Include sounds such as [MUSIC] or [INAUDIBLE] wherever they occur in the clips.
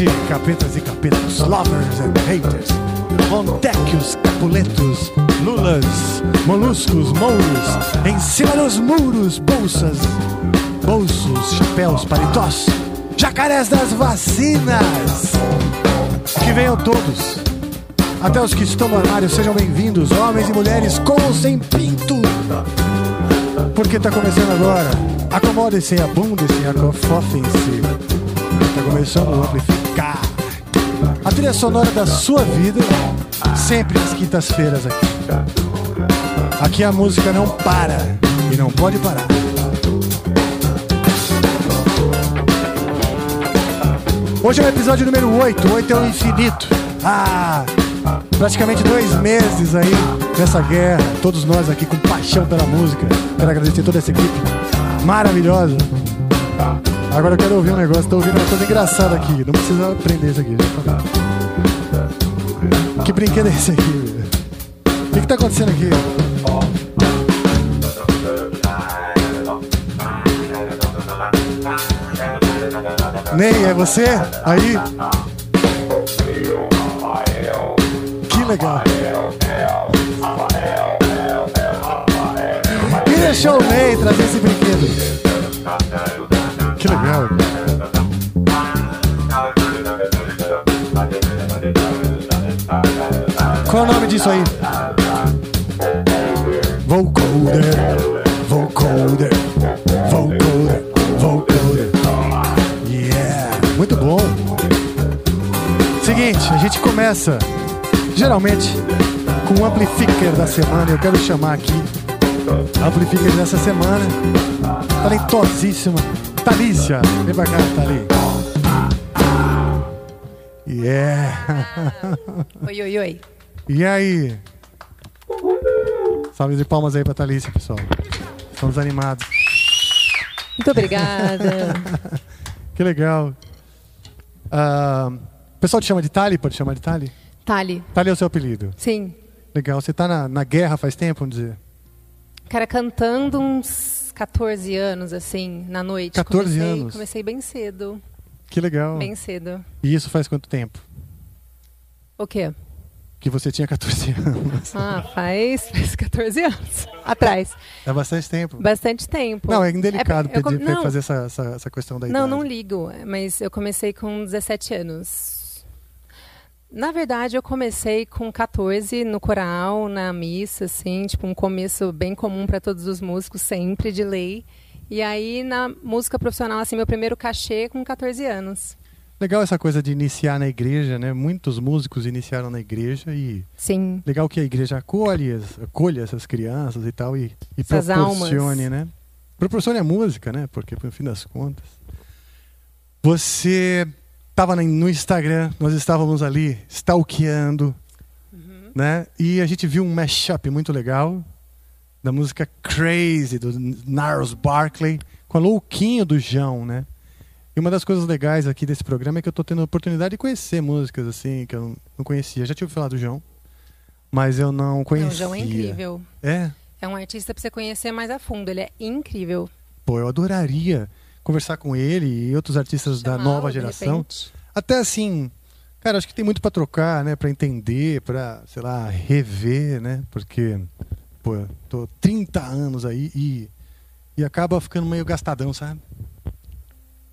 Noite, capetas e capetas, lovers and haters, montecchios, capuletos, lulas, moluscos, mouros, em cima dos muros, bolsas, bolsos, chapéus, paletós, jacarés das vacinas. Que venham todos, até os que estão no armário, sejam bem-vindos, homens e mulheres com ou sem pinto. Porque tá começando agora. Acomodem-se, abundem-se, acofofem-se. Tá começando o Amplificar. A trilha sonora da sua vida, sempre às quintas-feiras aqui. Aqui a música não para e não pode parar. Hoje é o episódio número 8, 8 é o infinito. Ah, praticamente dois meses aí nessa guerra, todos nós aqui com paixão pela música. Quero agradecer toda essa equipe maravilhosa. Agora eu quero ouvir um negócio, tô ouvindo uma coisa engraçada aqui. Não precisa aprender isso aqui. Que brinquedo é esse aqui? O que, que tá acontecendo aqui? Ney, é você? Aí? Que legal. Quem deixou o Ney trazer esse brinquedo? Qual é o nome disso aí? Vocoder, vocoder, vocoder, vocoder. Yeah, muito bom. Seguinte, a gente começa geralmente com o amplifier da semana. Eu quero chamar aqui amplifier dessa semana, talentosíssima, Thalícia. Vem pra cá, Thali. Yeah. Oi, oi, oi. E aí? Salve de palmas aí pra Thalícia, pessoal. Estamos animados. Muito obrigada. [LAUGHS] Que legal. Ah, o pessoal te chama de Tali? Pode chamar de Tali? Tali, Tali é o seu apelido. sim. Legal. Você tá na, na guerra faz tempo, vamos dizer? Cara, cantando uns 14 anos, assim, na noite. 14 comecei, anos? Comecei bem cedo. Que legal. Bem cedo. E isso faz quanto tempo? O quê? Que você tinha 14 [LAUGHS] anos. Ah, faz, faz 14 anos. Atrás. É bastante tempo. Bastante tempo. Não, é indelicado É, pedir, não. fazer essa, essa, essa questão da Não, idade. não ligo, mas eu comecei com 17 anos. Na verdade, eu comecei com 14 no coral, na missa, assim, tipo um começo bem comum para todos os músicos, sempre de lei. E aí na música profissional, assim, meu primeiro cachê com 14 anos. Legal essa coisa de iniciar na igreja, né? Muitos músicos iniciaram na igreja e Sim. legal que a igreja acolhe, acolhe essas crianças e tal e, e Essas proporcione, almas. né? Proporcione a música, né? Porque no fim das contas. Você estava no Instagram, nós estávamos ali stalkeando, Uhum. né? E a gente viu um mashup muito legal da música Crazy do Gnarls Barkley com a louquinho do João, né? E uma das coisas legais aqui desse programa é que eu tô tendo a oportunidade de conhecer músicas assim que eu não conhecia. Já ouvido falar do João, mas eu não Não, conhecia. o João é incrível. É, É um artista para você conhecer mais a fundo. Ele é incrível. pô, eu adoraria conversar com ele e outros artistas da nova geração. Até assim, cara, acho que tem muito pra trocar, né? Pra entender, pra, sei lá, rever, né? Porque, pô, tô 30 anos aí e, e acaba ficando meio gastadão, sabe?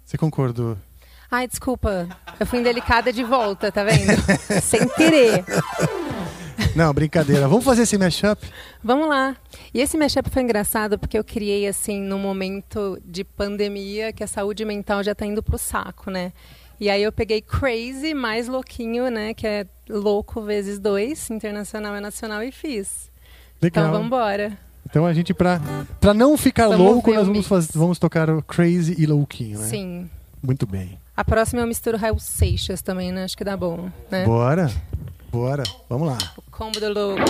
Você concordou? Ai, desculpa. Eu fui indelicada de volta, tá vendo? [LAUGHS] Sem querer. Não, brincadeira. Vamos fazer esse mashup? Vamos lá. E esse mashup foi engraçado porque eu criei, assim, num momento de pandemia que a saúde mental já tá indo pro saco, né? E aí eu peguei Crazy mais louquinho, né? Que é louco vezes dois, internacional e nacional, e fiz. Legal. Então vamos embora. Então a gente, pra, pra não ficar Vamos louco, nós vamos, faz- vamos tocar o Crazy e Louquinho, né? Sim. Muito bem. A próxima eu misturo Raul Seixas também, né? Acho que dá bom, né? Bora. Bora. Vamos lá. O combo do louco.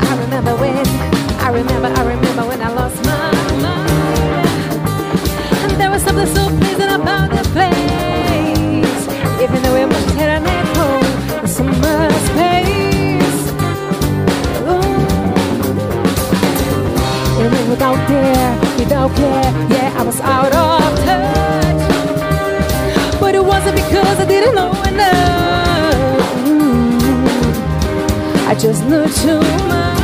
I remember when, I remember, I remember when I lost my mind. And there was something so pleasing about the place. Even though it must hit an echo in summer space. Ooh. And then without there, without care, yeah, I was out of know enough. I just knew too much.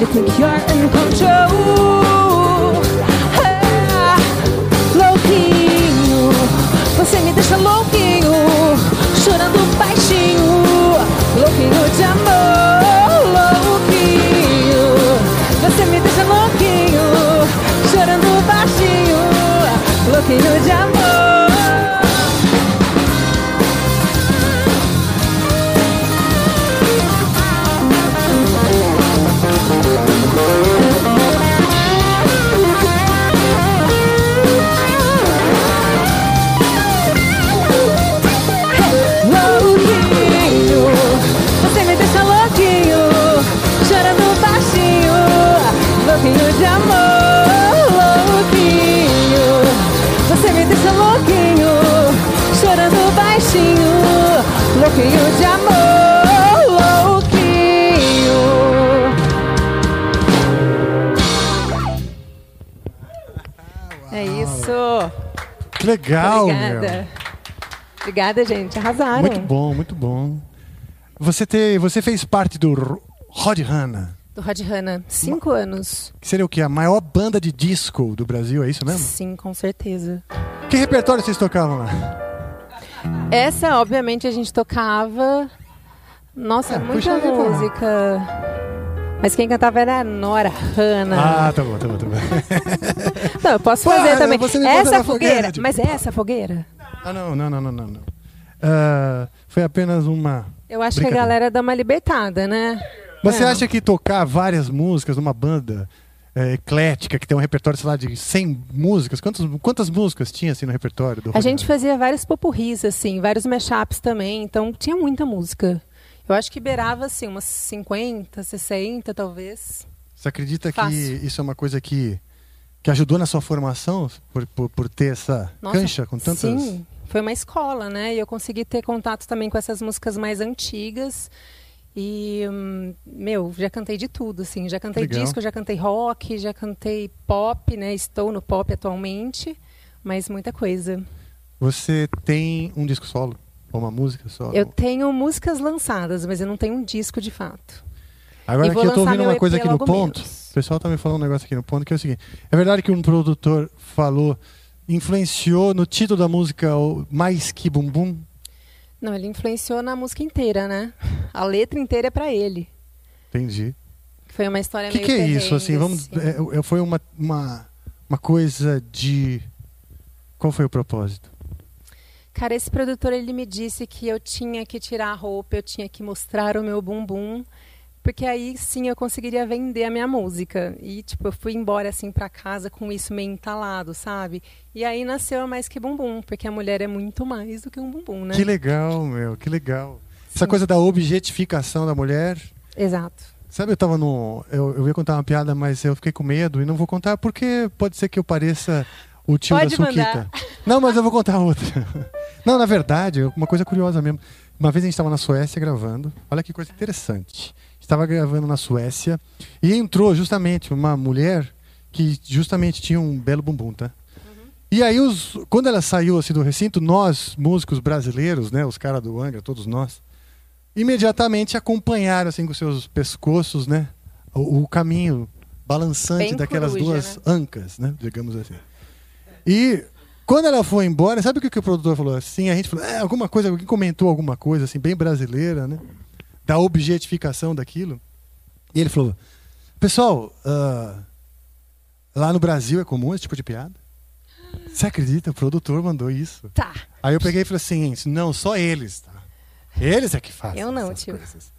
You think you're in control? Louquinho, você me deixa louquinho, chorando baixinho, louquinho de amor, louquinho, você me deixa louquinho, chorando baixinho, louquinho de amor. Louquinho de amor, louquinho. É isso. Que legal, Obrigada. meu. Obrigada, gente. Arrasaram. Muito bom, muito bom. Você, te, você fez parte do Rod Hanna, Do Rod Hanna. Cinco anos. que seria o quê? A maior banda de disco do Brasil, é isso mesmo? Sim, com certeza. Que repertório vocês tocavam lá? Essa, obviamente, a gente tocava. Nossa, É, muita música. Mas quem cantava era a Nora Hanna. Ah, tá bom, tá bom, tá bom. [LAUGHS] Não, eu posso fazer também. me bota Essa fogueira, fogueira. tipo. Mas essa fogueira? Ah, não, não, não, não, não. não. Ah, foi apenas uma. Eu acho que a galera dá uma libertada, né? Você É. acha que tocar várias músicas numa banda é, eclética, que tem um repertório, sei lá, de 100 músicas, quantas, quantas músicas tinha assim no repertório do A gente fazia vários popurris, assim, vários mashups também, então tinha muita música. Eu acho que beirava, assim, umas 50, 60, talvez. Você acredita que Fácil. isso é uma coisa que, que ajudou na sua formação, por, por, por ter essa Nossa, cancha com tantas. Sim, foi uma escola, né? E eu consegui ter contato também com essas músicas mais antigas. E, hum, meu, já cantei de tudo, assim. Já cantei Legal. disco, já cantei rock, já cantei pop, né? Estou no pop atualmente, mas muita coisa. Você tem um disco solo? Ou uma música solo? Eu tenho músicas lançadas, mas eu não tenho um disco de fato. Agora e vou eu tô ouvindo uma EP coisa aqui no ponto. menos. O pessoal tá me falando um negócio aqui no ponto que é o seguinte. É verdade que um produtor falou, influenciou no título da música o Mais Que Bum Bum? Não, ele influenciou na música inteira, né? A letra inteira é pra ele. Entendi. Foi uma história que, meio que é isso? Assim, vamos, assim. é, é, foi uma, uma, uma coisa de. Qual foi o propósito? Cara, esse produtor ele me disse que eu tinha que tirar a roupa, eu tinha que mostrar o meu bumbum porque aí sim eu conseguiria vender a minha música. E, tipo, eu fui embora, assim, pra casa com isso meio entalado, sabe? E aí nasceu a Mais Que Bumbum, porque a mulher é muito mais do que um bumbum, né? Que legal, meu, que legal. Essa Sim. coisa da objetificação da mulher. Exato. Sabe, eu tava no. Eu, eu ia contar uma piada, mas eu fiquei com medo e não vou contar porque pode ser que eu pareça o tio Pode da Suquita. Não, mas eu vou contar outra. [LAUGHS] Não, na verdade, uma coisa curiosa mesmo. Uma vez a gente estava na Suécia gravando. Olha que coisa interessante. Estava gravando na Suécia e entrou justamente uma mulher que justamente tinha um belo bumbum, tá? E aí, os, quando ela saiu assim, do recinto, nós, músicos brasileiros, né, os caras do Angra, todos nós, imediatamente acompanharam assim com seus pescoços, né, o, o caminho balançante Bem daquelas coruja, duas né? ancas, né, digamos assim. E quando ela foi embora, sabe o que, que o produtor falou? Assim, a gente falou, é, alguma coisa, alguém comentou alguma coisa assim bem brasileira, né, da objetificação daquilo. E ele falou, pessoal, ah, lá no Brasil é comum esse tipo de piada? Você acredita? O produtor mandou isso. Tá. Aí eu peguei e falei assim, não, só eles, tá? Eles é que fazem. Eu não, tio. coisas.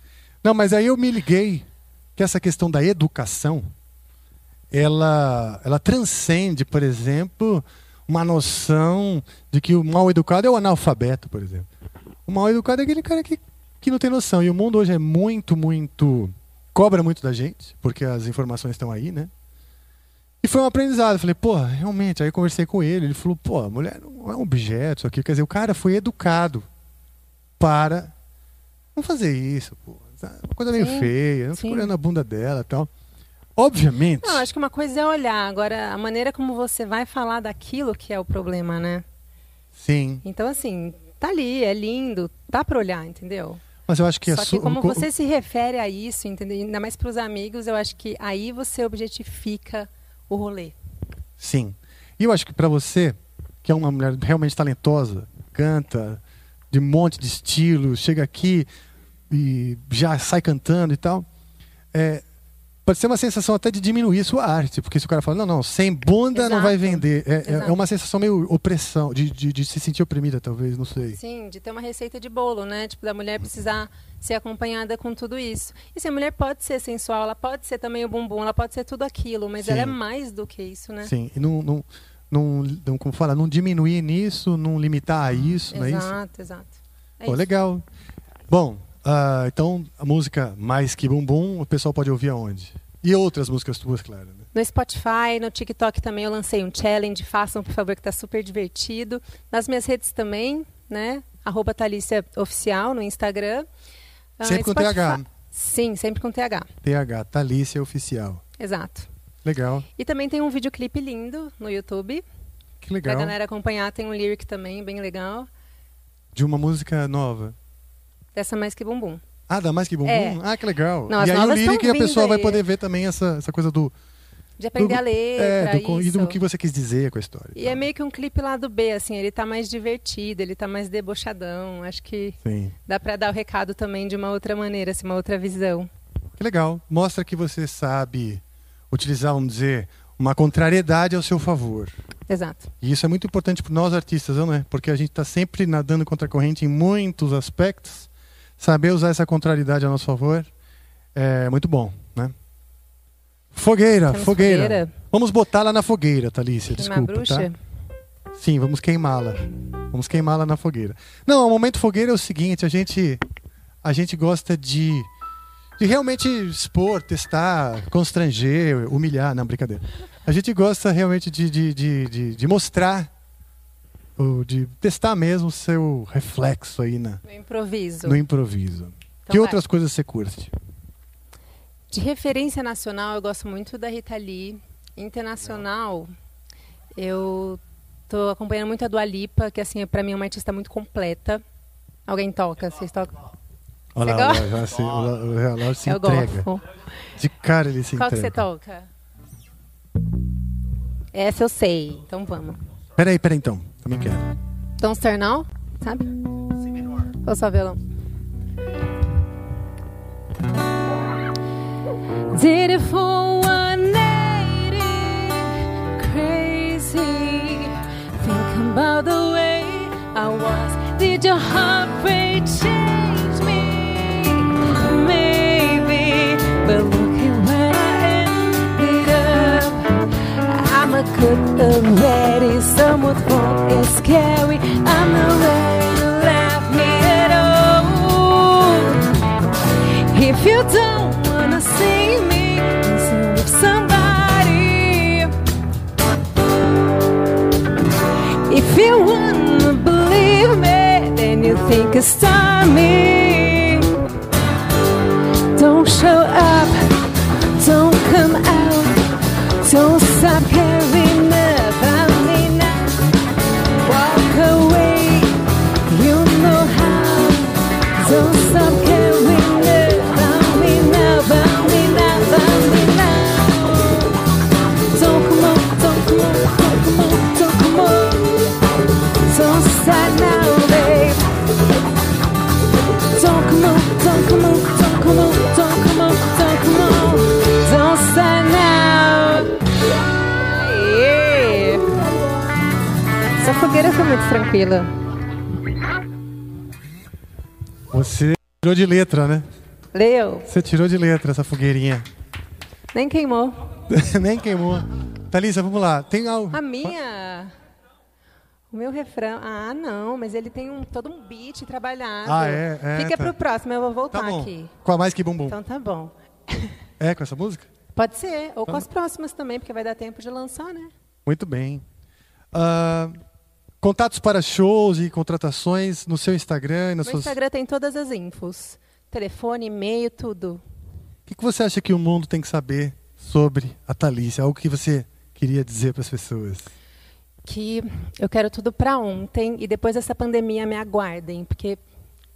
Não, mas aí eu me liguei que essa questão da educação, ela, ela transcende, por exemplo, uma noção de que o mal educado é o analfabeto, por exemplo. O mal educado é aquele cara que, que não tem noção. E o mundo hoje é muito, muito. cobra muito da gente, porque as informações estão aí, né? E foi um aprendizado. Eu falei, pô, realmente. Aí eu conversei com ele. Ele falou, pô, a mulher não é um objeto, isso aqui. Quer dizer, o cara foi educado para não fazer isso, pô. Tá Uma coisa meio Sim, feia, não fica olhando a bunda dela e tal. Obviamente. Não, acho que uma coisa é olhar. Agora, a maneira como você vai falar daquilo que é o problema, né? Sim. Então, assim, tá ali, é lindo, dá pra olhar, entendeu? Mas eu acho que Só que como co- você se refere a isso, entendeu? Ainda mais pros amigos, eu acho que aí você objetifica o rolê. Sim. E eu acho que para você, que é uma mulher realmente talentosa, canta de um monte de estilo, chega aqui e já sai cantando e tal, é, pode ser uma sensação até de diminuir sua arte, porque se o cara fala, não, não, sem bunda não vai Exato. vender. É, é- é Exato. uma sensação meio opressão, de, de, de se sentir oprimida, talvez, não sei. Sim, de ter uma receita de bolo, né? Tipo, da mulher precisar ser acompanhada com tudo isso. E se a mulher pode ser sensual, ela pode ser também o bumbum, ela pode ser tudo aquilo, mas Sim. ela é mais do que isso, né? Sim, e não, não, não, não, como fala, não diminuir nisso, não limitar a isso, não é isso? Exato, exato. É Pô, legal. Bom, ah, então a música Mais Que Bumbum, o pessoal pode ouvir aonde? E outras músicas tuas, claro. Né? No Spotify, no TikTok também eu lancei um challenge, façam por favor que tá super divertido. Nas minhas redes também, né? Arroba Thalícia Oficial no Instagram. Ah, Sempre com TH. Sim, sempre com TH. TH, Thalícia Oficial. Exato. Legal, E também tem um videoclipe lindo no YouTube. que Pra legal. galera acompanhar, tem um lyric também, bem legal. De uma música nova. Dessa mais que bumbum. Ah, dá mais que bumbum? É. Ah, que legal. Não, e aí o lyric tão a pessoa vindo vai aí. poder ver também essa, essa coisa do. De aprender do- a letra, é, do, e do que você quis dizer com a história. E é meio que um clipe lá do B, assim, ele tá mais divertido, ele tá mais debochadão. Acho que Sim. dá pra dar o recado também de uma outra maneira, assim, uma outra visão. Que legal. Mostra que você sabe utilizar, vamos dizer, uma contrariedade ao seu favor. Exato. E isso é muito importante para nós artistas, não é? Porque a gente está sempre nadando contra a corrente em muitos aspectos. Saber usar essa contrariedade a nosso favor é muito bom, né? Fogueira, fogueira. fogueira? Vamos botá-la na fogueira, Thalícia, Queimar desculpa, bruxa? tá? Sim, vamos queimá-la. Vamos queimá-la na fogueira. Não, o momento fogueira é o seguinte, a gente a gente gosta de de realmente expor, testar, constranger, humilhar, não, brincadeira. A gente gosta realmente de, de, de, de, de mostrar, ou de testar mesmo o seu reflexo aí na, No improviso. no improviso. Então que vai. outras coisas você curte? De referência nacional, eu gosto muito da Rita Lee. Internacional, eu tô acompanhando muito a Dua Lipa, que assim, para mim é uma artista muito completa. Alguém toca? Vocês tocam? Olha lá, gosta? já se, o relógio se entrega. De cara ele se Qual que você entrega. toca? Essa eu sei, então vamos. Peraí, peraí então. Também quero. Don't Start Now, sabe? Ou só violão? Did it for 180 crazy Think about the way I was Did your heartbreak change me? Maybe look already somewhat wrong and scary. I'm not ready to laugh me at all. If you don't wanna see me with somebody, if you wanna believe me, then you think it's time me. Don't show up, don't come out, don't Muito tranquila. Você tirou de letra, né? Leu? Você tirou de letra essa fogueirinha. Nem queimou. [LAUGHS] Nem queimou. Thalissa, vamos lá. Tem algo. A minha. O meu refrão. Ah, não, mas ele tem um, todo um beat trabalhado. Ah, é? É, Fica tá. pro próximo, eu vou voltar Tá aqui. Com a mais que bumbum. Então tá bom. É com essa música? Pode ser, ou com as próximas também, porque vai dar tempo de lançar, né? Muito bem. Ah, contatos para shows e contratações no seu Instagram e No suas. Instagram tem todas as infos. Telefone, e-mail, tudo. O que, que você acha que o mundo tem que saber sobre a Thalissa? Algo que você queria dizer para as pessoas? Que eu quero tudo pra ontem e depois dessa pandemia me aguardem, porque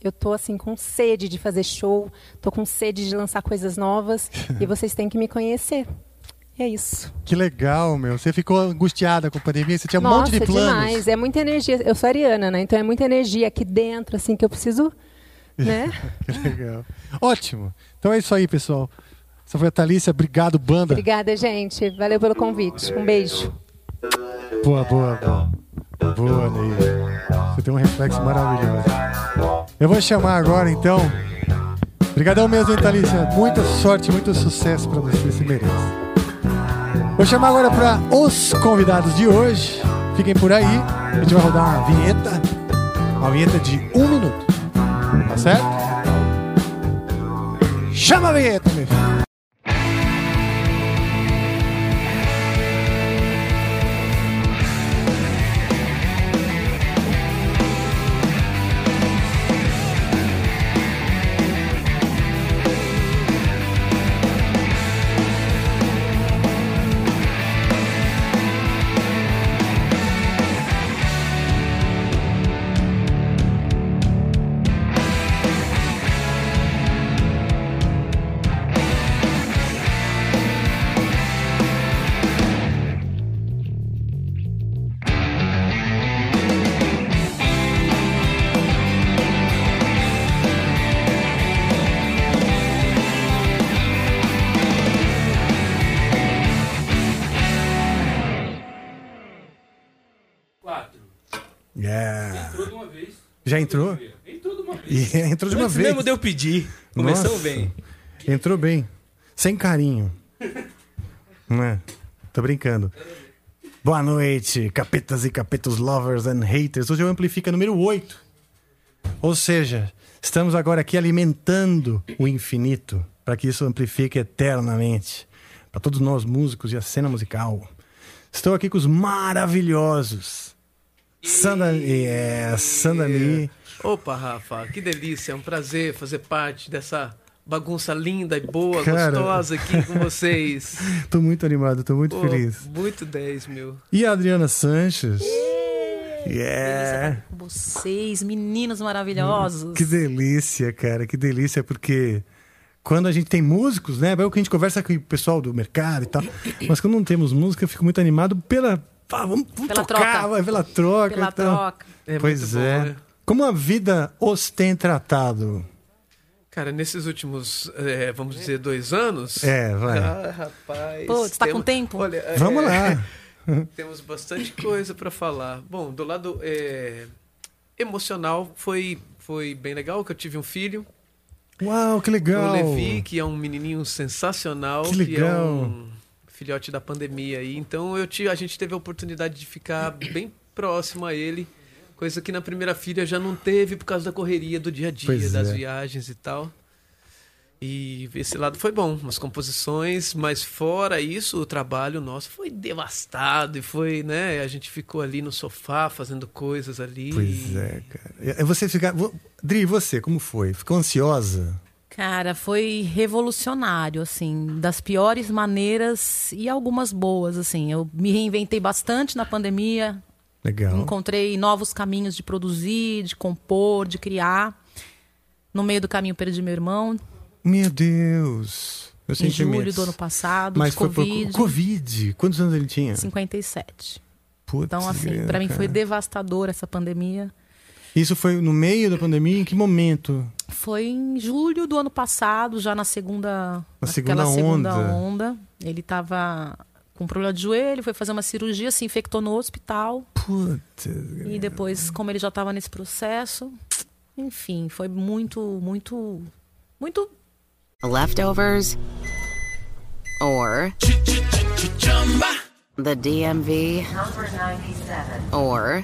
eu tô assim com sede de fazer show, tô com sede de lançar coisas novas [LAUGHS] e vocês têm que me conhecer. E é isso. Que legal, meu. Você ficou angustiada com a pandemia? Você tinha um Nossa, monte de planos. demais. É muita energia. Eu sou ariana, né? Então é muita energia aqui dentro, assim, que eu preciso, [LAUGHS] né? Que legal. Ótimo. Então é isso aí, pessoal. Essa foi a Thalissa. Obrigado, banda. Obrigada, gente. Valeu pelo convite. Um beijo. Boa, boa, boa. Boa, Ney. Você tem um reflexo maravilhoso. Eu vou chamar agora, então. Obrigadão mesmo, hein, Thalissa. Muita sorte, muito sucesso pra você, se merece. Vou chamar agora para os convidados de hoje. Fiquem por aí. A gente vai rodar uma vinheta. Uma vinheta de um minuto. Tá certo? Chama a vinheta, meu filho. Já entrou? Entrou de uma vez. E [LAUGHS] entrou de uma Antes vez. mesmo de eu pedir. Começamos Nossa. bem. Entrou bem. Sem carinho. Não é? Tô brincando. Boa noite, capetas e capetos lovers and haters. Hoje é o Amplifica número 8. Ou seja, estamos agora aqui alimentando o infinito para que isso amplifique eternamente para todos nós músicos e a cena musical. Estou aqui com os maravilhosos Sanda, é, Sandani. Opa, Rafa, que delícia, é um prazer fazer parte dessa bagunça linda e boa, Cara. gostosa aqui com [LAUGHS] vocês. Tô muito animado, tô muito Pô, feliz. Muito 10, meu. E a Adriana Sanches. Yeah. com vocês, meninos maravilhosos. Que delícia, cara, que delícia, porque quando a gente tem músicos, né? É o que a gente conversa com o pessoal do mercado e tal. Mas quando não temos música, eu fico muito animado pela. Ah, vamos, vamos Pela tocar, troca. vai, pela troca. Pela e tal. troca. É pois muito bom, é. né? Como a vida os tem tratado? Cara, nesses últimos, é, vamos dizer, dois anos. É, vai. Ah, rapaz. Pô, você tá temos- com tempo? Olha, é, Vamos lá. [LAUGHS] Temos bastante coisa para falar. Bom, do lado é, emocional foi, foi bem legal, que eu tive um filho. Uau, que legal. O Levi, que é um menininho sensacional. Que legal. é um filhote da pandemia aí. Então eu tive, a gente teve a oportunidade de ficar bem próximo a ele, coisa que na primeira filha já não teve por causa da correria do dia a dia, Pois das é. viagens e tal. E esse lado foi bom, umas composições, mas fora isso, o trabalho nosso foi devastado e foi, né? A gente ficou ali no sofá fazendo coisas ali. Pois é, cara. Você ficar. Dri, você, como foi? Ficou ansiosa? Cara, foi revolucionário, assim, das piores maneiras e algumas boas, assim. Eu me reinventei bastante na pandemia, Legal. encontrei novos caminhos de produzir, de compor, de criar. No meio do caminho perdi meu irmão, Meu Deus. Eu em senti julho do ano passado, Mas foi por Covid, Covid. Quantos anos ele tinha? 57. Putz, Então, assim, pra mim foi devastador essa pandemia. Isso foi no meio da pandemia? Em que momento? Foi em julho do ano passado, já na segunda, Na segunda segunda onda. onda. Ele estava com problema de joelho, foi fazer uma cirurgia, se infectou no hospital. Putz. E depois, como ele já estava nesse processo, enfim, foi muito, muito, muito Leftovers or the DMV Number 97. or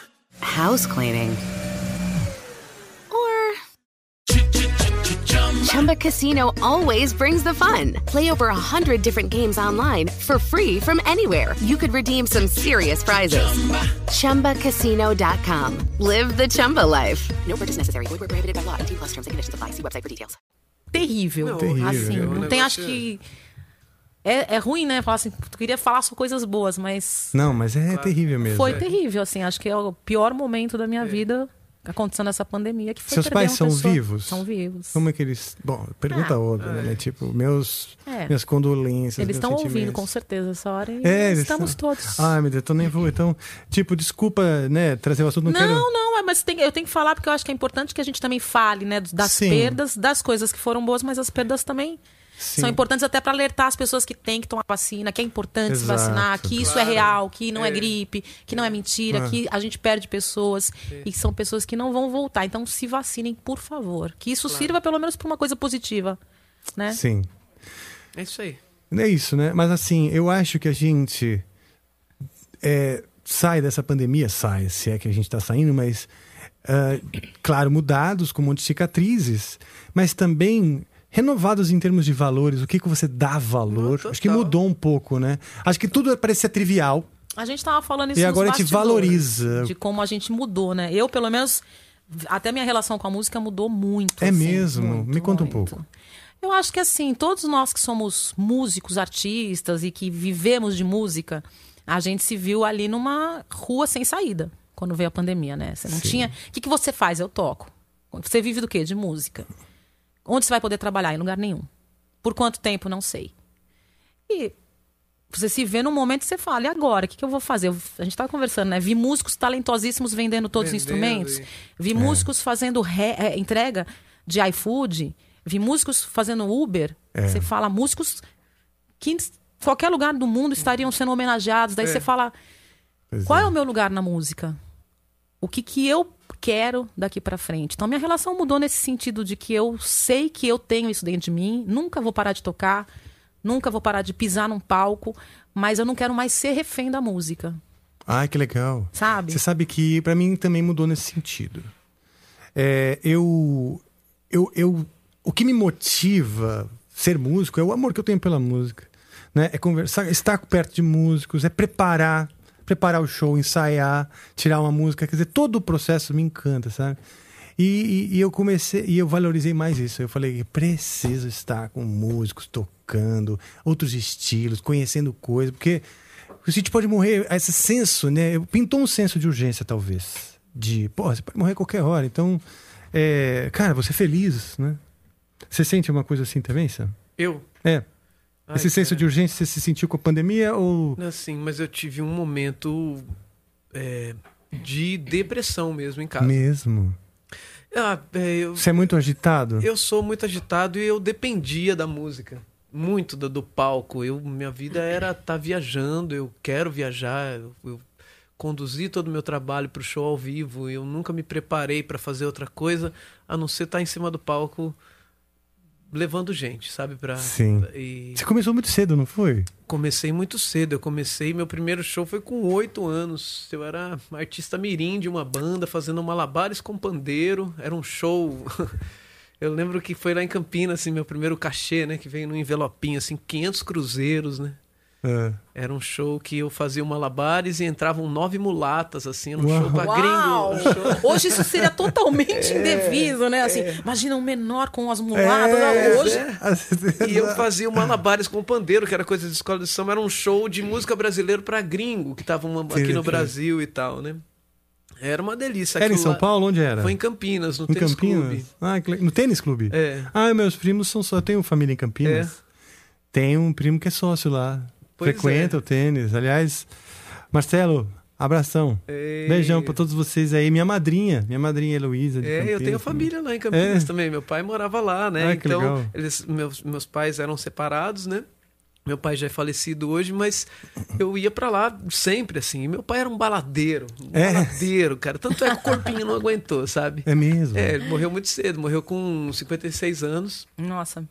house cleaning or Chumba Casino always brings the fun. Play over a hundred different games online for free from anywhere. You could redeem some serious prizes. ChumbaCasino.com. Live the Chumba life. No purchase necessary. Void where prohibited by law. 18 plus terms and conditions apply. See website for details. terrível. Não, Terrível, Assim, né? O não tem, acho que. É, é ruim, né? Falar assim, tu queria falar só coisas boas, mas Não, mas é terrível mesmo. foi É. terrível, assim. Acho que é o pior momento da minha vida acontecendo essa pandemia. Que foi Seus pais são pessoa. vivos? São vivos. Como é que eles. Bom, pergunta Ah, óbvia, né? Tipo, meus, É. minhas condolências. Eles estão ouvindo, com certeza, essa hora. E É, eles estamos estão- todos. Ai, meu Deus, tô nervoso. Então, tipo, desculpa, né, trazer o assunto, não, Não, quero. não, é, mas tem- eu tenho que falar porque eu acho que é importante que a gente também fale, né, das Sim. perdas, das coisas que foram boas, mas as perdas também Sim. são importantes até para alertar as pessoas que têm que tomar vacina, que é importante se Exato. vacinar, que isso é real, que não é, gripe, que não é mentira, Ah. que a gente perde pessoas e que são pessoas que não vão voltar. Então se vacinem, por favor. Que isso sirva pelo menos para uma coisa positiva, né? Sim. É isso aí. É isso, né? Mas assim, eu acho que a gente é, sai dessa pandemia, sai, se é que a gente está saindo, mas ah, claro, mudados com um monte de cicatrizes, mas também renovados em termos de valores. O que, que você dá valor? Ah, acho que mudou um pouco, né? Acho que tudo parecia trivial. A gente tava falando isso E agora a gente valoriza. De como a gente mudou, né? Eu, pelo menos, até minha relação com a música mudou muito. É assim, mesmo? muito, Me conta um muito. pouco. Eu acho que assim, todos nós que somos músicos, artistas e que vivemos de música, a gente se viu ali numa rua sem saída quando veio a pandemia, né? Você não Sim. tinha. O que, que você faz? Eu toco. Você vive do quê? De música. Onde você vai poder trabalhar? Em lugar nenhum. Por quanto tempo? Não sei. E você se vê num momento e você fala, e agora? O que, que eu vou fazer? A gente estava conversando, né? Vi músicos talentosíssimos vendendo todos os Vendendo instrumentos. e- Vi músicos fazendo re- é, entrega de iFood. Vi músicos fazendo Uber. É. Você fala, músicos que em qualquer lugar do mundo estariam sendo homenageados. Daí É. você fala, Pois qual é o meu lugar na música? O que, que eu quero daqui pra frente? Então, minha relação mudou nesse sentido de que eu sei que eu tenho isso dentro de mim, nunca vou parar de tocar, nunca vou parar de pisar num palco, mas eu não quero mais ser refém da música, Ai, que legal. sabe? Você sabe que pra mim também mudou nesse sentido. É, eu, eu, eu, o que me motiva ser músico é o amor que eu tenho pela música, né? É conversar, estar perto de músicos, é preparar, preparar o show, ensaiar, tirar uma música, quer dizer, todo o processo me encanta, sabe? E, e- e eu comecei, e eu valorizei mais isso. Eu falei, preciso estar com músicos tocando, outros estilos, conhecendo coisas, porque a gente pode morrer, esse senso, né? Pintou um senso de urgência, talvez. De, pô, você pode morrer a qualquer hora. Então, é, cara, você é feliz, né? Você sente uma coisa assim também, Sam? Eu? É. Ai, Esse senso cara. de urgência você se sentiu com a pandemia ou. Assim, mas eu tive um momento é, de depressão mesmo em casa. Mesmo. Ah, é, eu, Você é muito agitado? eu sou muito agitado e eu dependia da música. Muito do, do palco. Eu, minha vida era estar viajando, eu quero viajar. Eu, eu conduzi todo o meu trabalho para o show ao vivo. Eu nunca me preparei para fazer outra coisa a não ser estar em cima do palco levando gente, sabe? Pra, Sim. E Você começou muito cedo, não foi? comecei muito cedo. Eu comecei, meu primeiro show foi com oito anos. Eu era artista mirim de uma banda, fazendo malabares com pandeiro. Era um show. [LAUGHS] Eu lembro que foi lá em Campinas, assim, meu primeiro cachê, né? Que veio num envelopinho, assim, 500 cruzeiros, né? É. Era um show que eu fazia malabares e entravam nove mulatas, assim, era um Uau. show pra gringo. um show- Hoje isso seria [LAUGHS] totalmente indevido, né? Assim, imagina um menor com as muladas. É, Hoje. [LAUGHS] E eu fazia o malabares com pandeiro, que era coisa de escola de samba, era um show de música brasileira pra gringo, que estavam aqui Sim, no sim. Brasil e tal, né? Era uma delícia. Era em São lá. Paulo? Onde era? Foi em Campinas, no Em tênis Campinas? clube. Ah, no tênis clube? É. Ah, meus primos são só. Eu tenho família em Campinas. É. Tem um primo que é sócio lá. Pois frequenta é. o tênis. Aliás, Marcelo, abração. É. Beijão pra todos vocês aí. Minha madrinha, minha madrinha Heloísa. É, eu Campinas tenho também. família lá em Campinas É. também. Meu pai morava lá, né? Ah, que então, legal. eles, meus, meus pais eram separados, né? Meu pai já é falecido hoje, mas eu ia pra lá sempre, assim. Meu pai era um baladeiro. Um É? baladeiro, cara. Tanto é que o corpinho não [LAUGHS] aguentou, sabe? É mesmo? É, ele morreu muito cedo. Morreu com 56 anos. Nossa,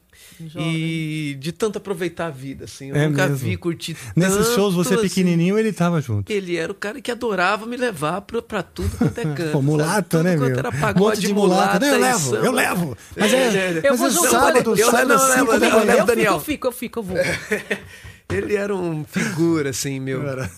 jovem. E de tanto aproveitar a vida, assim. Eu É nunca mesmo. vi curtir Nesses tanto, shows, você assim. pequenininho, ele tava junto. Ele era o cara que adorava me levar pra, pra tudo quanto é [LAUGHS] canto. Pô, mulata, sabe? né, Tudo meu? era Um pagode monte de mulata. Não, eu levo, eu levo. Mas é, É, Eu mas vou é junto, sábado, eu sábado levo, às eu levo, eu levo, eu Daniel. eu fico, eu fico, eu vou. [LAUGHS] Ele era um figura, assim, meu. Cara.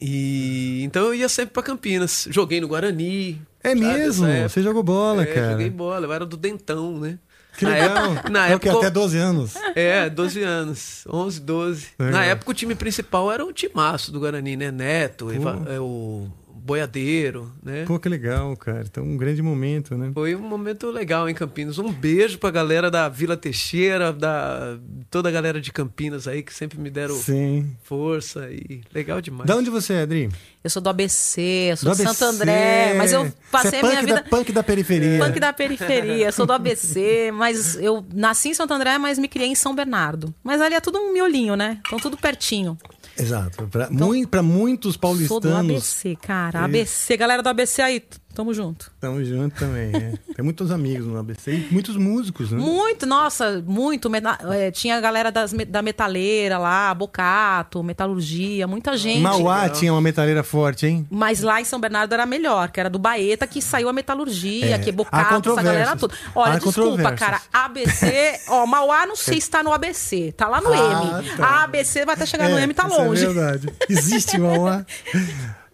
E então eu ia sempre pra Campinas. Joguei no Guarani. É sabe, mesmo? Você jogou bola, É, cara. joguei bola. Eu era do Dentão, né? Que Na legal. época- na É o que, época- até 12 anos. É, 12 anos. 11, 12. Legal. Na época o time principal era o timaço do Guarani, né? Neto, Eva- é, o Boiadeiro, né? Pô, que legal, cara. Então, um grande momento, né? Foi um momento legal em Campinas. Um beijo pra galera da Vila Teixeira, da toda a galera de Campinas aí que sempre me deram Sim. força e legal demais. Da onde você é, Adri? Eu sou do ABC, eu sou Do de Santo. André, mas eu passei é a minha vida. Da, punk da periferia. Punk da periferia, sou do ABC, [LAUGHS] mas eu nasci em Santo André, mas me criei em São Bernardo. Mas ali é tudo um miolinho, né? Então tudo pertinho. Exato. Mui- pra muitos Sou do paulistanos. ABC, cara. ABC, galera do ABC aí, tamo junto. Tamo junto também. é. Tem muitos amigos no ABC e muitos músicos, né? Muito, nossa, muito. é, tinha a galera das, da metaleira lá, Bocato, metalurgia, muita gente. Mauá tinha uma metaleira forte, hein? Mas lá em São Bernardo era melhor, que era do Baeta que saiu a metalurgia, É. que é Bocato, essa galera toda. Olha, Há desculpa, cara. ABC, [LAUGHS] ó, Mauá não sei se tá no ABC, tá lá no Ah, M. tá. A ABC vai até chegar no É, M, tá isso longe. É verdade. Existe Mauá? [LAUGHS]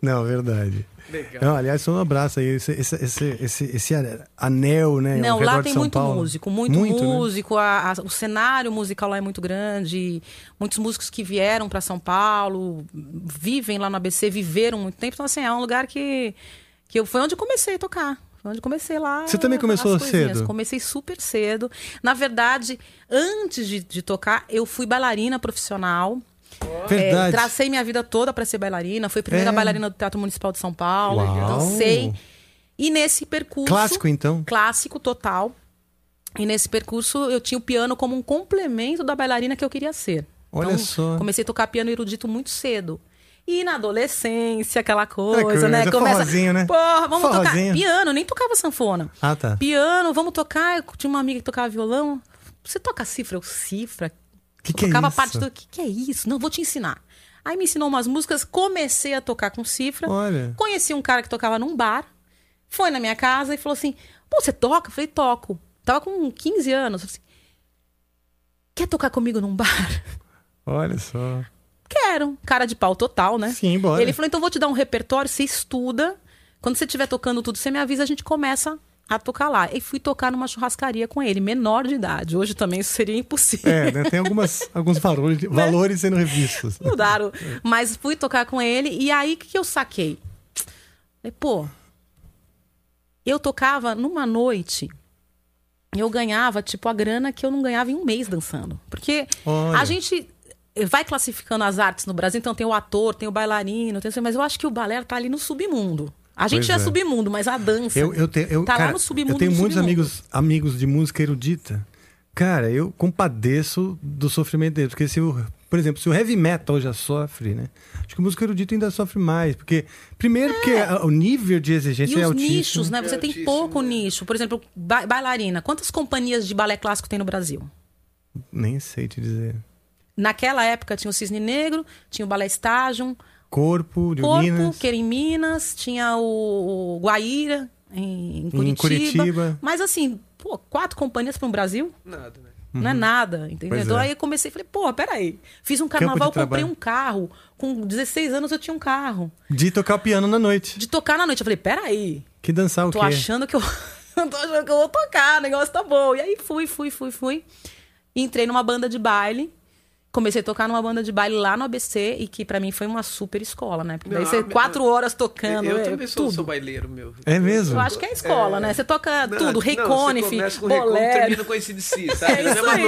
Não, verdade. Legal. Não, aliás, só um abraço aí. Esse, esse, esse, esse, esse anel, né? Não, lá tem muito Paulo. músico, muito, né? músico. a- a- o cenário musical lá é muito grande. Muitos músicos que vieram para São Paulo vivem lá no ABC, viveram muito tempo. Então, assim, é um lugar que, que eu, foi onde eu comecei a tocar. Foi onde eu comecei lá. Você também começou cedo? Comecei super cedo. Na verdade, antes de, de tocar, eu fui bailarina profissional. É, Verdade. tracei minha vida toda para ser bailarina. Fui a primeira É. bailarina do Teatro Municipal de São Paulo. Uau. Dancei. E nesse percurso. Clássico, então. Clássico total. E nesse percurso eu tinha o piano como um complemento da bailarina que eu queria ser. Olha então, só. Comecei a tocar piano erudito muito cedo. E na adolescência, aquela coisa, coisa, né? forrozinho, né? Porra, vamos Forrozinho. tocar. Piano, nem tocava sanfona. Ah, tá. Piano, vamos tocar. Eu tinha uma amiga que tocava violão. Você toca cifra? Eu, cifra? Que que é tocava isso? parte do. O que, que é isso? Não, vou te ensinar. Aí me ensinou umas músicas, comecei a tocar com cifra. Olha. Conheci um cara que tocava num bar. Foi na minha casa e falou assim: Pô, você toca? Eu falei, toco. Tava com 15 anos. Falei assim, Quer tocar comigo num bar? Olha só. Quero. Cara de pau total, né? Sim, bora. Ele falou: então vou te dar um repertório, você estuda. Quando você estiver tocando tudo, você me avisa, a gente começa a tocar lá. E fui tocar numa churrascaria com ele, menor de idade. Hoje também isso seria impossível. É, né? tem algumas, [LAUGHS] alguns valores, valores sendo revistos. Mudaram. [LAUGHS] Mas fui tocar com ele e aí o que que eu saquei? Falei, pô, eu tocava numa noite eu ganhava, tipo, a grana que eu não ganhava em um mês dançando. Porque Olha. a gente vai classificando as artes no Brasil, então tem o ator, tem o bailarino, tem... mas eu acho que o balé tá ali no submundo. A gente Pois é, é. submundo, mas a dança Eu, eu, te, eu, tá cara, lá no submundo eu tenho muitos submundo. amigos, amigos de música erudita. Cara, eu compadeço do sofrimento deles. Porque se o, por exemplo, se o heavy metal já sofre, né? Acho que o músico erudito ainda sofre mais. Porque, primeiro, porque a- o nível de exigência É. E é os altíssimo. nichos, né? Você É tem pouco né? nicho. Por exemplo, ba- bailarina. Quantas companhias de balé clássico tem no Brasil? Nem sei te dizer. Naquela época tinha o Cisne Negro, tinha o Balé Estágio, Corpo, de Corpo, Minas. que era em Minas, tinha o, Guaíra em, em Curitiba. Curitiba. Mas assim, pô, quatro companhias para um Brasil Nada, né? não é nada, entendeu? Pois Então é. aí eu comecei e falei, pô, peraí. Fiz um carnaval, comprei trabalho. um carro. Com 16 anos eu tinha um carro. De tocar o piano na noite. De tocar na noite. Eu falei, peraí, Que dançar o tô quê? achando que [LAUGHS] eu. tô achando que eu vou tocar, o negócio tá bom. E aí fui, fui, fui, fui. Entrei numa banda de baile. Comecei a tocar numa banda de baile lá no ABC e que pra mim foi uma super escola, né? Porque daí você a- quatro horas tocando. eu é, também sou, tudo. sou baileiro, meu. É mesmo? Eu acho que é a escola, né? Você toca Não, tudo, Rei Conif, bolero. termina com esse de si, [LAUGHS] sabe? É isso aí.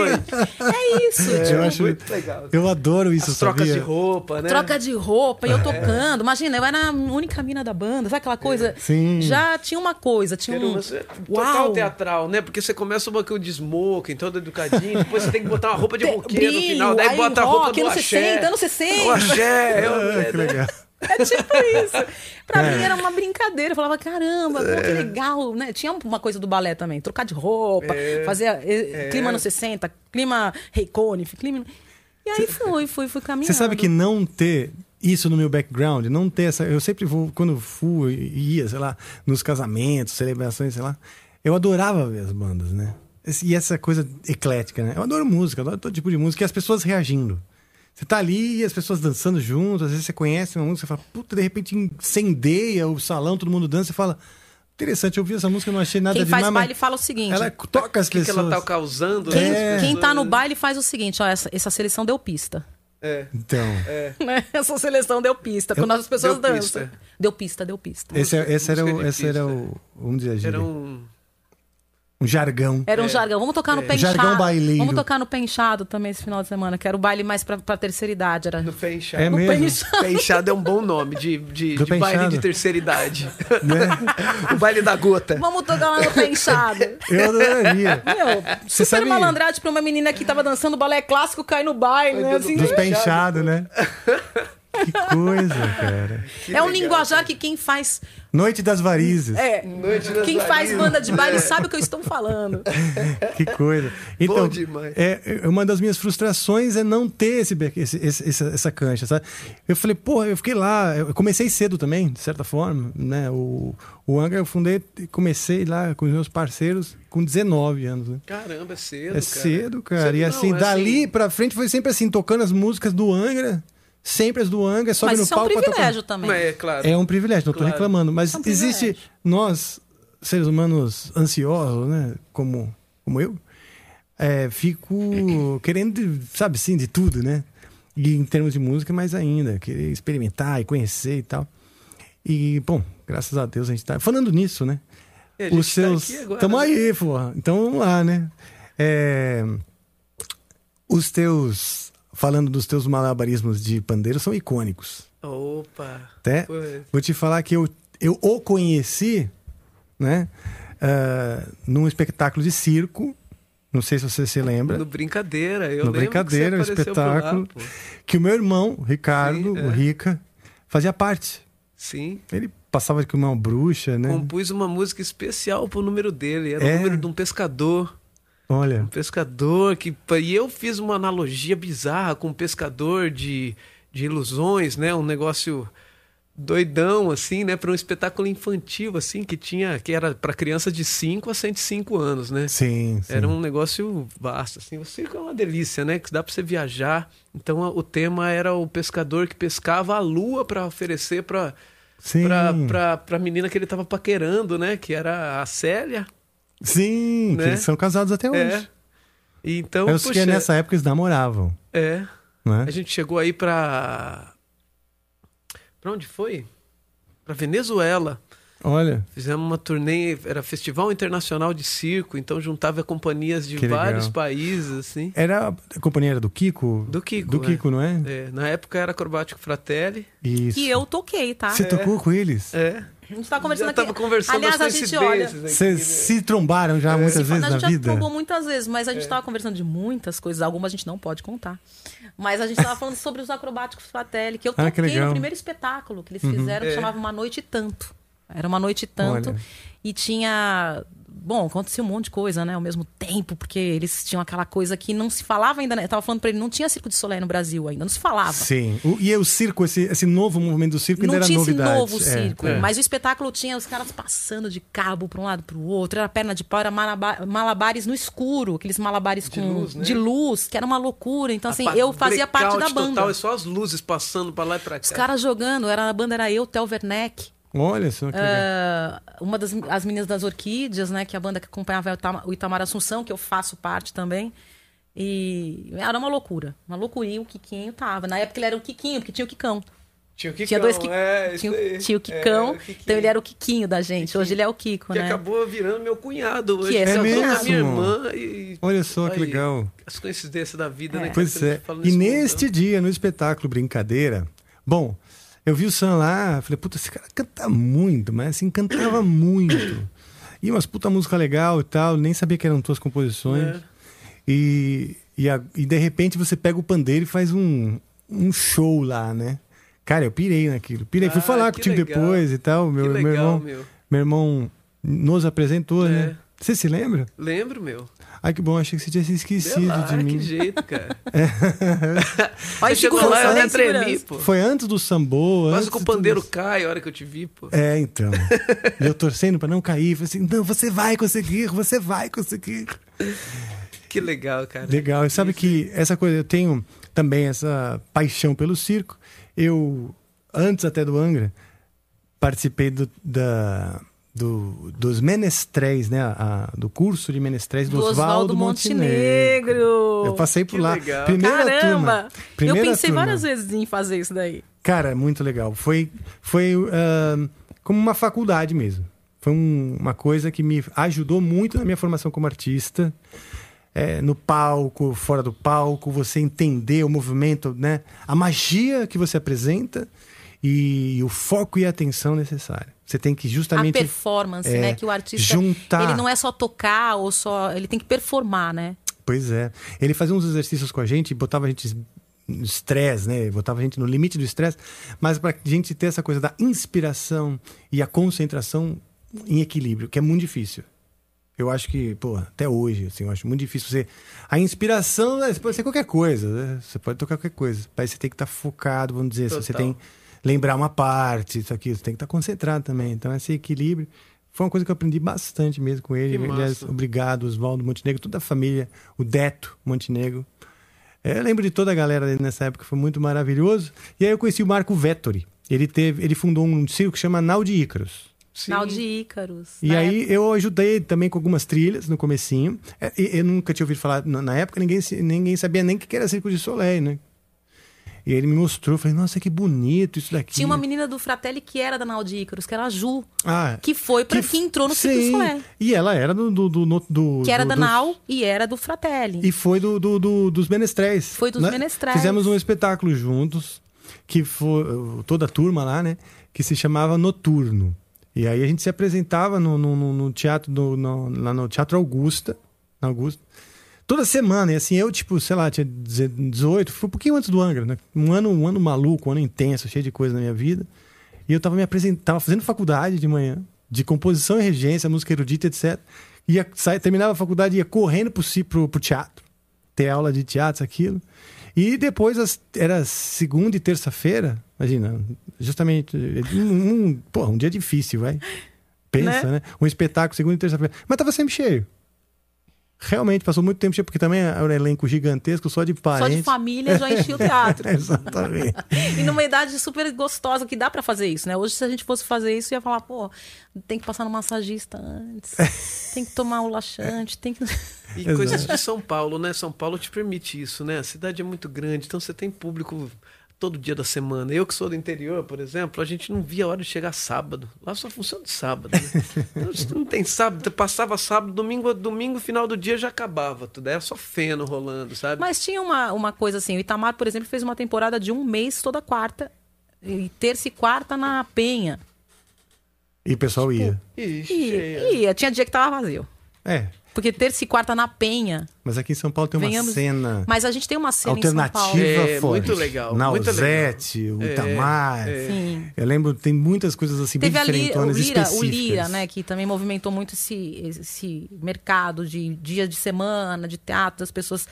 É isso, eu tipo, acho muito legal. Eu adoro isso, As trocas sabia? de roupa, né? troca de roupa e É. eu tocando. Imagina, eu era a única mina da banda, sabe aquela coisa? Sim. Já tinha uma coisa, tinha Quero um. Total teatral, né? Porque você começa uma com de smoking, todo educadinho, depois você tem que botar uma roupa de roqueiro no final, daí aí bota a roupa rock, do anos axé. 60, anos 60. O axé, eu, Ah, que legal. É tipo isso. Pra mim era uma brincadeira. Eu falava, caramba, pô, É. que legal, né? Tinha uma coisa do balé também. Trocar de roupa, fazer eh, clima anos 60, clima Rei Conif, clima... E aí fui, fui, fui caminhando. Você sabe que não ter isso no meu background, não ter essa. Eu sempre vou, quando fui, ia, sei lá, nos casamentos, celebrações, sei lá, eu adorava ver as bandas, né? E essa coisa eclética, né? Eu adoro música, adoro todo tipo de música e as pessoas reagindo. Você tá ali e as pessoas dançando junto, às vezes você conhece uma música, você fala, puta, de repente incendeia o salão, todo mundo dança, você fala, interessante, eu vi essa música, não achei nada Quem faz demais. baile mas fala o seguinte. Ela toca as O que, que pessoas. ela tá causando? Quem, né, as quem tá no baile faz o seguinte, ó, essa, essa seleção deu pista. É. Então, Né? [LAUGHS] Essa seleção deu pista. Quando as pessoas Deu dançam. pista. Deu pista, deu pista. esse, é- esse era, o, de esse era o. Vamos dizer, a gíria, Era um. Um jargão. Era um jargão. Vamos tocar no pé inchado. Jargão baileiro. Vamos tocar no pé inchado também esse final de semana, que era o baile mais pra, pra terceira idade. Era... No pé inchado. É no pé mesmo? inchado. Pé inchado é um bom nome de, de, de pé baile de terceira idade. Né? [LAUGHS] o baile da gota. Vamos tocar lá no pé inchado. Eu adoraria. Meu, Você super sabe- malandrade pra uma menina que tava dançando balé clássico cair no baile, né? Assim, pé inchado, né? [LAUGHS] Que coisa, cara. é um linguajar que quem faz. Noite das varizes. É, Noite das quem faz varizes. banda de baile [LAUGHS] sabe o que eu estou falando. Que coisa. Então, demais. é, é, uma das minhas frustrações é não ter esse, esse- esse- essa, essa cancha, sabe? Eu falei, porra, eu fiquei lá, eu comecei cedo também, de certa forma, né? O, o Angra eu fundei, comecei lá com os meus parceiros com 19 anos, né? Caramba, é cedo, É cara. cedo, cara. Cedo e não, assim, é dali assim- pra frente foi sempre assim, tocando as músicas do Angra, sempre as do Angra, sobe Mas no isso é um palco pra tocar. privilégio também. É claro. É um privilégio, não estou Claro. reclamando. Mas É um existe nós, seres humanos ansiosos, né? Como, como eu, é, fico querendo, sabe assim, de tudo, né? E em termos de música, mais ainda, querer experimentar e conhecer e tal. E, bom, graças a Deus a gente tá. Falando nisso, né? Gente Os tá seus. agora, Tamo né? aí, porra. Então vamos lá, né? É, Os teus. Falando dos teus malabarismos de pandeiro, são icônicos. Opa. Até vou te falar que eu, eu o conheci, né? ah, num espetáculo de circo. Não sei se você se lembra. No brincadeira, eu no brincadeira, um que lá, espetáculo. pô. que o meu irmão, Ricardo, Sim, é. o Rica, fazia parte. Sim. Ele passava com uma bruxa, né? Compus uma música especial pro número dele. Era É? o número de um pescador. Olha. Um pescador que. E eu fiz uma analogia bizarra com um pescador de, de ilusões, né? Um negócio doidão, assim, né? Para um espetáculo infantil, assim, que tinha. que era para crianças de 5 a 105 anos, né? Sim, sim. Era um negócio vasto, assim. O circo é uma delícia, né? Que dá para você viajar. Então o tema era o pescador que pescava a lua para oferecer para Sim. pra, pra, pra menina que ele tava paquerando, né? Que era a Célia. Sim, que né? eles são casados até hoje. É. E Então, Eu sei que poxa, nessa época eles namoravam, é. né? A gente chegou aí pra. Pra onde foi? Pra Venezuela. Olha, Fizemos uma turnê, era Festival Internacional de Circo, então juntava companhias de Que legal. vários países, assim. era a companhia era do Kiko? Do Kiko, Do é. Kiko, não é? É, na época era Acrobático Fratelli. Isso. E eu toquei, tá? Você tocou com eles? É. A gente tá conversando Já aqui. tava conversando Aliás, a gente olha. aqui, Vocês né? se trombaram já muitas Se vezes fala, a na gente já vida? trombou muitas vezes, mas a gente tava conversando de muitas coisas. Algumas a gente não pode contar. Mas a gente tava falando sobre os acrobáticos Fratelli, que eu [LAUGHS] Ah, toquei que. Uhum. no primeiro espetáculo que eles fizeram, que chamava Uma Noite e Tanto. Era uma noite e tanto. Olha. E tinha. Bom, acontecia um monte de coisa, né? Ao mesmo tempo, porque eles tinham aquela coisa que não se falava ainda. Né? Eu tava falando pra ele, não tinha circo de Soleil no Brasil ainda, não se falava. Sim. O- e o circo, esse, esse novo movimento do circo ainda Não era tinha novidade. esse novo É. circo. é. Mas o espetáculo tinha os caras passando de cabo para um lado para o outro. Era perna de pau, era malaba- malabares no escuro, aqueles malabares De com luz, né? de luz, que era uma loucura. Então, assim, eu fazia parte da banda. Total, é só as luzes passando pra lá e pra cá. Os caras jogando, era, a banda era eu, Tel Werneck. Olha só que legal. Ah, uma das as meninas das Orquídeas, né? Que é a banda que acompanhava o Itamar, o Itamar Assunção, que eu faço parte também. E era uma loucura. Uma loucura. E o Quiquinho tava. Na época ele era o Quiquinho, porque tinha o Quicão. Tinha o Kikão, Tinha dois Kikão. é, tinha, o- tinha o É, Quicão, o Kikinho. então ele era o Quiquinho da gente. Hoje ele é o Kiko, Que né? acabou virando meu cunhado hoje. Que é é seu minha irmã e... Olha só que Aí, legal. As coincidências da vida, né? Pois Quando a é. gente fala E nesse neste dia, no espetáculo Brincadeira, bom, eu vi o Sam lá, falei, puta, esse cara canta muito, mas assim, cantava [COUGHS] muito. E umas puta música legal e tal, nem sabia que eram tuas composições. É. E, e, a- e de repente você pega o pandeiro e faz um, um show lá, né? Cara, eu pirei naquilo. Pirei. Fui Ah, falar que contigo legal. depois e tal. Meu, Que meu legal, irmão, meu. meu irmão nos apresentou, É. né? Você se lembra? Lembro, meu. Ai, que bom, achei que você tinha se esquecido lá, de mim. que jeito, cara. [LAUGHS] Olha, Você chegou lá, eu né? até tremi, Segurança. pô. Foi antes do sambô. Quase antes que o pandeiro cai a hora que eu te vi, pô. É, então. e eu torcendo pra não cair. Falei assim, não, você vai conseguir, você vai conseguir. Que legal, cara. Legal. E sabe que essa coisa, eu tenho também essa paixão pelo circo. Eu, antes até do Angra, participei do, da, do- dos menestréis, né? a- do curso de menestréis do, Do Oswaldo Montenegro. Montenegro. Eu passei por Que lá. legal. Primeira Caramba! turma. Primeira eu pensei turma. várias vezes em fazer isso daí. Cara, é muito legal. Foi, foi ah, como uma faculdade mesmo. Foi um- uma coisa que me ajudou muito na minha formação como artista. É, no palco, fora do palco, você entender o movimento, né? A magia que você apresenta e o foco e a atenção necessária. Você tem que justamente a performance, é, né? Que o artista. juntar. Ele não é só tocar ou só. Ele tem que performar, né? Pois é. Ele fazia uns exercícios com a gente, botava a gente no estresse, né? Botava a gente no limite do estresse, mas para a gente ter essa coisa da inspiração e a concentração em equilíbrio, que é muito difícil. Eu acho que, pô, até hoje, assim, eu acho muito difícil você. A inspiração né, pode ser qualquer coisa, né? Você pode tocar qualquer coisa. Mas você tem que estar focado, vamos dizer. Você Total. tem que lembrar uma parte, isso aqui, você tem que estar concentrado também. Então, esse equilíbrio foi uma coisa que eu aprendi bastante mesmo com ele. Aliás, massa. obrigado, Oswaldo Montenegro, toda a família, o Deto Montenegro. É, eu lembro de toda a galera dele nessa época, foi muito maravilhoso. E aí eu conheci o Marco Vettori. Ele, teve, ele fundou um circo que chama Nau de Ícaros. Sim. De Ícaros. E aí eu ajudei também com algumas trilhas no comecinho. É, e- Eu nunca tinha ouvido falar, na época ninguém, ninguém sabia nem o que era Circo de Soleil, né? E ele me mostrou, falei, nossa, que bonito isso daqui. Tinha uma menina do Fratelli que era da Nau de Ícaros, que era a Ju, ah, que foi pra, que, entrou no Circo. Solé. E ela era do... do, do, no- do Que era do- da Nau e era do Fratelli. E foi do, do- do- dos menestréis. Foi dos né? menestréis. Fizemos um espetáculo juntos, que foi toda a turma lá, né? Que se chamava Noturno. E aí a gente se apresentava no, no- no- no teatro, do- no- lá no Teatro Augusta, na Augusta. Toda semana, e assim, eu, tipo, sei lá, tinha 18, foi um pouquinho antes do Angra, né? Um ano, um ano maluco, um ano intenso, cheio de coisa na minha vida. E eu tava me apresentando, tava fazendo faculdade de manhã, de composição e regência, música erudita, etc. Ia, sair, terminava a faculdade, ia correndo pro, pro, pro teatro, ter aula de teatro, isso, aquilo. E depois, as- era segunda e terça-feira, imagina, justamente, um, um, porra, um dia difícil, vai. Pensa, né? Um espetáculo segunda e terça-feira. Mas tava sempre cheio. Realmente, passou muito tempo porque também era um elenco gigantesco, só de Só parentes. de família já enchia o teatro. [LAUGHS] Exatamente. e numa idade super gostosa, que dá pra fazer isso, né? Hoje, se a gente fosse fazer isso, ia falar, pô, tem que passar no massagista antes, [LAUGHS] tem que tomar o laxante, tem que. E Exato. coisas de São Paulo, né? São Paulo te permite isso, né? A cidade é muito grande, então você tem público todo dia da semana. Eu que sou do interior, por exemplo, a gente não via a hora de chegar sábado. Lá só funciona de sábado. Né? [LAUGHS] Então, não tem sábado. Passava sábado, domingo, domingo, final do dia já acabava tudo. Era só feno rolando, sabe? Mas tinha uma, uma coisa assim, o Itamar, por exemplo, fez uma temporada de um mês toda quarta. E terça e quarta na Penha. E o pessoal ia. Ixi, E, cheia. ia, tinha dia que tava vazio. É, Porque terça e quarta na Penha. mas aqui em São Paulo tem uma Venhamos- cena Mas a gente tem uma cena em São Paulo. alternativa É, forte. muito legal, muito Nausete, o É, Itamar. Sim. Eu lembro, tem muitas coisas assim Teve bem ali o Lira, o. Lira, né, que também movimentou muito esse, esse mercado de dias de semana, de teatro, das pessoas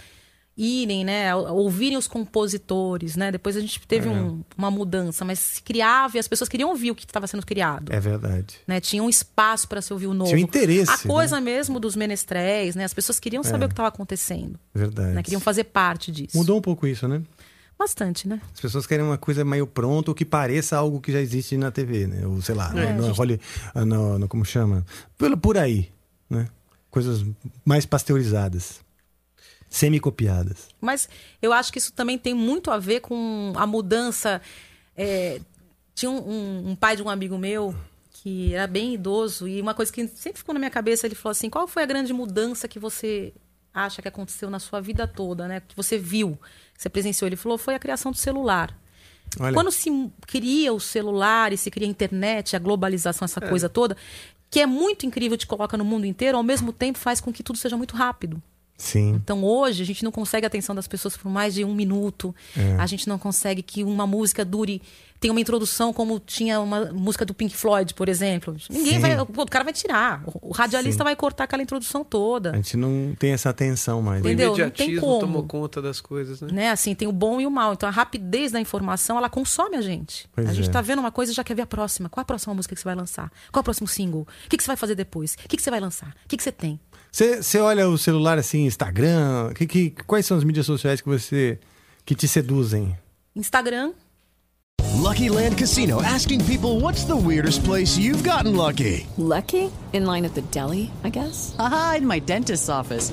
irem, né, ouvirem os compositores, né? Depois a gente teve É. um- uma mudança, mas se criava e as pessoas queriam ouvir o que estava sendo criado. É verdade. Né? Tinha um espaço para se ouvir o novo. Tinha um interesse, A coisa né? mesmo dos menestréis, né? As pessoas queriam saber o que estava acontecendo. Verdade. Né? Queriam fazer parte disso. Mudou um pouco isso, né? Bastante, né? As pessoas querem uma coisa meio pronta ou que pareça algo que já existe na TV, né? Ou sei lá, É, no, a gente- Holly- no- no- como chama? Por, por aí, né? Coisas mais pasteurizadas. Semi-copiadas. Mas eu acho que isso também tem muito a ver com a mudança. é, tinha um, um- um pai de um amigo meu que era bem idoso e uma coisa que sempre ficou na minha cabeça, ele falou assim: qual foi a grande mudança que você acha que aconteceu na sua vida toda, né? Que você viu, que você presenciou? Ele falou: foi a criação do celular. Olha, Quando se cria o celular e se cria a internet, a globalização, essa coisa toda, que é muito incrível, te coloca no mundo inteiro, ao mesmo tempo faz com que tudo seja muito rápido. Sim. Então hoje a gente não consegue a atenção das pessoas por mais de um minuto. A gente não consegue que uma música dure. Tenha uma introdução como tinha uma música do Pink Floyd, por exemplo. Ninguém Sim. vai. O cara vai tirar. O radialista Sim. vai cortar aquela introdução toda. A gente não tem essa atenção mais. O Entendeu? Não tem imediatismo como. tomou conta das coisas, né? Né? Assim, tem o bom e o mal. Então a rapidez da informação, ela consome a gente. Pois a gente é. tá vendo uma coisa e já quer ver a próxima. Qual a próxima música que você vai lançar? Qual é o próximo single? O que, que você vai fazer depois? O que, que você vai lançar? O que, que você tem? Você olha o celular assim, Instagram, que, que, quais são as mídias sociais que você que te seduzem? Instagram, Lucky Land Casino asking people what's the weirdest place you've gotten lucky? Lucky? In line at the deli, I guess? Aha, in my dentist's office.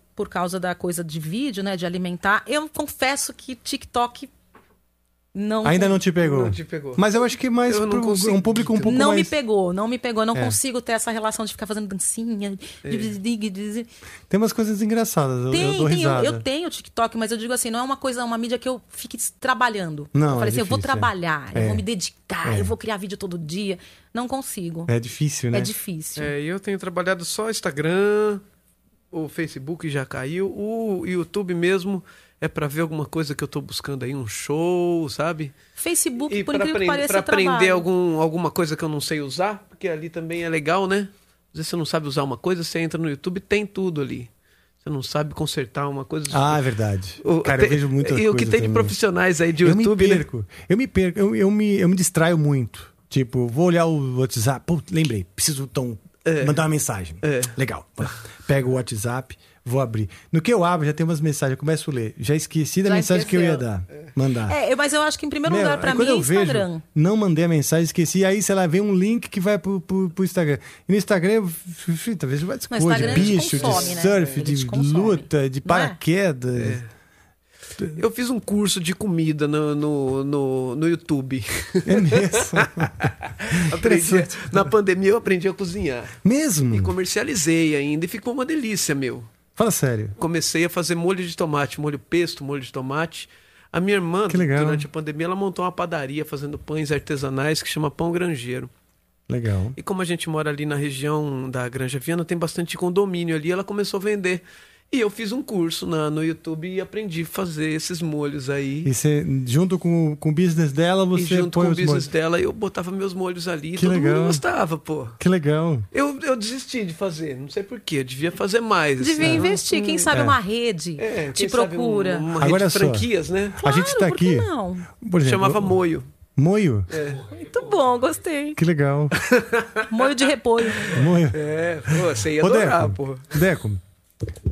por causa da coisa de vídeo, né? De alimentar. Eu confesso que TikTok não. Ainda não te pegou. Não te pegou. Mas eu acho que mais Eu não pro, consigo. um público um pouco não mais me pegou, não me pegou. Não É. consigo ter essa relação de ficar fazendo dancinha. de- Tem umas coisas engraçadas, eu, eu Tem, dou tem. Eu, risada. eu tenho TikTok, mas eu digo assim, não é uma coisa, uma mídia que eu fique trabalhando. Não, eu falei é assim, eu vou difícil, é. trabalhar, eu É. vou me dedicar, É. eu vou criar vídeo todo dia. Não consigo. É difícil, né? É difícil. É, e eu tenho trabalhado só Instagram, o Facebook já caiu, o YouTube mesmo é pra ver alguma coisa que eu tô buscando aí, um show, sabe? Facebook, E por incrível que aprender, pareça, pra eu trabalho. aprender algum, alguma coisa que eu não sei usar, porque ali também é legal, né? Às vezes você não sabe usar uma coisa, você entra no YouTube, tem tudo ali. Você não sabe consertar uma coisa. Ah, é verdade. O- Cara, tem- eu vejo muita E coisa o que tem de também. profissionais aí de eu me YouTube, né? perco. Eu me perco. Eu, eu, me, eu me distraio muito. Tipo, vou olhar o WhatsApp. Pô, lembrei. Preciso então, mandar uma mensagem. É. Legal. Pego o WhatsApp, vou abrir. No que eu abro, já tem umas mensagens. Eu começo a ler. Já esqueci da Já mensagem que eu ia esqueceu. dar. Mandar. É, eu- mas eu acho que em primeiro Meu, lugar, pra aí mim, é Instagram. Vejo, não mandei a mensagem, esqueci. Aí, sei lá, vem um link que vai pro, pro, pro Instagram. E no Instagram, eu- talvez vai de coisa, de bicho, consome, de né? surf, te de consome. luta, de é? paraquedas. Eu fiz um curso de comida no, no, no, no YouTube. É mesmo. [LAUGHS] aprendi, na pandemia eu aprendi a cozinhar. mesmo? E comercializei ainda e ficou uma delícia, meu. Fala sério. Comecei a fazer molho de tomate, molho pesto, molho de tomate. A minha irmã, durante a pandemia, ela montou uma padaria fazendo pães artesanais que chama Pão Grangeiro. Legal. E como a gente mora ali na região da Granja Viana, tem bastante condomínio ali, ela começou a vender. E eu fiz um curso na, no YouTube e aprendi a fazer esses molhos aí. E você, junto com, com o business dela, você e junto põe com o business molhos. dela, eu botava meus molhos ali. Que todo legal. mundo gostava, pô. Que legal. Eu, eu desisti de fazer, não sei porquê. Eu devia fazer mais. Devia assim. investir. Quem sabe É. uma rede É, te procura. um- uma Agora rede de só. franquias, né? a gente tá aqui. não? Por exemplo, Chamava moio. Moio? É. Muito bom, gostei. Que legal. Molho de repolho. Moio. É, pô, você ia Ô, adorar, Deco, pô. Deco,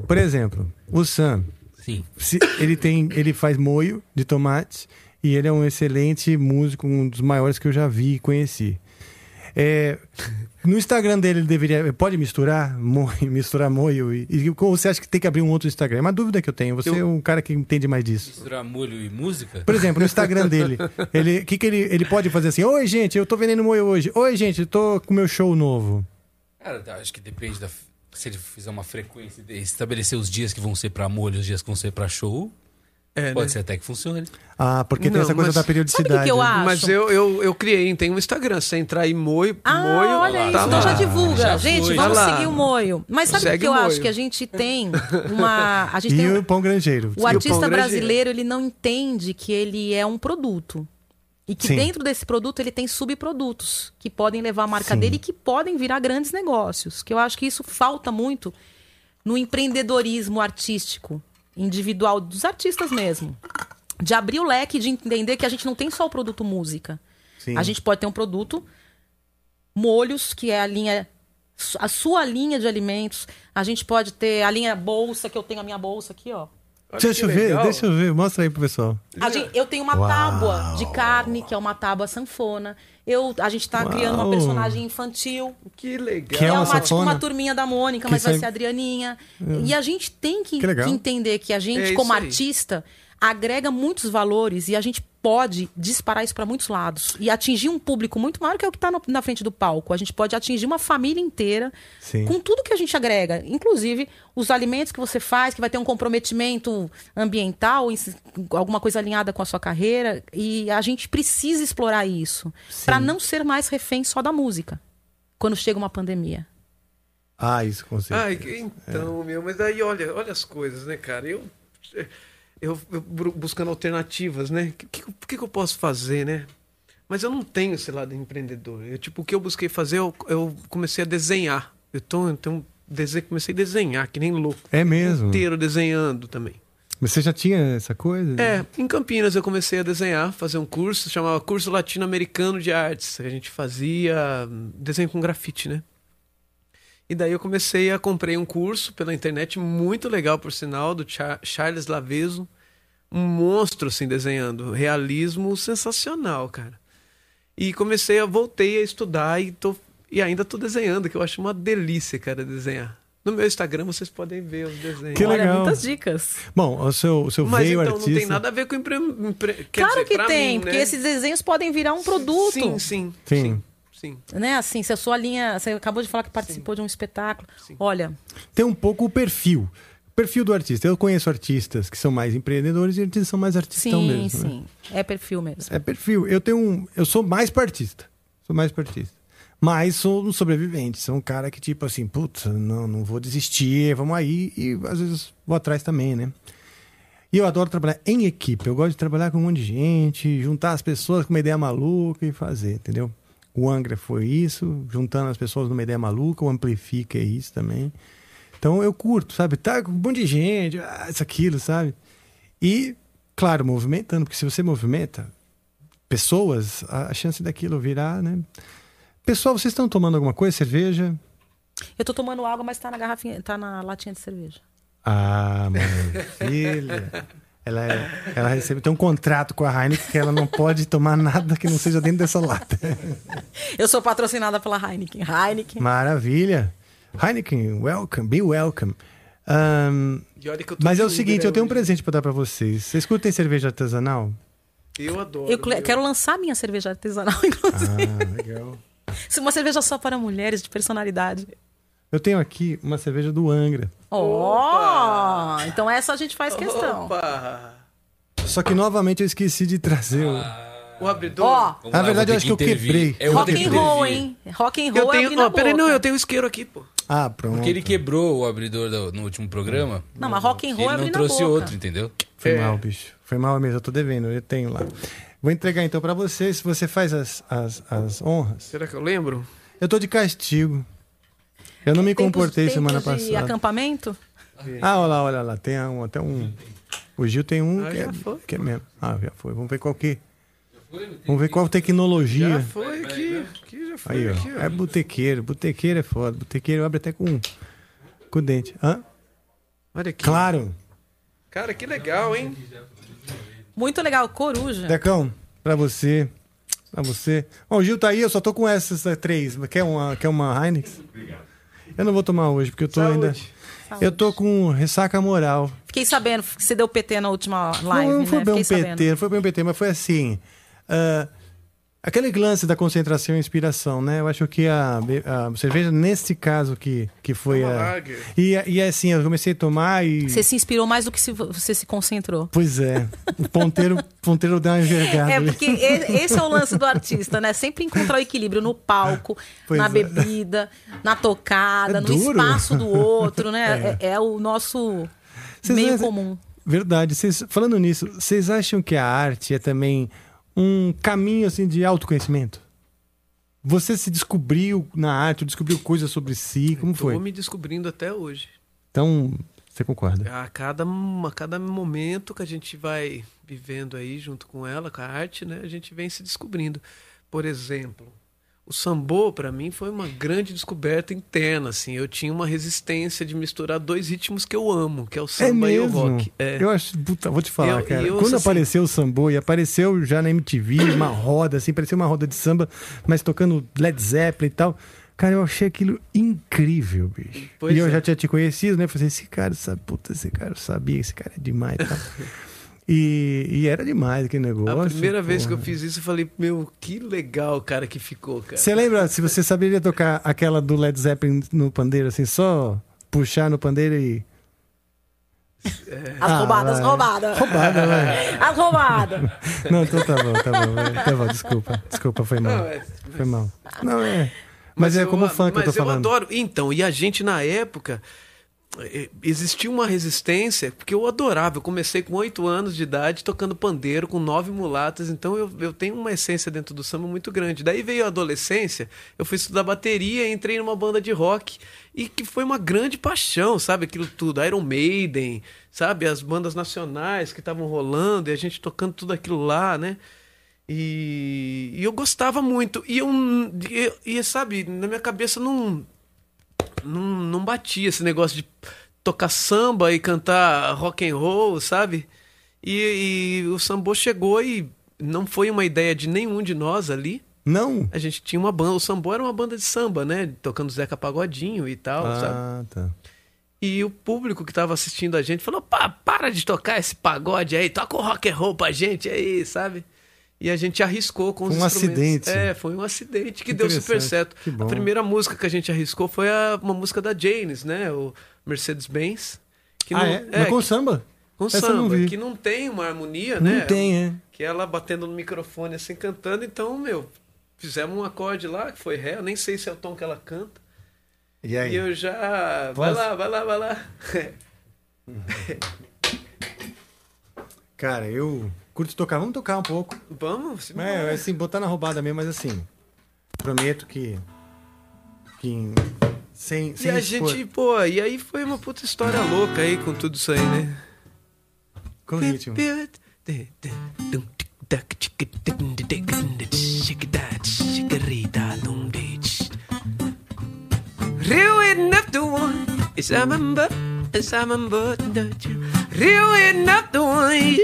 por exemplo, o Sam, Sim. se- ele tem, ele faz moio de tomate e ele é um excelente músico, um dos maiores que eu já vi e conheci. É, no Instagram dele ele deveria, pode misturar moio, [LAUGHS] misturar moio e, e você acha que tem que abrir um outro Instagram? É uma dúvida que eu tenho. Você é um cara que entende mais disso. Misturar molho e música? Por exemplo, no Instagram dele, [LAUGHS] ele, que que ele, ele pode fazer assim? Oi, gente, eu tô vendendo moio hoje. Oi, gente, eu tô com meu show novo. Cara, acho que depende da. Se ele fizer uma frequência, de estabelecer os dias que vão ser pra molho, os dias que vão ser pra show, É, pode né? ser até que funcione. Ah, porque tem Não, essa coisa mas da periodicidade. Sabe o que que eu né? acho? Mas eu, eu, eu criei, tem um Instagram. Se entrar aí moio, Ah, moio, olha isso, tá então lá. já divulga. Já gente, foi, vamos seguir o Moio. Mas sabe o Segue que eu o acho? Que a gente tem uma. A gente tem E um- o pão granjeiro. O artista Pão Grangeiro. brasileiro, ele não entende que ele é um produto. E que Sim. dentro desse produto ele tem subprodutos que podem levar a marca Sim. dele e que podem virar grandes negócios. Que eu acho que isso falta muito no empreendedorismo artístico, individual, dos artistas mesmo. De abrir o leque, de entender que a gente não tem só o produto música. Sim. A gente pode ter um produto molhos, que é a linha a sua linha de alimentos. A gente pode ter a linha bolsa, que eu tenho a minha bolsa aqui, ó. Olha Deixa eu ver, legal. deixa eu ver. Mostra aí pro pessoal. A gente- eu tenho uma Uau. tábua de carne, que é uma tábua sanfona. Eu, a gente tá Uau. criando uma personagem infantil. Que legal. Que é uma uma, tipo uma turminha da Mônica, Que mas vai ser a Adrianinha. E a gente tem que, Que que entender que a gente, É como aí. artista, agrega muitos valores e a gente pode disparar isso para muitos lados. E atingir um público muito maior que é o que está na frente do palco. A gente pode atingir uma família inteira Sim. com tudo que a gente agrega. Inclusive, os alimentos que você faz, que vai ter um comprometimento ambiental, em- alguma coisa alinhada com a sua carreira. E a gente precisa explorar isso. Para não ser mais refém só da música. Quando chega uma pandemia. Ah, isso com certeza. Que- então, meu, mas daí olha, olha as coisas, né, cara? Eu, eu, eu buscando alternativas, né? O que, que, que que eu posso fazer, né? Mas eu não tenho esse lado empreendedor. Eu, tipo, o que eu busquei fazer, eu, eu comecei a desenhar. Eu tô, então, dese- comecei a desenhar, que nem louco. É mesmo? Inteiro desenhando também. Mas Você já tinha essa coisa? É, em Campinas eu comecei a desenhar, fazer um curso, chamava Curso Latino-Americano de Artes. A gente fazia hum, desenho com grafite, né? E daí eu comecei a comprei um curso pela internet muito legal, por sinal, do Char- Charles Laveso, um monstro assim desenhando, realismo sensacional, cara. E comecei a voltei a estudar e tô e ainda tô desenhando, que eu acho uma delícia, cara, desenhar. No meu Instagram vocês podem ver os desenhos. Que Olha, legal. muitas dicas. Bom, o seu, o seu Mas veio então artista. não tem nada a ver com empre... empre- claro dizer, que tem, mim, porque né? esses desenhos podem virar um produto. Sim, sim. Sim. Sim. Né? Assim, se a sua linha. Você acabou de falar que participou de um espetáculo. Olha, Tem um pouco o perfil. O perfil do artista. Eu conheço artistas que são mais empreendedores e artistas que são mais artistão sim, mesmo. né? sim. É perfil mesmo. É perfil. Eu tenho um. Eu sou mais para artista. Sou mais para artista. Mas sou um sobrevivente. Sou um cara que, tipo assim, putz, não, não vou desistir, vamos aí. E às vezes vou atrás também, né? E eu adoro trabalhar em equipe. Eu gosto de trabalhar com um monte de gente, juntar as pessoas com uma ideia maluca e fazer, entendeu? O Angra foi isso, juntando as pessoas numa ideia maluca, o Amplifica é isso também. Então eu curto, sabe? Tá com um monte de gente, ah, isso, aquilo, sabe? E, claro, movimentando, porque se você movimenta pessoas, a a chance daquilo virar, né? Pessoal, vocês estão tomando alguma coisa? Cerveja? Eu tô tomando água, mas tá na garrafinha, tá na latinha de cerveja. Ah, maravilha. Ela, é- ela recebe, tem um contrato com a Heineken que ela não pode tomar nada que não seja dentro dessa lata. Eu sou patrocinada pela Heineken. Heineken. Maravilha. Heineken, welcome, be welcome. Tô mas é o seguinte, eu tenho um presente para dar para vocês. Vocês curtem cerveja artesanal? Eu adoro. Eu cle- quero lançar minha cerveja artesanal, [LAUGHS] inclusive. Ah, legal. Uma cerveja só para mulheres de personalidade. Eu tenho aqui uma cerveja do Angra. Ó! então essa a gente faz questão. Opa! Só que novamente eu esqueci de trazer o. O abridor. Ó, Vamos Na verdade, vou eu acho que eu quebrei. Eu ter rock and roll, hein? Rock and eu roll é tenho. abrir na Ó, peraí, não, eu tenho um isqueiro aqui, pô. Ah, pronto. Porque ele quebrou o abridor do- no último programa. Não, mas rock and roll é Ele abrir não trouxe boca. outro, entendeu? Foi É. mal, bicho. Foi mal mesmo, eu tô devendo, eu tenho lá. Vou entregar então pra você, se você faz as, as, as honras. Será que eu lembro? Eu tô de castigo. Eu não me Tempos- comportei semana tempos de passada. acampamento? Ah, olha lá, olha lá. Tem um, até um. O Gil tem um Ah, que, já é, foi. que é mesmo. Ah, já foi. Vamos ver qual que. Vamos ver qual tecnologia. Já foi aqui. aqui já foi Aí, ó. aqui, ó. É botequeiro. Botequeiro é foda. Botequeiro abre até com, com o dente. Hã? Olha aqui. Claro. Cara, que legal, hein? Muito legal, coruja. Decão, pra você. Pra você. Bom, o Gil tá aí, eu só tô com essas três. Quer uma, quer uma Heineken? Eu não vou tomar hoje, porque eu tô ainda. Eu tô com ressaca moral. Fiquei sabendo que você deu PT na última live, não, não foi né? bem um Fiquei PT, sabendo. não foi bem um PT, mas foi assim. ah, aquele lance da concentração e inspiração, né? Eu acho que a, a cerveja, nesse caso que, que foi a. E, e assim, eu comecei a tomar e. Você se inspirou mais do que se você se concentrou. Pois é. O ponteiro, [LAUGHS] ponteiro deu uma envergada. É, porque esse é o lance do artista, né? Sempre encontrar o equilíbrio no palco, Pois na é. bebida, na tocada, É no duro. espaço do outro, né? [LAUGHS] É, é o nosso Vocês meio acham- comum. Verdade. Vocês, falando nisso, vocês acham que a arte é também um caminho assim de autoconhecimento? Você se descobriu na arte, descobriu coisas sobre si, como Tô foi? me descobrindo até hoje. Então, você concorda? A cada, a cada momento que a gente vai vivendo aí junto com ela, com a arte, né, a gente vem se descobrindo. Por exemplo, o sambô para mim foi uma grande descoberta interna, assim. Eu tinha uma resistência de misturar dois ritmos que eu amo, que é o É samba e o rock. É. Eu acho, puta, vou te falar, Eu- cara. eu, Quando assim- apareceu o sambô e apareceu já na MTV, uma [COUGHS] roda, assim, parecia uma roda de samba, mas tocando Led Zeppelin e tal. Cara, eu achei aquilo incrível, bicho. Pois e eu é. já tinha te conhecido, né? Eu falei, esse cara sabe, puta, esse cara eu sabia, esse cara é demais tal. [LAUGHS] e, e era demais aquele negócio. A primeira vez que eu porra. fiz isso, eu falei, meu, que legal, cara, que ficou, cara. Você lembra, se você saberia tocar aquela do Led Zeppelin no pandeiro, assim, só puxar no pandeiro e. As Ah, roubadas, vai. roubadas. Roubada, vai. [LAUGHS] As roubadas. Não, então tá bom, tá bom. vai. Tá bom, desculpa. Desculpa, foi mal. Não, é- Foi mal. Não, é. Mas, é como fã que eu mas tô falando. adoro. Então, e a gente na época existia uma resistência, porque eu adorava. Eu comecei com oito anos de idade tocando pandeiro com nove mulatas, então eu, eu tenho uma essência dentro do samba muito grande. Daí veio a adolescência, eu fui estudar bateria, entrei numa banda de rock e que foi uma grande paixão, sabe? Aquilo tudo, Iron Maiden, sabe? As bandas nacionais que estavam rolando e a gente tocando tudo aquilo lá, né? E, e eu gostava muito. E eu, e, e, sabe, na minha cabeça não, não, não batia esse negócio de tocar samba e cantar rock and roll, sabe? E, e o sambô chegou e não foi uma ideia de nenhum de nós ali. Não? A gente tinha uma banda, o sambô era uma banda de samba, né? Tocando Zeca Pagodinho e tal, sabe? Ah, tá. E o público que tava assistindo a gente falou: Pá, para de tocar esse pagode aí, toca o rock and roll pra gente aí, sabe? E a gente arriscou com os Foi um instrumentos. acidente. É, foi um acidente que deu super certo. Que. A primeira música que a gente arriscou foi a- uma música da Janis, né? O Mercedes-Benz. que Ah, não- é? Mas com que- samba? Com Essa não samba, que não tem uma harmonia, Não né? tem, é. Que ela batendo no microfone assim, cantando. Então, meu, fizemos um acorde lá, que foi ré. Eu nem sei se é o tom que ela canta. E aí? E eu já. Vai Posso? lá, vai lá, vai lá. Cara, eu curto tocar. Vamos tocar um pouco. Vamos? É, embora. assim, botar na roubada mesmo, mas assim. Prometo que. Que. Sem. E sem a expor. gente, pô, e aí foi uma puta história louca aí com tudo isso aí, né? Com ritmo. Real enough to one is a member, is a member. Real enough to one.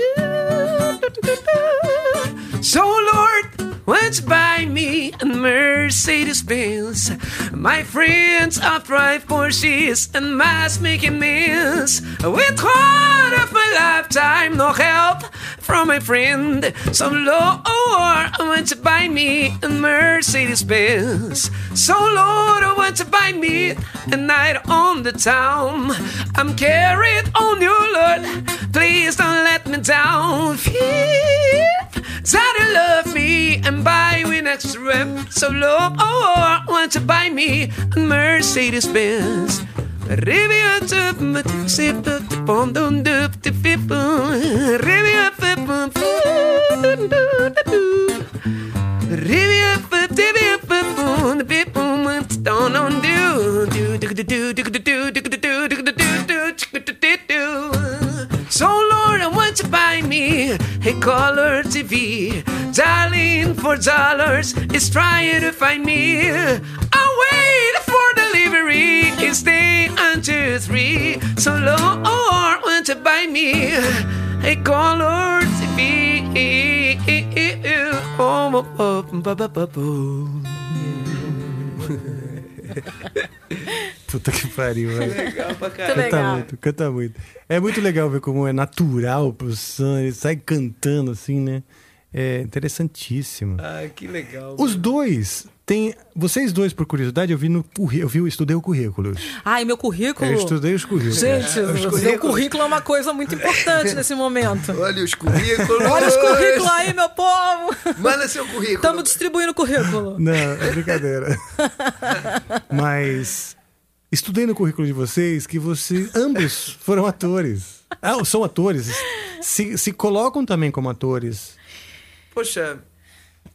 So Lord, what's by me a Mercedes Benz? My friends are five Porsches and mass making meals. With one of my lifetime, no help from my friend. So Lord, to buy me a Mercedes Benz? So Lord, I want to buy me a night on the town? I'm carried on you, Lord. Please don't let me down. If that you love me, rep so low. Oh, I want to buy me a Mercedes Benz. Rivia to my taxi, but the bomb don't do the people. Rivia for boom, Rivia for divia for boom, the people went down on do do do do do do do do do do do do do do so Lord, To buy me a color TV. Darling, for dollars is trying to find me. I wait for delivery. It's day until three. So Lord, I want to buy me a color TV. Oh, oh, oh, [LAUGHS] Puta que pariu, velho. Legal pra Canta caralho. muito, canta muito. É muito legal ver como é natural pro Sam, ele sai cantando assim, né? É interessantíssimo. Ai, que legal. Os dois têm. Vocês dois, por curiosidade, eu vi no eu vi, eu estudei o currículo. Ai, meu currículo. Eu estudei os currículos. Gente, É, o os currículo é uma coisa muito importante nesse momento. Olha os currículos. Olha os currículos aí, meu povo. Manda seu currículo. Estamos distribuindo currículo. Não, é brincadeira. [LAUGHS] Mas estudei no currículo de vocês que vocês ambos foram atores. Ah, são atores. Se, se colocam também como atores. Poxa,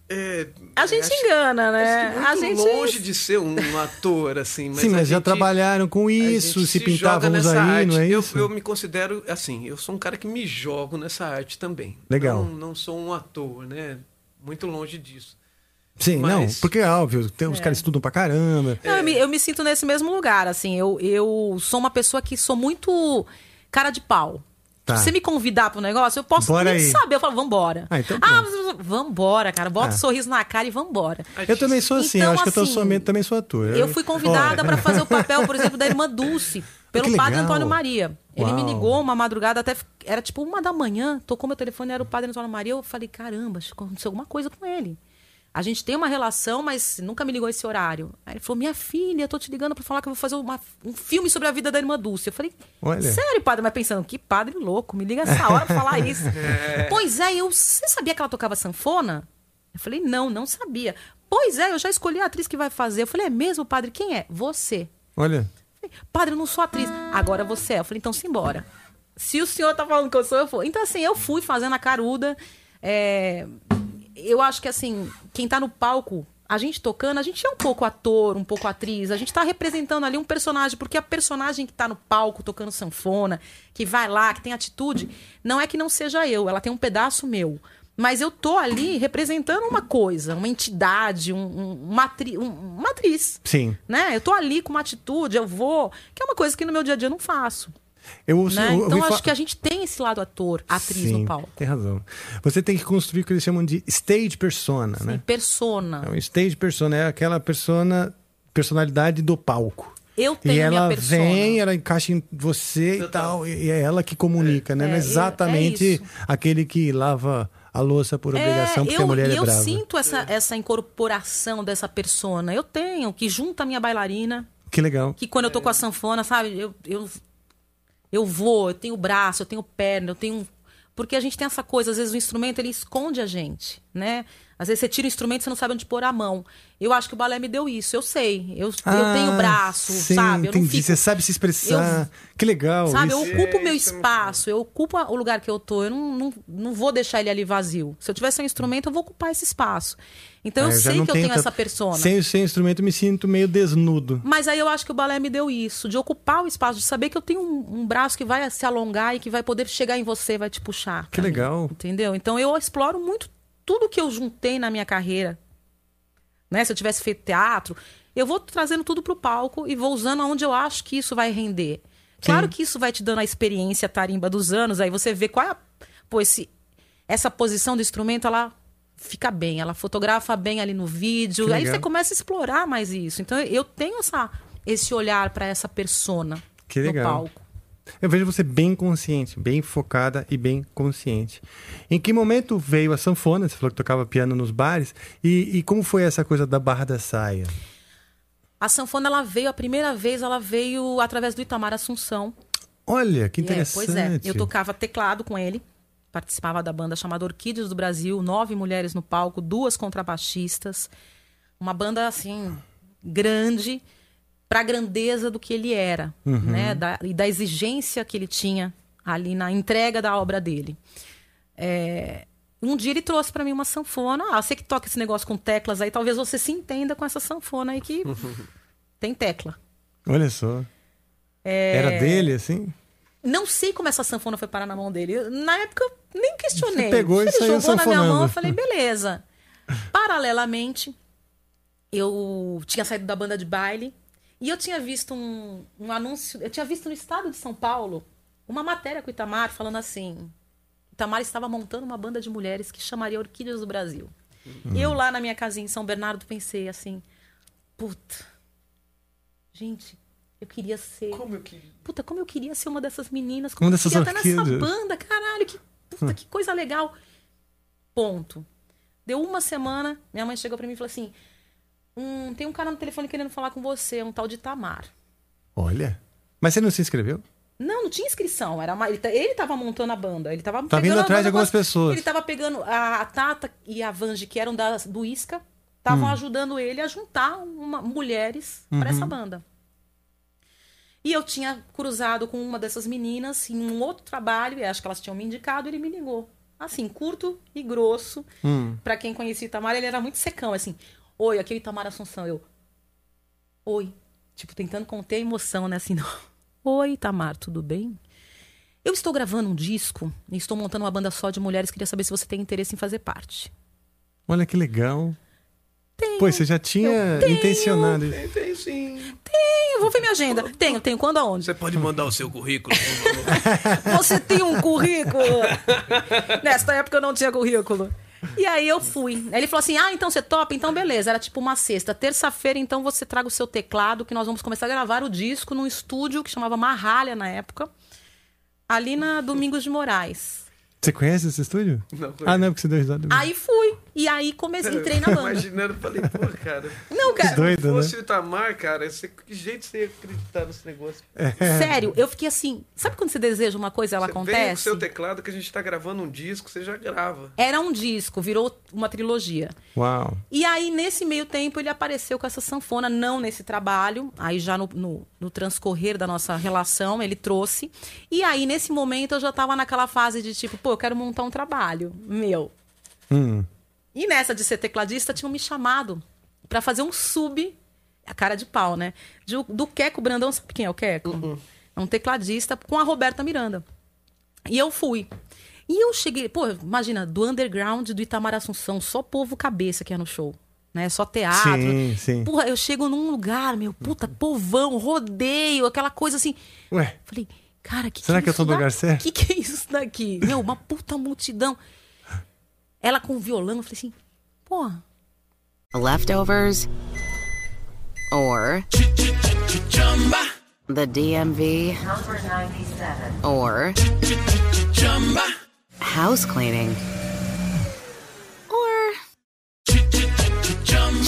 é, A gente acho- engana, né? acho que A muito gente longe de ser um ator, assim. Mas Sim, mas já gente- trabalharam com isso, se joga pintávamos nessa aí, arte. não é Eu- isso? Eu, me considero, assim, eu sou um cara que me jogo nessa arte também. Legal. Não, não sou um ator, né? Muito longe disso. Sim, não, Mas- porque é óbvio, tem, os É. caras estudam pra caramba. Não, eu, me, eu me sinto nesse mesmo lugar, assim. Eu, eu sou uma pessoa que sou muito cara de pau. Tá. Se você me convidar pro negócio, eu posso Bora nem aí. saber. Eu falo, vambora. Ah, então ah, vambora, cara. Bota Ah. um sorriso na cara e vambora. Eu também sou assim, Então, eu acho que eu tô, assim, somente, também sou ator. Eu fui convidada para fazer o papel, por exemplo, da [LAUGHS] irmã Dulce, pelo Que padre legal. Antônio Maria. Ele me Uau. ligou uma madrugada, até era tipo uma da manhã, tocou meu telefone, era o padre Antônio Maria. Eu falei, caramba, acho que aconteceu alguma coisa com ele. A gente tem uma relação, mas nunca me ligou esse horário. Aí ele falou: Minha filha, eu tô te ligando para falar que eu vou fazer uma- um filme sobre a vida da irmã Dulce. Eu falei: Olha. Sério, padre? Mas pensando, que padre louco, me liga essa hora pra falar [LAUGHS] isso. É. Pois é, eu, você sabia que ela tocava sanfona? Eu falei: Não, não sabia. Pois é, eu já escolhi a atriz que vai fazer. Eu falei: É mesmo, padre? Quem é? Você. Olha, Padre, eu não sou atriz. Agora você é. Eu falei, então simbora. Se o senhor tá falando que eu sou, eu vou. Então, assim, eu fui fazendo a caruda. É, Eu acho que, assim, quem tá no palco, a gente tocando, a gente é um pouco ator, um pouco atriz. A gente tá representando ali um personagem, porque a personagem que tá no palco tocando sanfona, que vai lá, que tem atitude, não é que não seja eu, ela tem um pedaço meu. Mas eu tô ali representando uma coisa, uma entidade, um, um- uma, atri- um- uma atriz sim. né? Eu tô ali com uma atitude, eu vou, que é uma coisa que no meu dia a dia eu não faço. Eu, né? eu, eu Então acho que a gente tem esse lado ator, atriz Sim, no palco. Tem razão. Você tem que construir o que eles chamam de stage persona, Sim, né? persona. É um stage persona, é aquela persona, personalidade do palco. Eu E tenho a minha ela vem, ela encaixa em você e tal, e é ela que comunica, né? É, Não é é exatamente isso. aquele que lava a louça por obrigação, porque eu, a mulher e é eu brava. sinto essa, essa incorporação dessa persona. Eu tenho, que junta a minha bailarina, Que legal. que quando eu tô com a sanfona, sabe? Eu, eu, eu vou, eu tenho braço, eu tenho perna, eu tenho. Porque a gente tem essa coisa, às vezes o instrumento ele esconde a gente, né? Às vezes você tira o instrumento e você não sabe onde pôr a mão. Eu acho que o balé me deu isso, eu sei. Eu, eu tenho braço, Ah, sim, sabe? Eu não entendi. fico, Você sabe se expressar. Que legal. Sabe, eu isso. ocupo o meu espaço, eu ocupo o lugar que eu tô, eu não, não, não vou deixar ele ali vazio. Se eu tivesse um instrumento, eu vou ocupar esse espaço. Então Ah, eu, já sei que eu tenho tanto- essa persona. Sem, sem instrumento, eu me sinto meio desnudo. Mas aí eu acho que o balé me deu isso, de ocupar o espaço, de saber que eu tenho um, um braço que vai se alongar e que vai poder chegar em você, vai te puxar. Que legal. Entendeu? Então eu exploro muito tudo que eu juntei na minha carreira. Né? Se eu tivesse feito teatro, eu vou trazendo tudo pro palco e vou usando aonde eu acho que isso vai render. Claro que isso vai te dando a experiência tarimba dos anos, aí você vê qual é a. Pô, esse, essa posição do instrumento, ela fica bem, ela fotografa bem ali no vídeo. Aí você começa a explorar mais isso. Então eu tenho essa, esse olhar para essa persona Que no legal. palco. Eu vejo você bem consciente, bem focada e bem consciente. Em que momento veio a sanfona? Você falou que tocava piano nos bares. E, e como foi essa coisa da barra da saia? A sanfona ela veio a primeira vez, ela veio através do Itamar Assunção. Olha, que É, interessante. pois é, eu tocava teclado com ele, participava da banda chamada Orquídeas do Brasil, nove mulheres no palco, duas contrabaixistas. Uma banda assim grande para a grandeza do que ele era, Uhum. né? Da, e da exigência que ele tinha ali na entrega da obra dele. É, um dia ele trouxe para mim uma sanfona. Ah, você que toca esse negócio com teclas aí, talvez você se entenda com essa sanfona aí que [LAUGHS] tem tecla. Olha só. É, Era dele, assim? Não sei como essa sanfona foi parar na mão dele. Na época, eu nem questionei. Você pegou ele jogou na minha mão, eu falei, beleza. Paralelamente, eu tinha saído da banda de baile e eu tinha visto um, um anúncio. Eu tinha visto no estado de São Paulo uma matéria com o Itamar falando assim: Itamar estava montando uma banda de mulheres que chamaria Orquídeas do Brasil. Uhum. Eu lá na minha casinha em São Bernardo pensei assim: puta, gente, eu queria ser. Como eu queria. Puta, como eu queria ser uma dessas meninas. Como Uma eu dessas queria estar nessa banda, caralho, que, puta, que coisa legal. Ponto. Deu uma semana, minha mãe chegou pra mim e falou assim: hum, tem um cara no telefone querendo falar com você, um tal de Tamar. Olha. Mas você não se inscreveu? Não, não tinha inscrição. Era uma, ele, ta- ele tava montando a banda. Ele tava Tá pegando vindo atrás banda de algumas pessoas. Ele tava pegando a, a Tata e a Vange, que eram das, do Isca, estavam Hum. ajudando ele a juntar uma- mulheres Uhum. para essa banda. E eu tinha cruzado com uma dessas meninas em um outro trabalho, e acho que elas tinham me indicado, ele me ligou. Assim, curto e grosso. Hum. Pra quem conhecia o Itamar, ele era muito secão, assim. Oi, aqui é o Itamar Assunção. Eu, oi. Tipo, tentando conter a emoção, né? Assim, [LAUGHS] não. Oi, Itamar, tudo bem? Eu estou gravando um disco e estou montando uma banda só de mulheres. Queria saber se você tem interesse em fazer parte. Olha que legal. Pois você já tinha intencionado isso. Tem sim. Tenho, vou ver minha agenda. Tenho, tenho. Quando aonde? Você pode mandar o seu currículo. [LAUGHS] Você tem um currículo? Nesta época eu não tinha currículo. E aí eu fui. Ele falou assim: Ah, então você topa? Então beleza. Era tipo uma sexta. Terça-feira, então você traga o seu teclado, que nós vamos começar a gravar o disco num estúdio que chamava Marralha na época, ali na Domingos de Moraes. Você conhece esse estúdio? Não, Ah, não, porque você deu risada. Aí fui. E aí comecei, [LAUGHS] entrei na banda. Imaginando, falei, pô, cara. Não, cara. doido, Se né? fosse o Itamar, cara, você, que jeito você ia acreditar nesse negócio? Sério, eu fiquei assim. Sabe quando você deseja uma coisa e ela Você Vem com o acontece? seu teclado que a gente tá gravando um disco, você já grava. Era um disco, virou uma trilogia. Uau. E aí, nesse meio tempo, ele apareceu com essa sanfona, não nesse trabalho. Aí, já no, no, no transcorrer da nossa relação, ele trouxe. E aí, nesse momento, eu já tava naquela fase de tipo, pô, eu quero montar um trabalho meu. Hum. E nessa de ser tecladista, tinham me chamado pra fazer um sub, a cara de pau, né? De- do Queco Brandão, sabe quem é o Queco? É um tecladista com a Roberta Miranda. E eu fui. E eu cheguei, pô, imagina, do underground do Itamar Assunção, só povo cabeça que ia no show. Né? Só teatro. Sim, sim. Porra, eu chego num lugar, meu, puta, povão, rodeio, aquela coisa assim. Ué, Falei, cara, que Será que, que é eu tô no lugar certo? que que é isso daqui? Meu, uma puta multidão. Ela com violão, eu falei assim, porra, Leftovers or the DMV Number 97. or house cleaning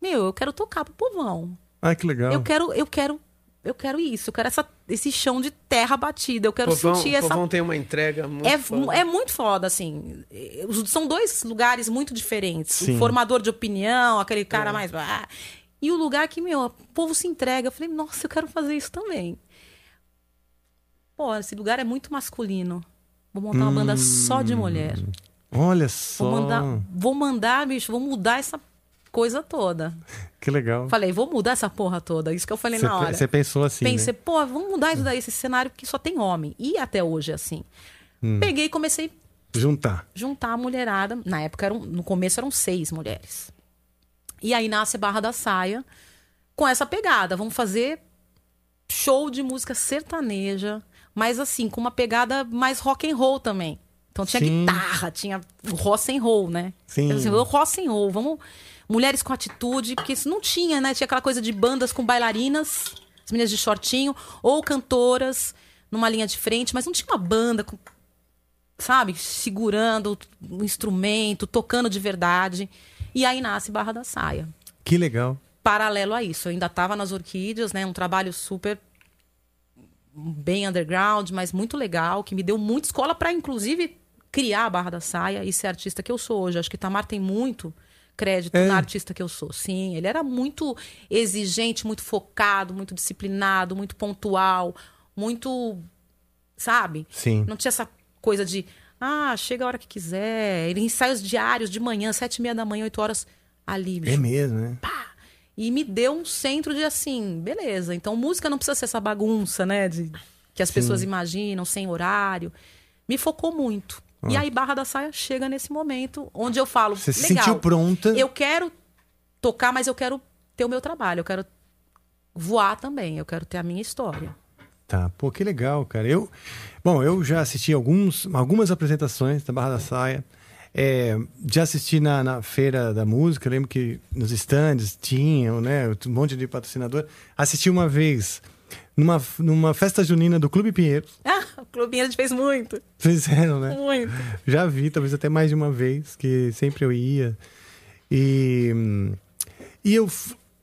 Meu, eu quero tocar pro povão. Ah, que legal. Eu quero, eu quero, eu quero isso, eu quero essa, esse chão de terra batida, eu quero Povão, sentir essa Povão tem uma entrega muito é, foda. é muito foda, assim. São dois lugares muito diferentes. Sim. O formador de opinião, aquele cara É. mais. ah, e o lugar que, meu, o povo se entrega. Eu falei, nossa, eu quero fazer isso também. Pô, esse lugar é muito masculino. Vou montar uma banda só de mulher. Olha só. Vou mandar, vou mandar, bicho, vou mudar essa coisa toda. Que legal. Falei, vou mudar essa porra toda. Isso que eu falei Você na hora. você pensou assim, Pensei, né? pô, vamos mudar isso daí, esse cenário que só tem homem. E até hoje é assim. Hum. Peguei e comecei Juntar. juntar a mulherada. Na época, eram, no começo eram seis mulheres. E aí nasce Barra da Saia com essa pegada. Vamos fazer show de música sertaneja, mas assim, com uma pegada mais rock and roll também. Então tinha Sim. guitarra, tinha rock and roll, né? Sim. Então, assim, rock and roll, vamos mulheres com atitude, porque isso não tinha, né? Tinha aquela coisa de bandas com bailarinas, as meninas de shortinho, ou cantoras numa linha de frente, mas não tinha uma banda com sabe, segurando o instrumento, tocando de verdade. E aí nasce Barra da Saia Que legal. paralelo a isso. Eu ainda estava nas Orquídeas, né? Um trabalho super bem underground, mas muito legal, que me deu muita escola para inclusive criar a Barra da Saia e ser artista que eu sou hoje. Acho que Tamar tem muito crédito É. na artista que eu sou. Sim, ele era muito exigente, muito focado, muito disciplinado, muito pontual, muito, sabe? Sim. Não tinha essa coisa de, ah, chega a hora que quiser. Ele ensaios diários de manhã, sete e meia da manhã, oito horas ali. bicho. É mesmo, né? E me deu um centro de assim, beleza. Então música não precisa ser essa bagunça, né? De, que as Sim. pessoas imaginam, sem horário. Me focou muito. E Ó. aí Barra da Saia chega nesse momento onde eu falo, Você se legal. sentiu pronta? Eu quero tocar, mas eu quero ter o meu trabalho. Eu quero voar também. Eu quero ter a minha história. Tá, pô, que legal, cara. Eu, bom, eu já assisti alguns, algumas apresentações da Barra da Saia. É, já assisti na, na feira da música, lembro que nos stands tinham, né, um monte de patrocinador. Assisti uma vez numa, numa festa junina do Clube Pinheiros. Ah, o a gente fez muito. Fizeram, né? Muito. Já vi, talvez até mais de uma vez, que sempre eu ia. E, e eu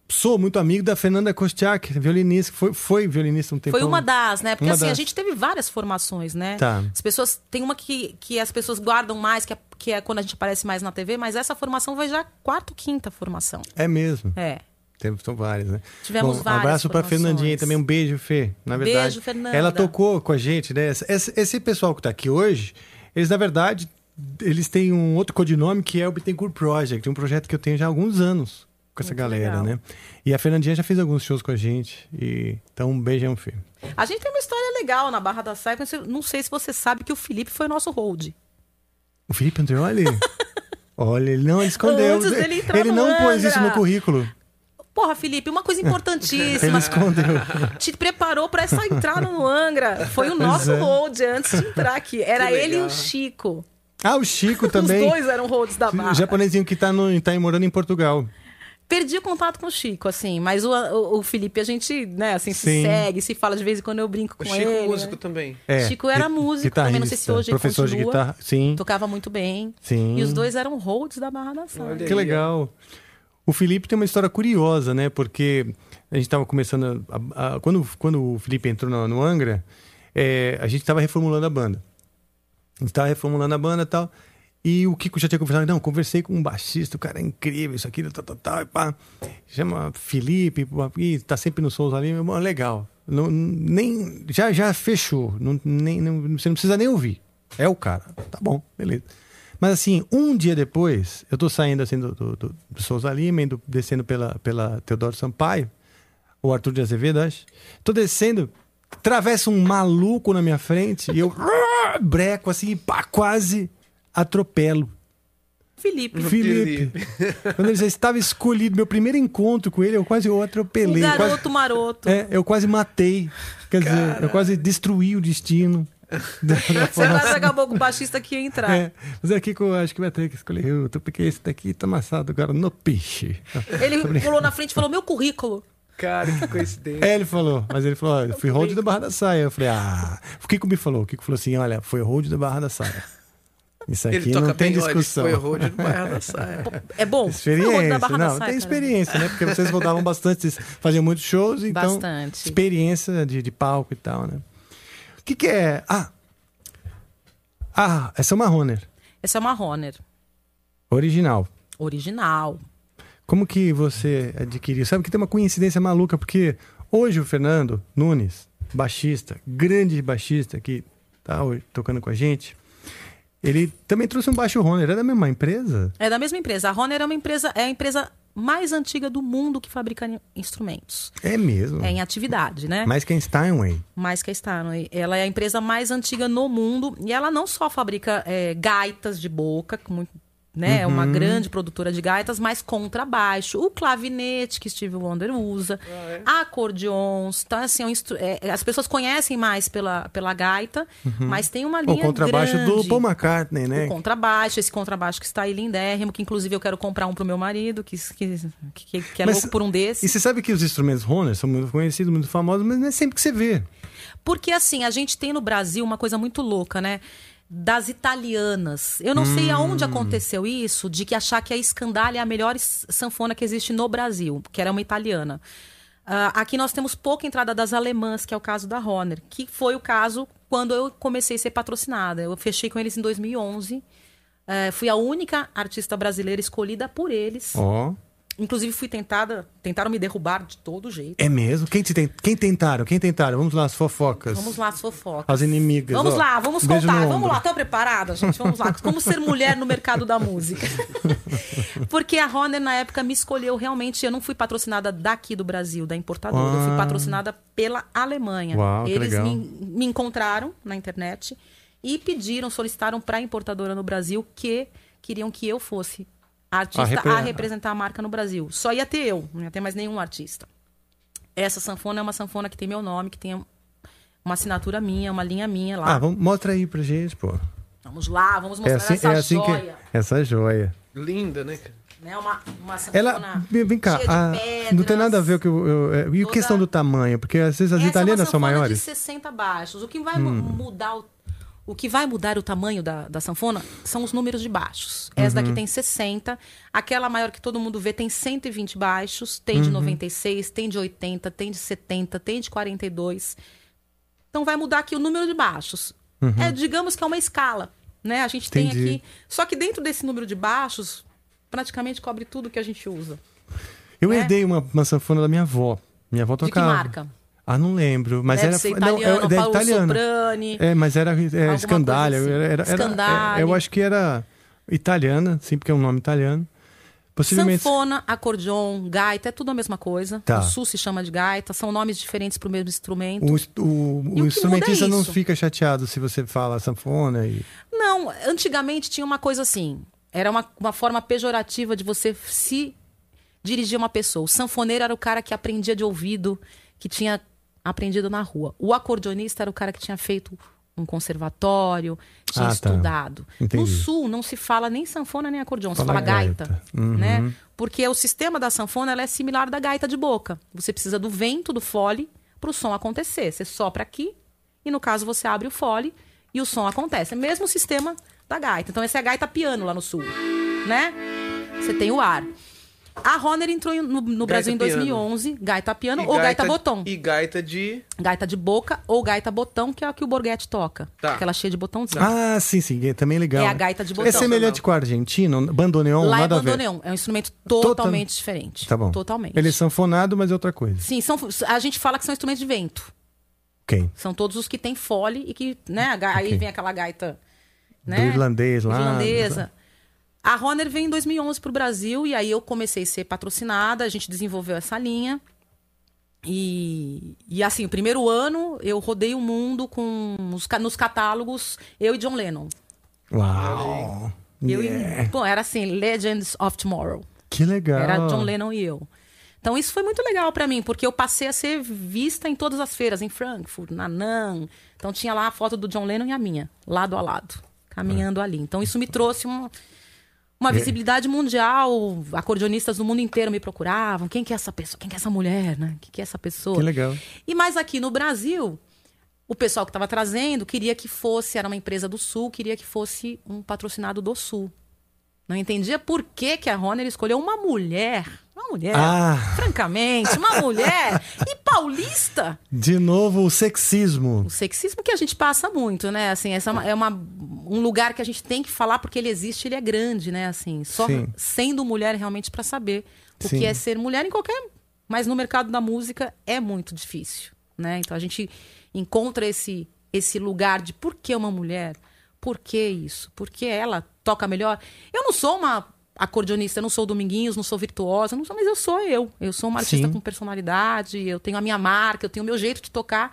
sou muito amigo da Fernanda Kostiak, violinista, que foi, foi violinista um tempo. Foi uma das, né? Porque assim, a das. gente teve várias formações, né? Tá. As pessoas. Tem uma que, que as pessoas guardam mais, que é, que é quando a gente aparece mais na TV, mas essa formação vai já quarta ou quinta formação. É mesmo. É. Tem, são várias, né? Tivemos Bom, várias Um abraço pra formações. Fernandinha aí também. Um beijo, Fê. Na Beijo, verdade. Fernanda. Ela tocou com a gente, né? Esse, esse- pessoal que tá aqui hoje, eles, na verdade, eles têm um outro codinome que é o Bittencourt Project, um projeto que eu tenho já há alguns anos com essa Muito galera, legal. né? E a Fernandinha já fez alguns shows com a gente. E... Então, um beijão, Fê. A gente tem uma história legal na Barra da Saia, mas eu não sei se você sabe que o Felipe foi nosso hold. O Felipe Andreoli? [LAUGHS] Olha, ele não escondeu. Antes dele entrar ele não pôs isso no currículo. Porra, Felipe, uma coisa [LAUGHS] Ele importantíssima. escondeu. Te preparou pra essa entrada no Angra. Foi o nosso é. hold antes de entrar aqui. Era ele e o Chico. Ah, o Chico também. Os dois eram holds da O Barra. japonesinho que tá, no, tá aí morando em Portugal. Perdi o contato com o Chico, assim, mas o, o, o Felipe a gente, né, assim, se Sim. segue, se fala de vez em quando eu brinco com O Chico ele. músico né? também. É, Chico era músico também, não sei se hoje ele professor de continua. guitarra, sim. Tocava muito bem. Sim. E os dois eram holds da Barra da Saia. Que legal. O Felipe tem uma história curiosa, né? Porque a gente estava começando. a- a- quando, quando o Felipe entrou no, no Angra, é, a gente estava reformulando a banda. A gente estava reformulando a banda e tal. E o Kiko já tinha conversado. Não, conversei com um baixista, o cara é incrível, isso aqui, tal, tal, tal. E pá. Chama Felipe, e tá sempre no Souls ali. Bom, legal. Não, nem, já, já fechou. Não, nem, não- você não precisa nem ouvir. É o cara. Tá bom, beleza. Mas assim, um dia depois, eu tô saindo assim do, do, do, do Souza Lima, indo, descendo pela, pela Teodoro Sampaio, o Arthur de Azevedo, acho. Tô descendo, atravessa um maluco na minha frente e eu [LAUGHS] breco assim, pá, quase atropelo. Felipe. Felipe. Quando ele já estava escolhido, meu primeiro encontro com ele, eu quase o atropelei. Um Eu quase- garoto maroto. é, eu quase matei. Quer dizer, eu quase destruí o destino. [LAUGHS] Você acabou com o baixista que ia entrar. É, mas é aqui que eu acho que vai ter que escolher. Eu tô porque esse daqui tá amassado agora no peixe. Ele [LAUGHS] pulou na frente e falou: meu currículo. Cara, que coincidência. É, ele falou, mas ele falou, eu fui hold da Barra da Saia. Eu falei, ah. O Kiko me falou, o Kiko falou assim: olha, foi hold da Barra da Saia. Isso Ele aqui toca não tem bem, discussão. foi hold do Barra da Saia. [LAUGHS] É bom. Experiência, da Barra da não, Saia, tem cara. experiência, né? Porque vocês rodavam bastante, vocês faziam muitos shows, então Bastante. experiência de, de palco e tal, né? O que, que é? Ah, ah, essa é uma Honor Essa é uma Honor. original. Original. Como que você adquiriu? Sabe que tem uma coincidência maluca, porque hoje o Fernando Nunes, baixista, grande baixista que tá hoje tocando com a gente, ele também trouxe um baixo Honor. É da mesma empresa? É da mesma empresa. A Honor é uma empresa, é a empresa mais antiga do mundo que fabrica instrumentos. É mesmo. É em atividade, né? Mais que a Steinway. Mais que a Steinway. Ela é a empresa mais antiga no mundo e ela não só fabrica é, gaitas de boca, muito- né? É uma Uhum. grande produtora de gaitas, mas contrabaixo. O clavinete que Steve Wonder usa, acordeons. Então, assim, é um instru- é, as pessoas conhecem mais pela, pela gaita, Uhum. mas tem uma O linha contrabaixo grande. do Paul McCartney, né? O contrabaixo, esse contrabaixo que está aí lindérrimo, que inclusive eu quero comprar um pro meu marido, que, que, que, que é Mas- louco por um desses. E você sabe que os instrumentos Horner são muito conhecidos, muito famosos, mas não é sempre que você vê. Porque assim, a gente tem no Brasil uma coisa muito louca, né? Das italianas. Eu não sei Hum. aonde aconteceu isso, de que achar que a Scandale é a melhor sanfona que existe no Brasil, que era uma italiana. Ah, aqui nós temos pouca entrada das alemãs, que é o caso da Horner, que foi o caso quando eu comecei a ser patrocinada. Eu fechei com eles em 2011. Eh, fui a única artista brasileira escolhida por eles. Ó. Inclusive fui tentada, tentaram me derrubar de todo jeito. É mesmo? Quem, te tem... Quem tentaram? Quem tentaram? Vamos lá, as fofocas. Vamos lá, as fofocas. As inimigas. Vamos ó. lá, vamos Beijo contar. Vamos lá, estão preparadas, gente? Vamos lá. Como ser mulher no mercado da música. [LAUGHS] Porque a Honor, na época, me escolheu realmente. Eu não fui patrocinada daqui do Brasil, da importadora. Eu fui Ah. patrocinada pela Alemanha. Uau, Eles legal. me, me encontraram na internet e pediram, solicitaram para a importadora no Brasil que queriam que eu fosse artista A a, repre- representar a marca no Brasil. Só ia ter eu, não ia ter mais nenhum artista. Essa sanfona é uma sanfona que tem meu nome, que tem uma assinatura minha, uma linha minha lá. Ah, vamos, mostra aí pra gente, pô. Vamos lá, vamos É mostrar assim, essa é assim joia. que. Essa joia. Linda, né? cara? Né? Uma, uma sanfona Ela. Vem cá, a- pedras. não tem nada a ver com. Eu, eu- e a toda- questão do tamanho? Porque às vezes as Essa italianas é uma são maiores. de 60 baixos. O que vai Hum. mudar o, o que vai mudar o tamanho da, da sanfona são os números de baixos. Essa daqui Uhum. tem 60, aquela maior que todo mundo vê tem 120 baixos, tem de Uhum. 96, tem de 80, tem de 70, tem de 42. Então vai mudar aqui o número de baixos. Uhum. É, digamos que é uma escala, né? A gente tem Entendi. aqui, só que dentro desse número de baixos praticamente cobre tudo que a gente usa. Eu herdei uma, uma sanfona da minha avó. Minha avó É. De que tocava. marca? Ah, não lembro. Mas Deve era. ser não, italiano, é, é Paolo italiana. Soprani. É, mas era é, escandalha. assim. Era, era, era- é, eu acho que era italiana, sim, porque é um nome italiano. Possivelmente. Sanfona, acordeon, gaita, é tudo a mesma coisa. Tá. O sul se chama de gaita, são nomes diferentes para o mesmo instrumento. O, o, o instrumentista é não fica chateado se você fala sanfona e. Não, antigamente tinha uma coisa assim. Era uma, uma forma pejorativa de você se dirigir a uma pessoa. O sanfoneiro era o cara que aprendia de ouvido, que tinha aprendido na rua. O acordeonista era o cara que tinha feito um conservatório, tinha Ah, tá. estudado. Entendi. No sul não se fala nem sanfona nem acordeon, se Fala fala gaita, gaita. Uhum. né? Porque o sistema da sanfona é similar da gaita de boca. Você precisa do vento, do fole, para o som acontecer. Você sopra aqui e no caso você abre o fole e o som acontece. É o mesmo sistema da gaita. Então essa é a gaita piano lá no sul, né? Você tem o ar. A Honor entrou no, no Brasil em piano. 2011, gaita piano E ou gaita, botão. E gaita de. Gaita de boca ou gaita botão, que é a que o Borghetti toca. Tá. Aquela cheia de botãozinho. Ah, sim, sim. É também legal. É a gaita de É botão. semelhante com a argentina, bandoneon, Lá é nada a ver. bandoneon. É um instrumento totalmente diferente. Tá bom. Totalmente. Ele é sanfonado, mas é outra coisa. Sim, são, a gente fala que são instrumentos de vento. Ok. São todos os que têm fole e que, né? Aí Ok. vem aquela gaita, Do né? irlandês lá. Irlandesa. A Honor veio em 2011 para o Brasil e aí eu comecei a ser patrocinada, a gente desenvolveu essa linha. E, e assim, o primeiro ano eu rodei o mundo com os, nos catálogos, eu e John Lennon. Uau! Eu e- Yeah. bom, era assim, Legends of Tomorrow. Que legal. Era John Lennon e eu. Então isso foi muito legal pra mim, porque eu passei a ser vista em todas as feiras, em Frankfurt, na NAM. Então tinha lá a foto do John Lennon e a minha, lado a lado, caminhando ali. Então isso me trouxe uma, uma É. visibilidade mundial. Acordeonistas do mundo inteiro me procuravam. Quem que é essa pessoa? Quem que é essa mulher, né? Quem que é essa pessoa? Que legal. E mais aqui no Brasil, o pessoal que estava trazendo queria que fosse, era uma empresa do Sul, queria que fosse um patrocinado do Sul. Não entendia por que, que a Honor escolheu uma mulher. Uma mulher, Ah. francamente, uma mulher. E paulista. De novo, o sexismo. O sexismo que a gente passa muito, né? Assim, essa é, uma- é uma- um lugar que a gente tem que falar porque ele existe, ele é grande, né? Assim, só Sim. sendo mulher realmente para saber o Sim. que é ser mulher em qualquer, mas no mercado da música é muito difícil, né? Então a gente encontra esse esse lugar de por que uma mulher? Por que isso? Por que ela toca melhor? Eu não sou uma acordeonista, eu não sou Dominguinhos, não sou virtuosa, não sou, mas eu sou eu. Eu sou uma artista Sim. com personalidade, eu tenho a minha marca, eu tenho o meu jeito de tocar,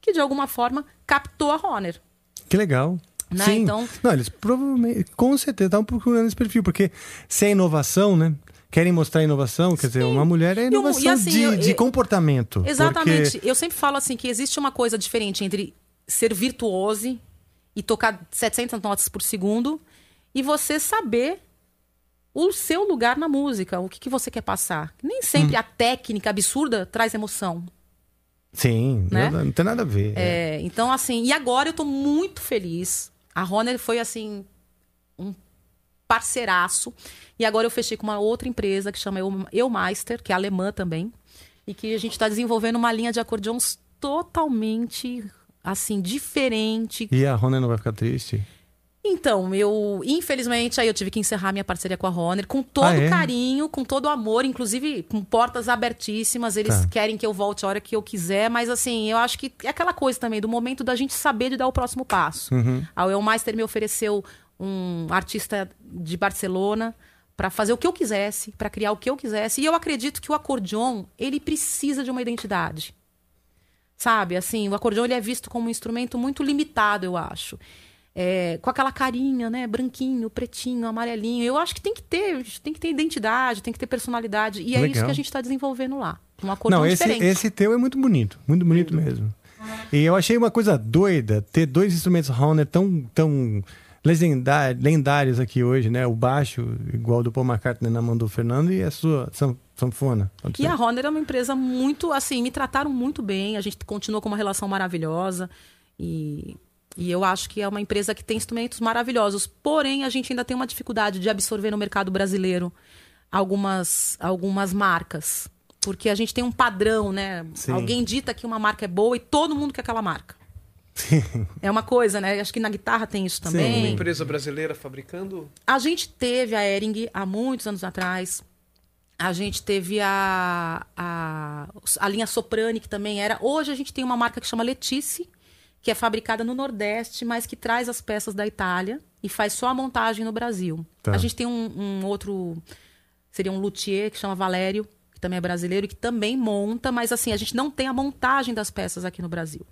que de alguma forma captou a Honor. Que legal. Né? Sim. Então, Não, eles provavelmente, com certeza, estavam procurando esse perfil, porque se é inovação, né? Querem mostrar inovação, quer dizer, uma mulher é inovação e assim, de, eu- de eu- comportamento. Exatamente. porque- Eu sempre falo assim que existe uma coisa diferente entre ser virtuose e tocar 700 notas por segundo e você saber o seu lugar na música, o que, que você quer passar. Nem sempre Hum. a técnica absurda traz emoção. Sim, Né? não, não tem nada a ver. É, então, assim, e agora eu tô muito feliz. A Roner foi, assim, um parceiraço. E agora eu fechei com uma outra empresa que chama Eu- Eumeister, que é alemã também. E que a gente está desenvolvendo uma linha de acordeões totalmente, assim, diferente. E a Rona não vai ficar triste? Então, eu, infelizmente, aí eu tive que encerrar minha parceria com a Roner com todo Ah, é? carinho, com todo amor, inclusive com portas abertíssimas. Eles Tá. querem que eu volte a hora que eu quiser, mas assim, eu acho que é aquela coisa também do momento da gente saber de dar o próximo passo. Uhum. A Elmeister me ofereceu um artista de Barcelona para fazer o que eu quisesse, para criar o que eu quisesse, e eu acredito que o acordeon, ele precisa de uma identidade. Sabe, assim, o acordeão ele é visto como um instrumento muito limitado, eu acho. É, com aquela carinha, né, branquinho, pretinho, amarelinho. Eu acho que tem que ter, tem que ter identidade, tem que ter personalidade. E é isso que a gente está desenvolvendo lá. Um acordeão Não, esse, diferente. esse teu é muito bonito, muito bonito mesmo. E eu achei uma coisa doida ter dois instrumentos Horner tão, tão lendários aqui hoje, né? O baixo, igual do Paul McCartney na mão do Fernando, e a sua san- sanfona. E ser? a Honor é uma empresa muito, assim, me trataram muito bem. A gente continua com uma relação maravilhosa. E, e eu acho que é uma empresa que tem instrumentos maravilhosos. Porém, a gente ainda tem uma dificuldade de absorver no mercado brasileiro algumas, algumas marcas. Porque a gente tem um padrão, né? Sim. Alguém dita que uma marca é boa e todo mundo quer aquela marca. É uma coisa, né? Acho que na guitarra tem isso Uma também. empresa brasileira fabricando. A gente teve a Ering há muitos anos atrás. A gente teve a, a, a linha Soprani, que também era. Hoje a gente tem uma marca que chama Letice, que é fabricada no Nordeste, mas que traz as peças da Itália e faz só a montagem no Brasil. Tá. A gente tem um, um outro. Seria um luthier que chama Valério, que também é brasileiro e que também monta, mas assim, a gente não tem a montagem das peças aqui no Brasil.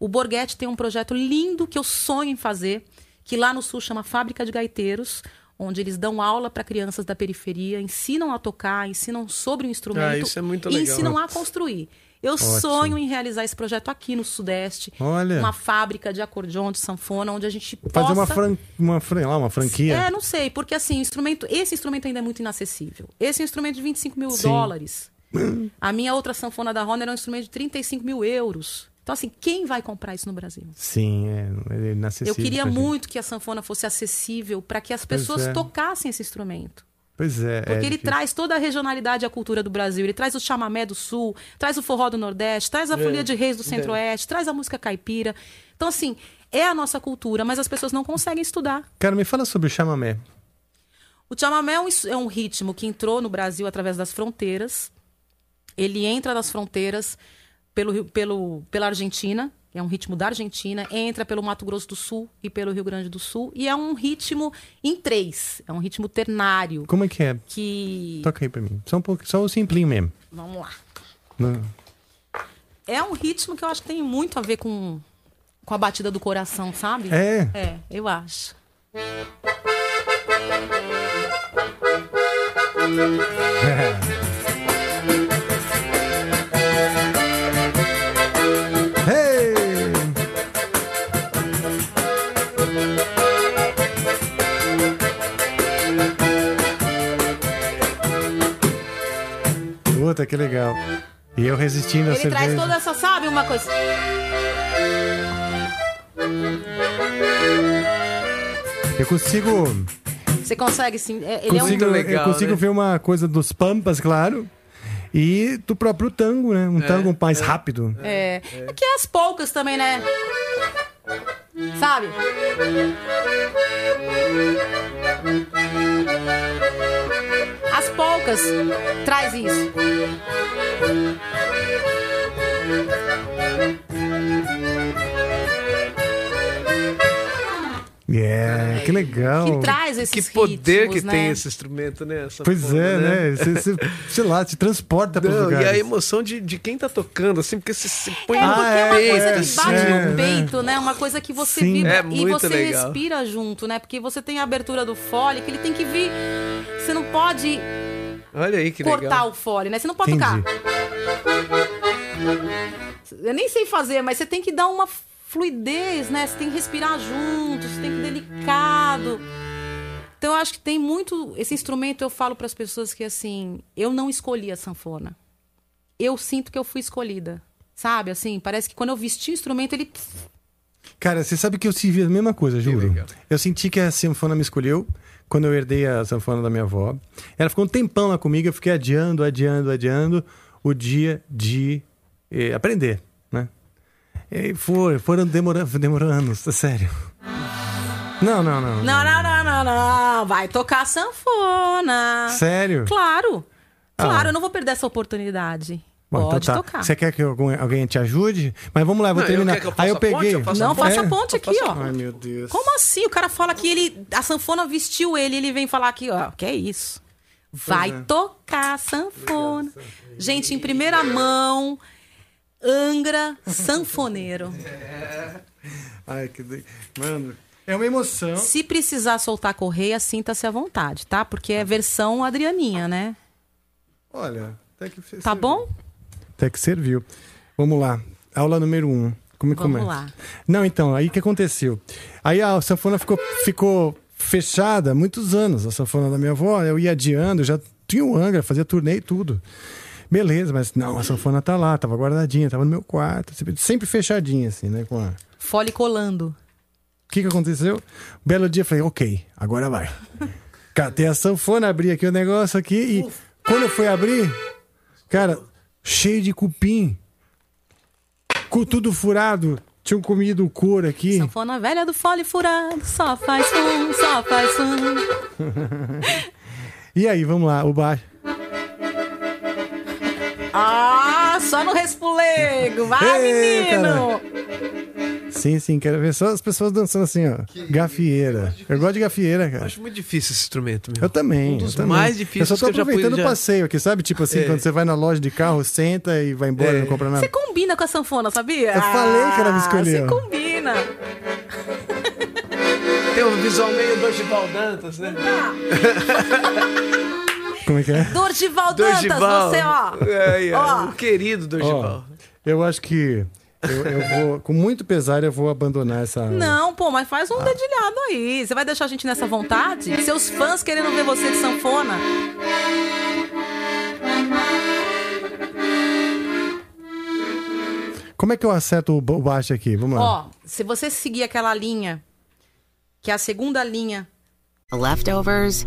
O Borghetti tem um projeto lindo que eu sonho em fazer, que lá no sul chama Fábrica de Gaiteiros, onde eles dão aula para crianças da periferia, ensinam a tocar, ensinam sobre o instrumento Ah, isso é muito e legal. ensinam a construir. Eu Ótimo. sonho em realizar esse projeto aqui no Sudeste, Olha. uma fábrica de acordeon, de sanfona, onde a gente Fazer possa uma, fran... uma, fran... lá, uma franquia. é, não sei, porque assim, instrumento, esse instrumento ainda é muito inacessível. Esse é um instrumento de 25 mil Sim. dólares. A minha outra sanfona da Honor é um instrumento de 35 mil euros. Então, assim, quem vai comprar isso no Brasil? Sim, é, é inacessível. Eu queria gente. muito que a sanfona fosse acessível para que as pessoas é. tocassem esse instrumento. Pois é. Porque é ele difícil. traz toda a regionalidade e a cultura do Brasil. Ele traz o chamamé do sul, traz o forró do Nordeste, traz a É, folia de reis do é. Centro-Oeste, traz a música caipira. Então, assim, é a nossa cultura, mas as pessoas não conseguem estudar. Cara, me fala sobre o chamamé. O chamamé é um, é um ritmo que entrou no Brasil através das fronteiras. Ele entra nas fronteiras pelo, Rio- pelo, pela Argentina, é um ritmo da Argentina, entra pelo Mato Grosso do Sul e pelo Rio Grande do Sul, e é um ritmo em três, é um ritmo ternário. Como é que é? Que. Toca aí pra mim. Só um pouco, só o simplinho mesmo. Vamos lá. Não. É um ritmo que eu acho que tem muito a ver com, com a batida do coração, sabe? É? É, eu acho. Hey! [LAUGHS] Puta, que legal. E eu resistindo a Ele cerveja. traz toda essa, sabe, uma coisa. Eu consigo. Você consegue sim. é- Ele consigo é um. eu consigo ver uma coisa dos Pampas, claro. E do próprio tango, né? Um tango mais rápido. É. é que é as polcas também, né? Sabe? As polcas traz isso. É, que legal. Que traz esses Que poder ritmos, que né? tem esse instrumento, né? Essa Pois é, né? Você, você, sei lá, te transporta para lugares. e a emoção de, de quem tá tocando, assim, porque você se põe É, no porque é uma peito, coisa que assim, bate é, no né? peito, né? Uma coisa que você Sim. vibra É e você legal. respira junto, né? Porque você tem a abertura do fole, que ele tem que vir. Você não pode Olha aí que cortar legal. o fole, né? Você não pode Entendi. tocar. Eu nem sei fazer, mas você tem que dar uma fluidez, né? Você tem que respirar junto, você tem que ir delicado. Então eu acho que tem muito esse instrumento. Eu falo para as pessoas que assim, eu não escolhi a sanfona. Eu sinto que eu fui escolhida, sabe? Assim, parece que quando eu vesti o instrumento ele Cara, você sabe que eu tive a mesma coisa, juro. Eu senti que a sanfona me escolheu quando eu herdei a sanfona da minha avó. Ela ficou um tempão lá comigo, eu fiquei adiando, adiando, adiando o dia de eh, aprender? E foi, foram demorando, demorando, sério. Não, não, não. Não, não, não, não, não. Vai tocar sanfona. Sério? Claro. Claro, Ah. eu não vou perder essa oportunidade. Bom, Pode então tá. tocar. Você quer que algum- alguém te ajude? Mas vamos lá, eu vou Não, eu terminar. que eu Aí eu faça a ponte, peguei. eu Não, faça É? a ponte aqui, ó. Ai, meu Deus. Como assim? O cara fala que ele. A sanfona vestiu ele, ele vem falar aqui, ó. Que é isso? Vai é. tocar sanfona. Gente, em primeira mão, Angra sanfoneiro. [LAUGHS] Ai, que. de- Mano, é uma emoção. Se precisar soltar a correia, sinta-se à vontade, tá? Porque é versão Adrianinha, né? Olha, até que Tá bom? Até que serviu. Vamos lá. Aula número um. Como é que Vamos começa? lá. Não, então, aí o que aconteceu? Aí a sanfona ficou, ficou fechada há muitos anos, a sanfona da minha avó. Eu ia adiando, já tinha o Angra, fazia turnê e tudo. Beleza, mas não, a sanfona tá lá, tava guardadinha, tava no meu quarto, sempre, fechadinha, assim, né? Com a... Fole colando. O que, que aconteceu? Um belo dia falei, ok, agora vai. Catei a sanfona, abri aqui o negócio aqui e quando eu fui abrir, cara, cheio de cupim. Com tudo furado. Tinham comido o couro aqui. Sanfona velha do fole furado, só faz um, só faz um. [LAUGHS] E aí, vamos lá, o baixo. Ah, só no respulego. Vai, Ei, menino! Sim, sim, quero ver só as pessoas dançando assim, ó. Gafieira. Eu gosto de gafieira, cara. Acho muito difícil esse instrumento mesmo. Eu também. Um dos eu também. mais difíceis Eu só tô que eu já aproveitando o já- passeio aqui, sabe? Tipo assim, É. quando você vai na loja de carro, senta e vai embora, É. não compra nada. Você combina com a sanfona, sabia? Eu falei que ela me Ah, escolheu. Você combina. Tem um visual meio Dorival Dantas, né? [LAUGHS] Como é que é? Dorgival Dantas, Dorival. você, ó. É, é, Ó. O querido Dorival. Ó, eu acho que eu, eu vou, com muito pesar, eu vou abandonar essa. Não, pô, mas faz um dedilhado aí. Você vai deixar a gente nessa vontade? Seus fãs querendo ver você de sanfona. Como é que eu acerto o baixo aqui? Vamos lá. Ó, se você seguir aquela linha, que é a segunda linha, Leftovers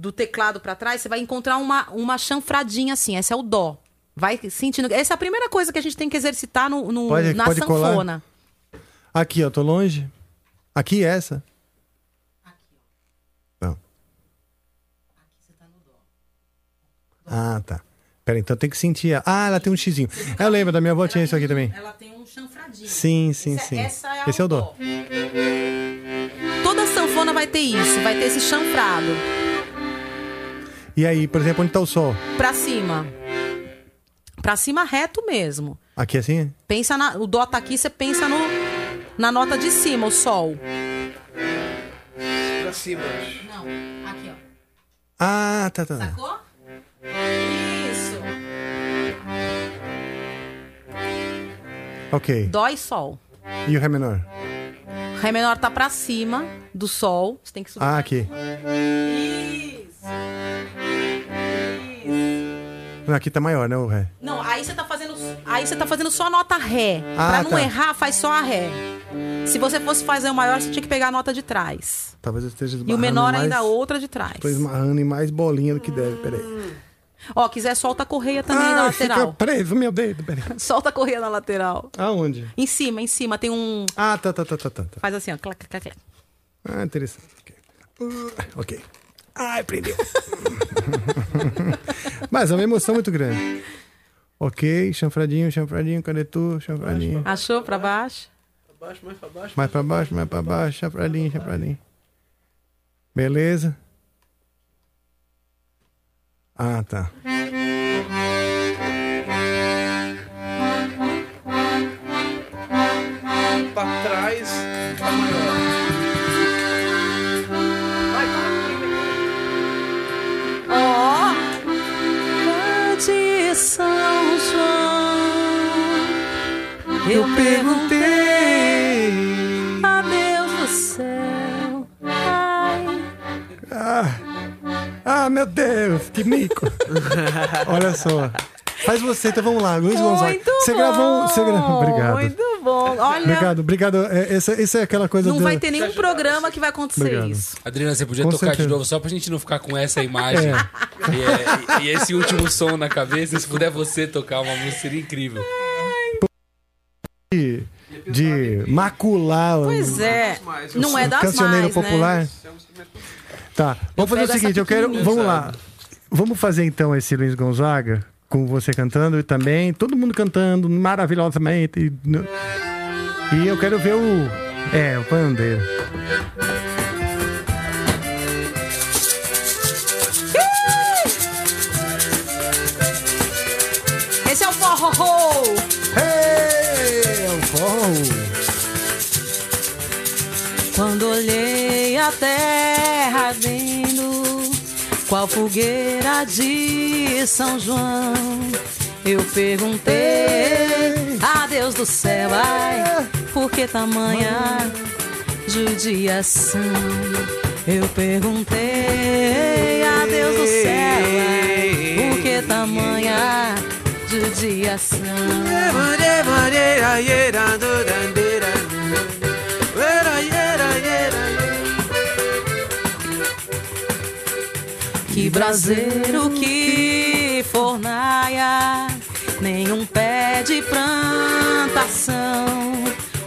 Do teclado pra trás, você vai encontrar uma, uma chanfradinha assim. Essa é o dó. Vai sentindo. Essa é a primeira coisa que a gente tem que exercitar no, no- Pode- na pode colar? sanfona. Aqui, ó, tô longe. Aqui, essa. Não. Ah, tá. Pera, então tem que sentir. Ah, ela tem um xizinho. Eu lembro, da minha avó tinha isso aqui também. Ela tem um chanfradinho. Sim, sim, Essa- sim. essa é Esse é o dó. Toda sanfona vai ter isso, vai ter esse chanfrado. E aí, por exemplo, onde tá o sol? Pra cima. Pra cima reto mesmo. Aqui assim? Pensa na, o dó tá aqui, você pensa no, na nota de cima, o sol. pra cima. Não, aqui, ó. Ah, tá, tá. Sacou? Isso. Ok. Dó e sol. E o Ré menor? Ré menor tá pra cima do sol. Você tem que subir. Ah, aqui. Isso. Não, Aqui tá maior, né, o Ré? Não, aí você tá fazendo. Aí você tá fazendo só a nota Ré. Ah, pra não tá. errar, faz só a Ré. Se você fosse fazer o maior, você tinha que pegar a nota de trás. Talvez eu esteja E o menor mais... ainda a outra de trás. Tô esmarrando em mais bolinha do que deve, peraí. Ó, quiser, solta a correia também na Ah, lateral. fica preso meu dedo, peraí. [LAUGHS] Solta a correia na lateral. Aonde? Em cima, em cima, tem um. Ah, tá, tá, tá, tá, tá. tá. Faz assim, ó. Clac, clac, clac. Ah, interessante. Ok. Uh, ok. Ai, prendeu. [LAUGHS] Mas é uma emoção muito grande. Ok, chanfradinho, chanfradinho, cadê tu? Chanfradinho. Achou pra baixo? Pra baixo, mais pra baixo. Mais pra baixo, mais pra baixo, chanfradinho, chanfradinho. Beleza. Ah, tá. Perguntei a Deus do céu. Ai, Ah, ah meu Deus, que mico. [LAUGHS] Olha só. Faz você, então vamos lá, Luiz Gonzaga. muito Você bom, gravou. Você gravou. Obrigado. Muito bom. Olha, Obrigado, obrigado. É, essa, essa é aquela coisa não do. vai ter nenhum programa que vai acontecer Obrigado. isso. Adriana, você podia Com tocar certeza. de novo só pra gente não ficar com essa imagem. É. E, é- e esse último som na cabeça, se puder você tocar uma música, seria incrível. De, de macular Pois o, é, não é das cancioneiro mais, popular. né? Tá, vamos fazer o seguinte, eu quero. Vamos lá. Vamos fazer então esse Luiz Gonzaga com você cantando e também todo mundo cantando maravilhosamente. E, e eu quero ver o. É, o pandeiro. Terra ardendo, qual fogueira de São João, eu perguntei a Deus do céu, ai, por que tamanha judiação? Eu perguntei a Deus do céu, ai, por que tamanha judiação? Que braseiro, que fornaia, nenhum pé de plantação.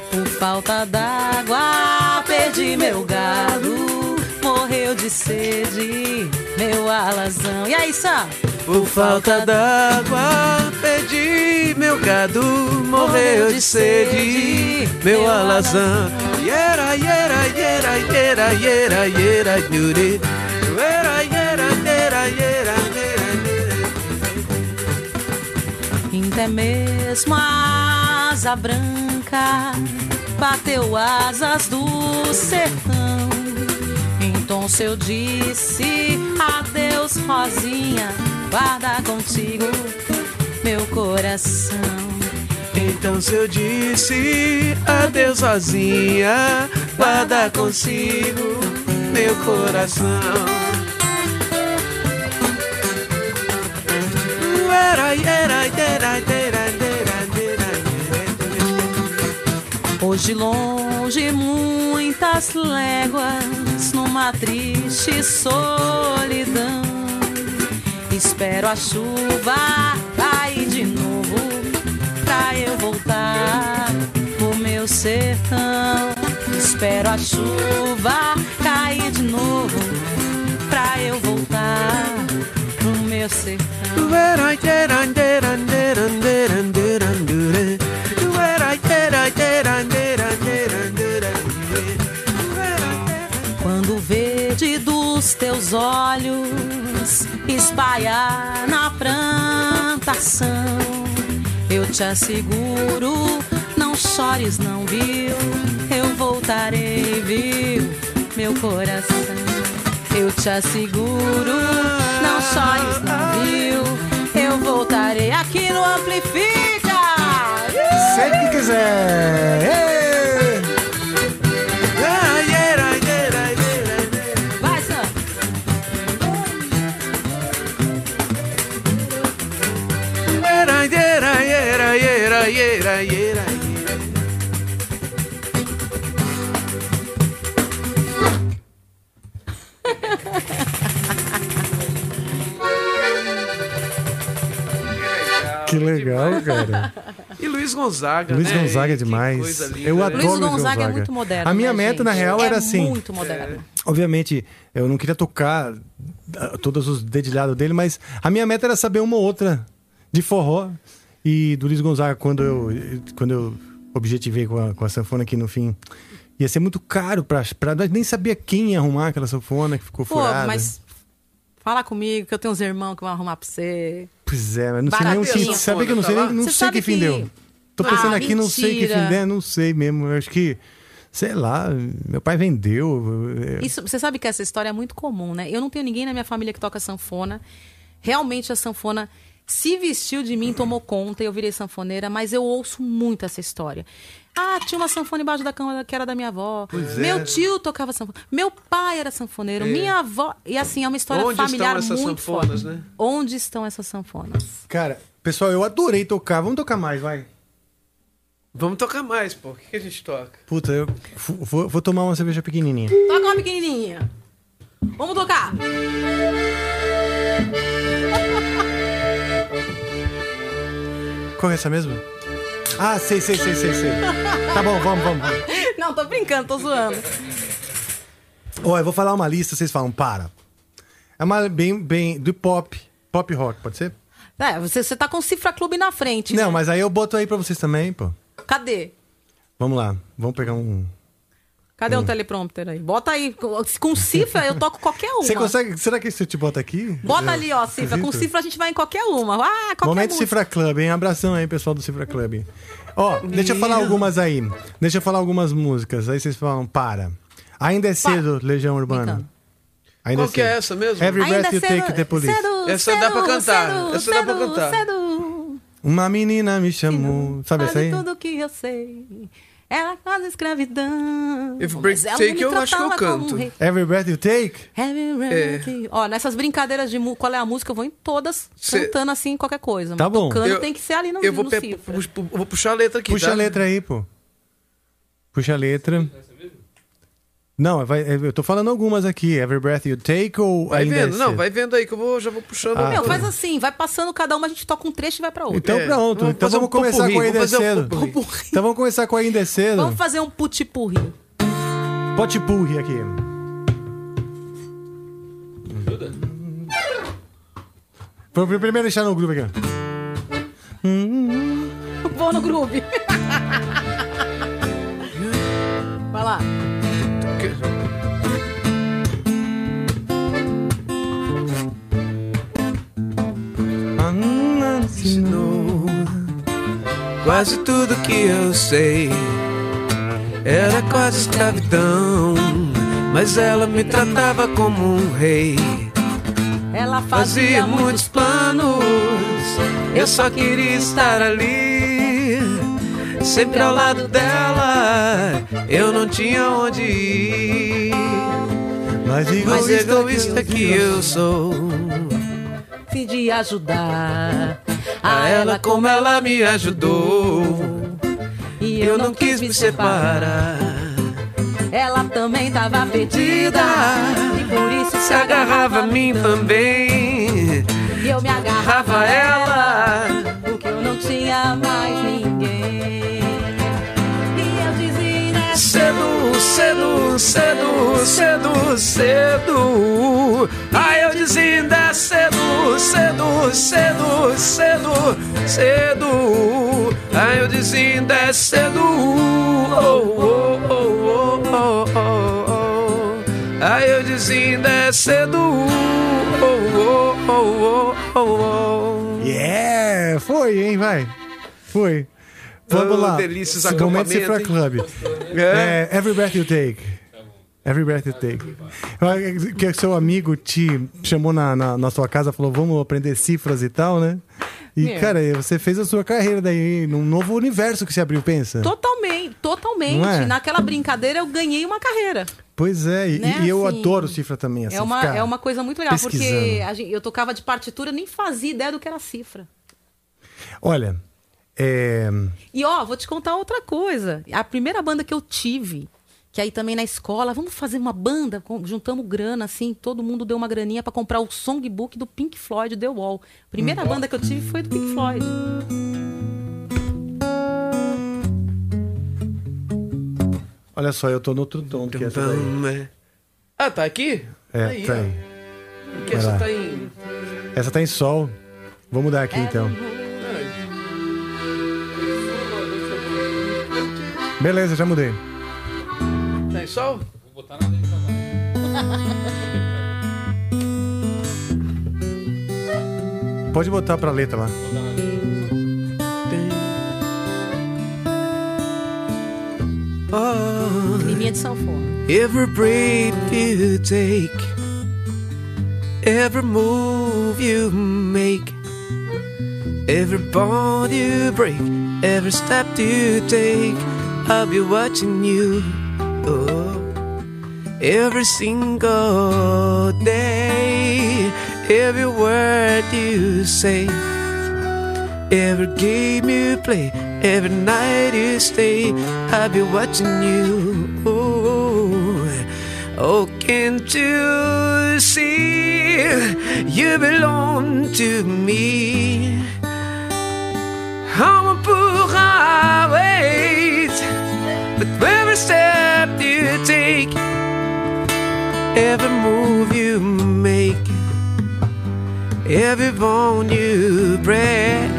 Por falta d'água, perdi meu gado, morreu de sede, meu alazão. E aí, Sam? Por falta d'água, perdi meu gado, morreu de sede, meu alazão. Yera, yera, yera, yera, yera, yera, yuri. Yera, Até mesmo a asa branca bateu asas do sertão. Então se eu disse adeus, Rosinha, guarda contigo meu coração. Então se eu disse adeus sozinha, guarda consigo meu coração. Hoje longe muitas léguas numa triste solidão. Espero a chuva cair de novo pra eu voltar pro meu sertão. Espero a chuva cair de novo pra eu voltar Quando o verde dos teus olhos espalhar na plantação, eu te asseguro, não chores, não viu? Eu voltarei, viu? meu coração. Eu te asseguro, não chores, não viu? Eu voltarei aqui no Amplifica. Sempre que quiser. Ei! Vai, Sam. Que legal, cara. E Luiz Gonzaga, Luiz né? Gonzaga é Que demais. Eu né? adoro Luiz Luiz Gonzaga é Gonzaga. muito moderno, A minha né, meta, na gente? real, É era assim. muito moderno. Obviamente, eu não queria tocar ah, todos os dedilhados dele, mas a minha meta era saber uma ou outra de forró. E do Luiz Gonzaga, quando eu, quando eu objetivei com a, com a sanfona aqui no fim, ia ser muito caro pra, pra nós nem sabia quem ia arrumar aquela sanfona que ficou Pô, furada. mas fala comigo que eu tenho uns irmãos que vão arrumar pra você. Pois é, mas não sei nem o que. Sabe que eu não sei, nem, não Você sei sabe que fim que- deu. Tô pensando Ah, aqui, não sei que fim mentira. deu, não sei mesmo. Eu acho que, sei lá, meu pai vendeu. é, Isso, você sabe que essa história é muito comum, né? Eu não tenho ninguém na minha família que toca sanfona. Realmente a sanfona se vestiu de mim, tomou conta, eu virei sanfoneira, mas eu ouço muito essa história. Ah, tinha uma sanfona embaixo da cama que era da minha avó. Pois é. Meu tio tocava sanfona. Meu pai era sanfoneiro. É. Minha avó. E assim, é uma história Onde familiar estão essas muito sanfonas, forte. né? Onde estão essas sanfonas? Cara, pessoal, eu adorei tocar. Vamos tocar mais, vai. Vamos tocar mais, pô. O que que a gente toca? Puta, eu vou, vou tomar uma cerveja pequenininha. Toca uma pequenininha. Vamos tocar. Qual é essa mesmo? Ah, sei, sei, sei, sei, sei. Tá bom, vamos, vamos. Não, tô brincando, tô zoando. Ó, eu vou falar uma lista, vocês falam, para. É uma bem, bem, do pop, pop rock, pode ser? É, você, você tá com o Cifra Clube na frente. Não, né? mas aí eu boto aí pra vocês também, pô. Cadê? Vamos lá, vamos pegar um... Cadê Hum. o teleprompter aí? Bota aí. Com com cifra eu toco qualquer uma. Você consegue, será que se eu te boto aqui? Bota É, ali, ó, cifra. Com cifra a gente vai em qualquer uma. Ah, qualquer Momento música. Cifra Club, hein? Abração aí, pessoal do Cifra Club. Ó, deixa eu falar algumas aí. Deixa eu falar algumas músicas. Aí vocês falam, para. Ainda é cedo, Legião Urbana. Ainda Qual que é essa mesmo? Every Ainda Breath You cedo- Take, The Police. cedo, Essa dá pra cedo, cantar, cedo, essa dá pra cedo, cantar. cedo. Uma menina me chamou. Sabe essa aí? tudo que eu sei. Era quase escravidão. If Mas Break ela Take, me eu acho que eu canto. um rei. Every Breath You Take? Every breath you- Ó, nessas brincadeiras de qual é a música, eu vou em todas Cê- cantando assim qualquer coisa. Tá bom. Tocando Eu- tem que ser ali no, Eu vou, no pe- cifra. pu- pu- vou puxar a letra aqui, Puxa tá? a letra aí, pô. Puxa a letra. Não, vai, eu tô falando algumas aqui. Every Breath You Take ou Vai ainda é vendo, não, vai vendo aí que eu vou, já vou puxando. Ah, Meu, tá. faz assim, vai passando cada uma, a gente toca um trecho e vai pra outra. Então É, pronto. vamos então vamos um começar com Ainda é um cedo. popurrí. Então vamos começar com Ainda é cedo. Vamos fazer um putipurri. Potipurri aqui. Vou primeiro deixar no grupo aqui. Vou no groove. [LAUGHS] Vai lá. Ensinou quase tudo que eu sei. Era quase escravidão, mas ela me tratava como um rei. Ela Fazia muitos planos, eu só queria estar ali, sempre ao lado dela. Eu não tinha onde ir, Mas mas egoísta que eu sou. fim de ajudar A ela como ela me ajudou. E Eu não quis me separar. Ela também tava perdida e por isso Se agarrava a mim também. E eu me agarrava a ela porque eu não tinha mais ninguém. Cedo, cedo, cedo, cedo, cedo. Ai, eu dizia ainda é cedo, cedo, cedo, cedo, cedo. Ai, eu dizia ainda é cedo. Oh, oh, oh, oh, oh, oh. Ai, eu dizia ainda é cedo. Oh, oh, oh, oh, oh, oh. Yeah! Foi, hein? Vai. Foi. Vamos lá. delícias, Momento acampamento, Cifra hein? Club. É. É, Every Breath You Take. Every breath you take. Que seu amigo te chamou na, na, na sua casa falou, vamos aprender cifras e tal, né? E, Meu. cara, você fez a sua carreira daí num novo universo que se abriu, pensa. Totalmente, totalmente. É? Naquela brincadeira eu ganhei uma carreira. Pois é, e, Né, e eu assim, adoro cifra também. Assim, é, uma, é uma coisa muito legal, porque gente- eu tocava de partitura, nem fazia ideia do que era cifra. Olha, é... E ó, vou te contar outra coisa. A primeira banda que eu tive, que aí também na escola, vamos fazer uma banda, juntamos grana, assim, todo mundo deu uma graninha pra comprar o songbook do Pink Floyd, The Wall. A primeira banda que eu tive foi do Pink Floyd. olha só, eu tô no outro tom do que essa daí. Então, é. Ah, tá aqui? É, aí, tá aí. Porque Vai essa tá em. Essa tá em sol. Vamos mudar aqui então. Beleza, já mudei. Tá em sol? Vou botar na letra Pode botar pra letra lá. Climinha de sanfona. every breath you take, every move you make, every bond you break, every step you take, I'll be watching you. Oh, every single day, every word you say. Every game you play, every night you stay, I'll be watching you. Oh, oh, can't you see you belong to me? I'm a poor wait, but every step you take, every move you make. Every bone you break,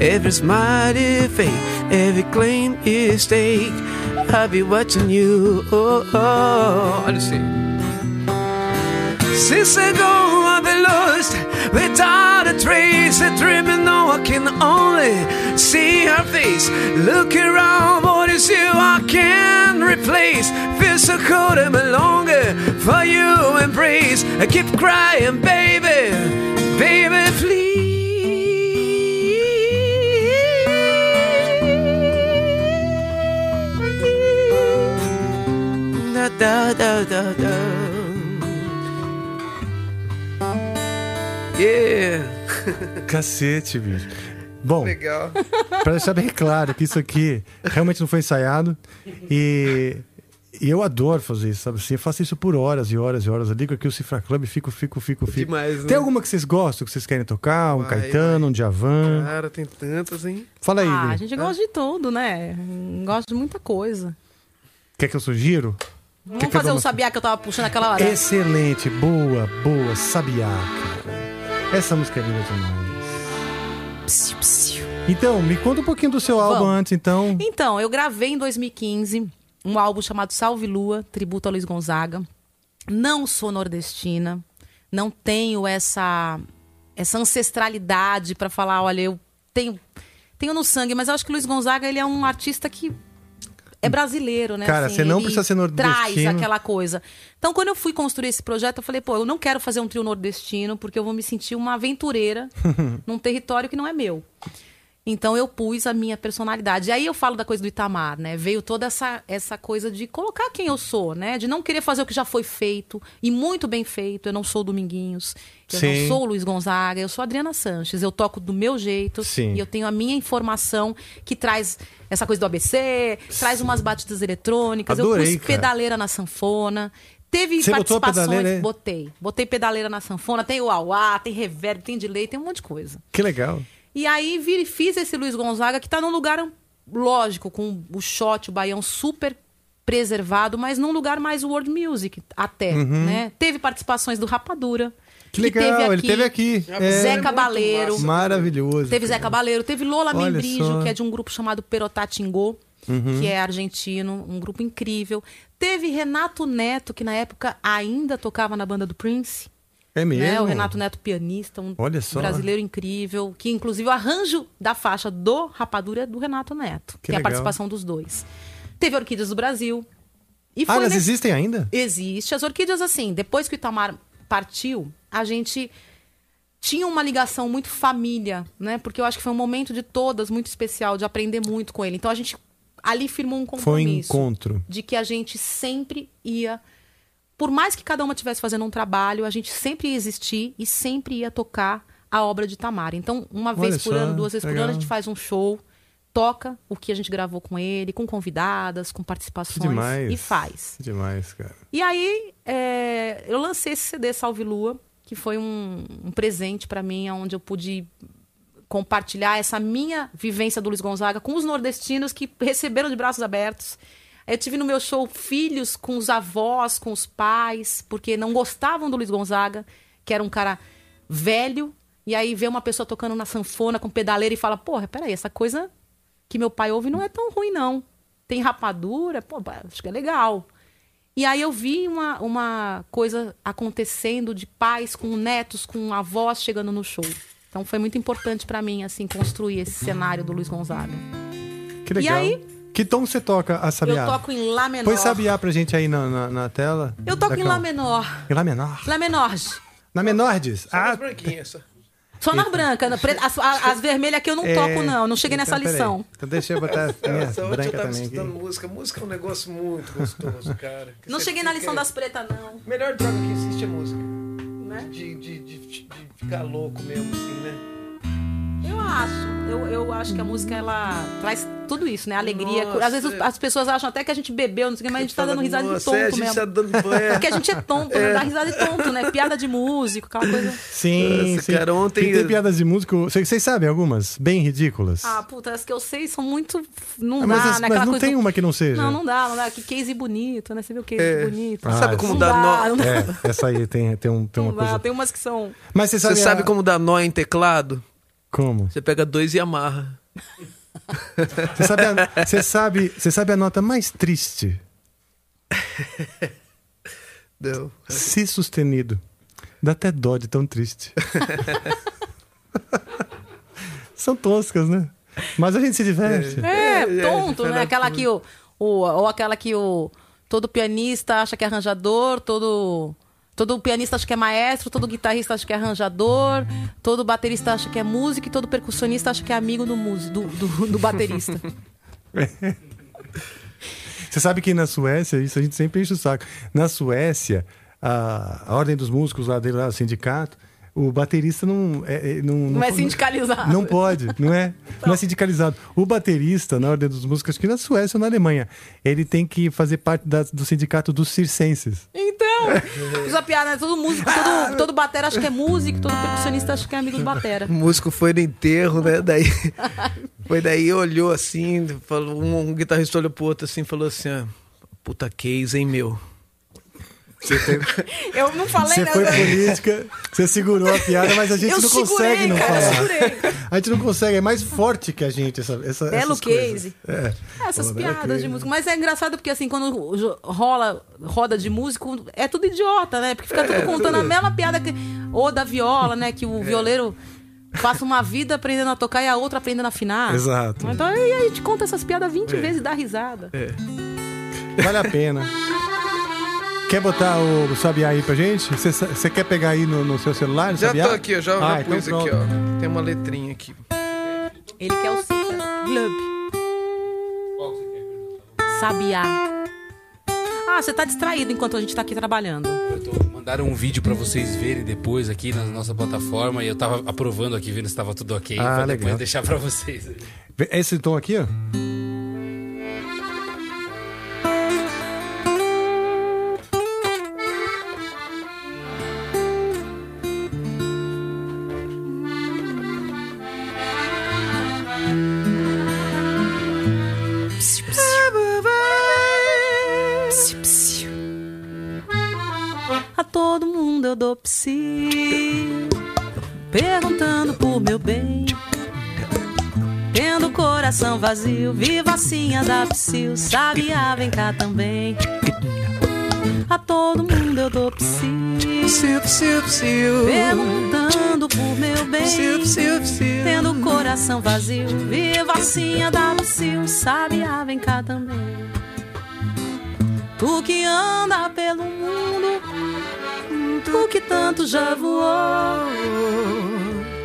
every smile you fake, every claim you stake, I'll be watching you. Oh, oh. Olha isso aí. Since I go, Lost without a trace. A dreaming, no, I can only see her face. Look around, what is you I can replace? Feel so cold and longer for you embrace. I keep crying, baby, baby, please. Da, da, da, da, Yeah. Cacete, bicho. Bom, Legal. [LAUGHS] pra deixar bem claro que isso aqui realmente não foi ensaiado. E, e eu adoro fazer isso, sabe? Assim, eu faço isso por horas e horas e horas. Eu ligo aqui o Cifra Club, fico, fico, fico, fico. Demais, né? Tem alguma que vocês gostam, que vocês querem tocar? Um Vai, Caetano, um Djavan? Cara, tem tantas, hein? Fala aí, Ah, a gente gosta de tudo, né? Gosta de muita coisa. Quer que eu sugiro? Vamos Quer fazer o uma- sabiá que eu tava puxando aquela hora. Excelente, boa, boa, Sabiá, cara. Essa música é linda demais. Psiu, psiu. Então, me conta um pouquinho do seu álbum Vamos. antes, então. Então, eu gravei em 2015 um álbum chamado Salve Lua, tributo a Luiz Gonzaga. Não sou nordestina, não tenho essa essa ancestralidade pra falar, olha, eu tenho tenho no sangue, mas eu acho que Luiz Gonzaga ele é um artista que é brasileiro, né? Cara, você não precisa ser Traz nordestino. aquela coisa. Então, quando eu fui construir esse projeto, eu falei, pô, eu não quero fazer um trio nordestino, porque eu vou me sentir uma aventureira [LAUGHS] num território que não é meu. Então eu pus a minha personalidade. E aí eu falo da coisa do Itamar, né? Veio toda essa, essa coisa de colocar quem eu sou, né? De não querer fazer o que já foi feito e muito bem feito. Eu não sou o Dominguinhos, eu Sim. não sou o Luiz Gonzaga, eu sou a Adriana Sanches. Eu toco do meu jeito Sim. e eu tenho a minha informação que traz essa coisa do ABC, traz umas batidas eletrônicas. Adorei, eu pus cara. pedaleira na sanfona. Teve Você participações, é? botei. Botei pedaleira na sanfona, tem o auá, tem reverb, tem delay, tem um monte de coisa. Que legal. E aí vi, fiz esse Luiz Gonzaga, que tá num lugar, lógico, com o shot, o baião super preservado, mas num lugar mais world music até, Uhum. né? Teve participações do Rapadura. Que legal, ele teve aqui. É, Zé Cabaleiro. Maravilhoso. Teve Zé cara. Cabaleiro, teve Lola Olha Membrígio, só. que é de um grupo chamado Perotatingô, Uhum. que é argentino, um grupo incrível. Teve Renato Neto, que na época ainda tocava na banda do Prince. É mesmo? Né? O Renato Neto, pianista, um brasileiro incrível, que inclusive o arranjo da faixa do Rapadura é do Renato Neto, Que que é a participação dos dois. Teve Orquídeas do Brasil. E Ah, elas nesse- existem ainda? Existe. As orquídeas, assim, depois que o Itamar partiu, a gente tinha uma ligação muito família, né? Porque eu acho que foi um momento de todas muito especial, de aprender muito com ele. Então a gente ali firmou um Foi um compromisso encontro. de que a gente sempre ia, por mais que cada uma estivesse fazendo um trabalho, a gente sempre ia existir e sempre ia tocar a obra de Tamara. Então, uma Olha vez por só, ano, duas vezes por legal. ano, a gente faz um show, toca o que a gente gravou com ele, com convidadas, com participações Demais. e faz. Demais, cara. E aí, é, eu lancei esse CD Salve Lua, que foi um, um presente pra mim, onde eu pude compartilhar essa minha vivência do Luiz Gonzaga com os nordestinos que receberam de braços abertos. Eu tive no meu show filhos com os avós, com os pais, porque não gostavam do Luiz Gonzaga, que era um cara velho, e aí vê uma pessoa tocando na sanfona com pedaleira e fala: Porra, peraí, essa coisa que meu pai ouve não é tão ruim, não. Tem rapadura, pô, acho que é legal. E aí eu vi uma, uma coisa acontecendo de pais com netos, com avós chegando no show. Então foi muito importante pra mim, assim, construir esse cenário do Luiz Gonzaga. Que legal. E aí, Que tom você toca a sabiá? eu toco em Lá menor. Põe sabiá pra gente aí na, na, na tela. Eu toco em. Lá menor. Em Lá menor. Lá menor. Na menordes? Ah, Só na branca. na preta- As, as vermelhas aqui eu não É, toco, não. Não cheguei nessa então, peraí. lição. Então deixa eu botar a [LAUGHS] minha Essa ontem eu branca tava também aqui. escutando música. Música é um negócio muito gostoso, cara. Que Não cheguei na lição das pretas, não. Melhor droga que existe é música. Né? De, de, de, de ficar louco mesmo, assim, né? Eu acho. Eu, eu acho que a música, ela traz tudo isso, né? Alegria. Nossa, Às vezes é. as pessoas acham até que a gente bebeu, não sei o que, mas a gente tá dando risada de tonto é, a gente mesmo. tá dando- é. Porque a gente é tonto, né? Dá risada de tonto, né? Piada de músico, aquela coisa. Sim, Nossa, sim. cara, ontem- Tem, tem piadas de músico. Vocês vocês sabem algumas? Bem ridículas. Ah, puta, as que eu sei são muito. Não Ah, dá, mas, as- né? mas não coisa tem do- uma que não seja. Não, não dá, não dá. Que case bonito, né? Você viu o case É. bonito? Ah, Sabe como Não dá nó? dá. É, essa aí tem, tem, um, tem uma Não dá, coisa. Tem umas que são. Mas você sabe, Você a- sabe como dá nó em teclado? Como? Você pega dois e amarra. Você sabe, a, você, sabe, você sabe a nota mais triste? [LAUGHS] Deu. Si sustenido. Dá até dó de tão triste. [LAUGHS] São toscas, né? Mas a gente se diverte. É, É, tonto, é, né? Aquela que o, o. Ou aquela que o. Todo pianista acha que é arranjador, todo. Todo pianista acha que é maestro, todo guitarrista acha que é arranjador, todo baterista acha que é músico e todo percussionista acha que é amigo do do, do, do baterista. [LAUGHS] Você sabe que na Suécia, isso a gente sempre enche o saco. Na Suécia, a, a ordem dos músicos lá dele, lá, o sindicato, o baterista não. É, é- não, Não é sindicalizado. Não pode, não é? [LAUGHS] Não é sindicalizado. O baterista, na ordem dos músicos, acho que na Suécia ou na Alemanha, ele tem que fazer parte da- do sindicato dos circenses. Então, usa piada, né? Todo músico, todo, todo batera acha que é músico, todo percussionista acha que é amigo do batera. O músico foi no enterro, né? Daí. [LAUGHS] Foi daí, olhou assim, falou, um, um guitarrista olhou pro outro assim e falou assim: ah, puta case, hein, meu? Você, [LAUGHS] Eu não falei você foi política, você segurou a piada, mas a gente Eu não segurei, consegue não cara, falar. segurei. A gente não consegue, é mais forte que a gente essa, essa, Belo essas case. É. Essas Pô, piadas case. de música. Mas é engraçado porque, assim, quando rola roda de músico, é tudo idiota, né? Porque fica tudo contando a mesma piada que. Ou da viola, né? Que o violeiro passa uma vida aprendendo a tocar e a outra aprendendo a afinar. Exato. Então aí a gente conta essas piadas 20 vezes e dá risada. Vale a pena. Quer botar o Sabiá aí pra gente? Você- Você quer pegar aí no, no seu celular? Já Sabiá? tô aqui, eu já, Ah, já então pus aqui, ó. Tem uma letrinha aqui. Ele quer o Club. Sabiá. Ah, você tá distraído enquanto a gente tá aqui trabalhando. Mandaram um vídeo pra vocês verem depois aqui na nossa plataforma e eu tava aprovando aqui, vendo se tava tudo ok. Ah, pra legal. depois deixar pra vocês. Esse tom aqui, ó. Mundo eu dou psi, perguntando por meu bem. Tendo o coração vazio, vivacinha da psil, sabia, vem cá também. A todo mundo eu dou psi, perguntando por meu bem. Tendo o coração vazio, vivacinha da psil, sabia, vem cá também. Tu que anda pelo mundo, tu que tanto já voou,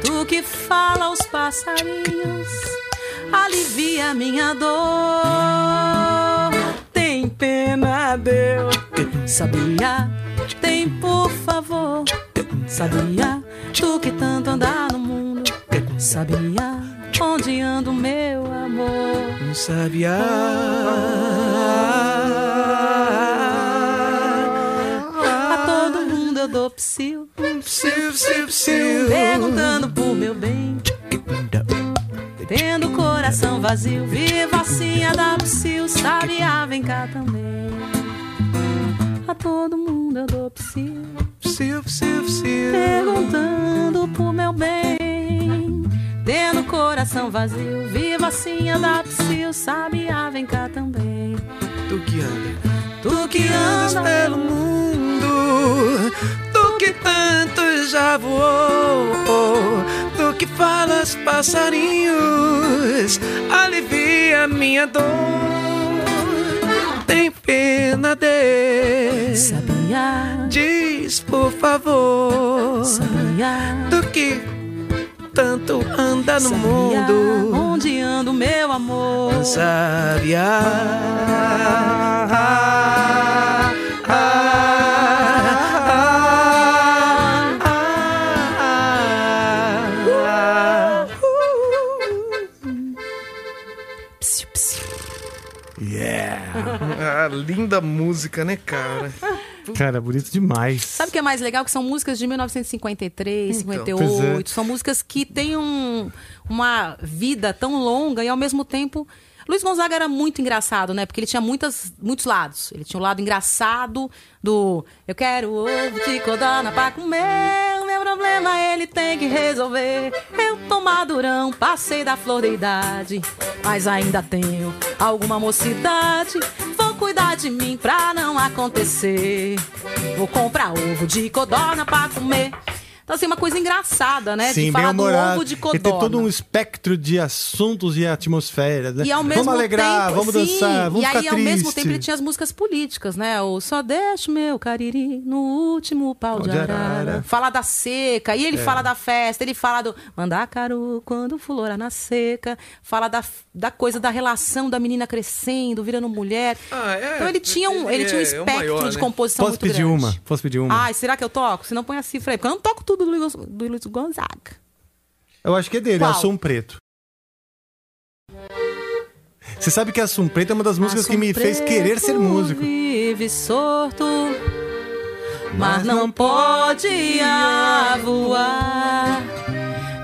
tu que fala aos passarinhos, alivia minha dor. Tem pena, Deus, sabia? Tem, por favor, sabia? Tu que tanto anda no mundo, sabia? Onde anda o meu amor? Sabia. Dou psil, Psiu, psiu, psiu. perguntando por meu bem. Tendo coração vazio, viva assim a da psil, sabia, vem cá também. A todo mundo eu dou psil, Psiu, psiu, psiu. perguntando por meu bem. Tendo coração vazio, viva assim a da psil, sabia, vem cá também. Tu que anda. Tu que andas anda pelo mundo, que tanto já voou, tu que falas passarinhos, alivia minha dor. Tem pena de Sabia, diz por favor, sabia. tu que tanto anda no Sabia mundo. Onde anda o meu amor? Sabia. Psiu, Ah, linda música, né, cara? Cara, bonito demais. Sabe o que é mais legal? Que são músicas de 1953, Então. 58. Pois é. São músicas que têm um- uma vida tão longa e ao mesmo tempo. Luiz Gonzaga era muito engraçado, né? Porque ele tinha muitas, muitos lados. Ele tinha o lado engraçado do eu quero ovo de codorna pra comer. Problema ele tem que resolver. Eu tô madurão, passei da flor da idade. Mas ainda tenho alguma mocidade. Vou cuidar de mim pra não acontecer. Vou comprar ovo de codorna pra comer. Então, assim, uma coisa engraçada, né? Sim, de bem falar do ovo de E codorna. tem todo um espectro de assuntos e atmosferas, né? E ao mesmo vamos alegrar, tempo, vamos sim, dançar, vamos E ficar aí, ao triste. mesmo tempo, ele tinha as músicas políticas, né? O Só deixa o meu cariri no último pau de arara. arara. Fala da seca, e ele É. fala da festa, ele fala do mandacaru quando fulora na seca, fala da, da coisa da relação da menina crescendo, virando mulher. Ah, é, então ele tinha um, ele ele tinha um é- é espectro maior, de né? composição Posso muito pedir grande. uma? Posso pedir uma? Ai, será que eu toco? Se não, põe a cifra aí. Porque eu não toco tudo do Luiz, do Luiz Gonzaga. Eu acho que é dele, Qual? Assum Preto. Você sabe que Assum Preto é uma das músicas que me fez querer ser músico. Vive sorto, mas não pode voar.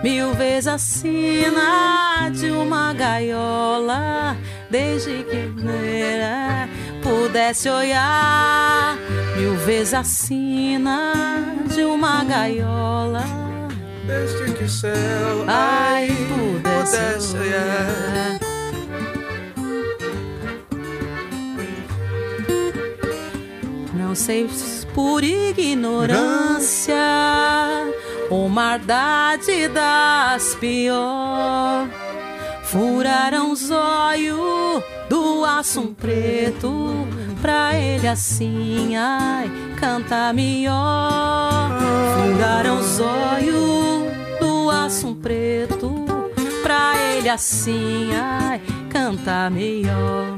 Mil vezes assina de uma gaiola, desde que neira pudesse olhar. Mil vezes assina de uma gaiola, Desde que céu ai, pudesse pudesse olhar. Não sei se por ignorância ou maldade das pior. Furaram os olhos do aço preto pra ele assim, ai, cantar melhor. Furaram os olhos do aço preto pra ele assim, ai, cantar melhor.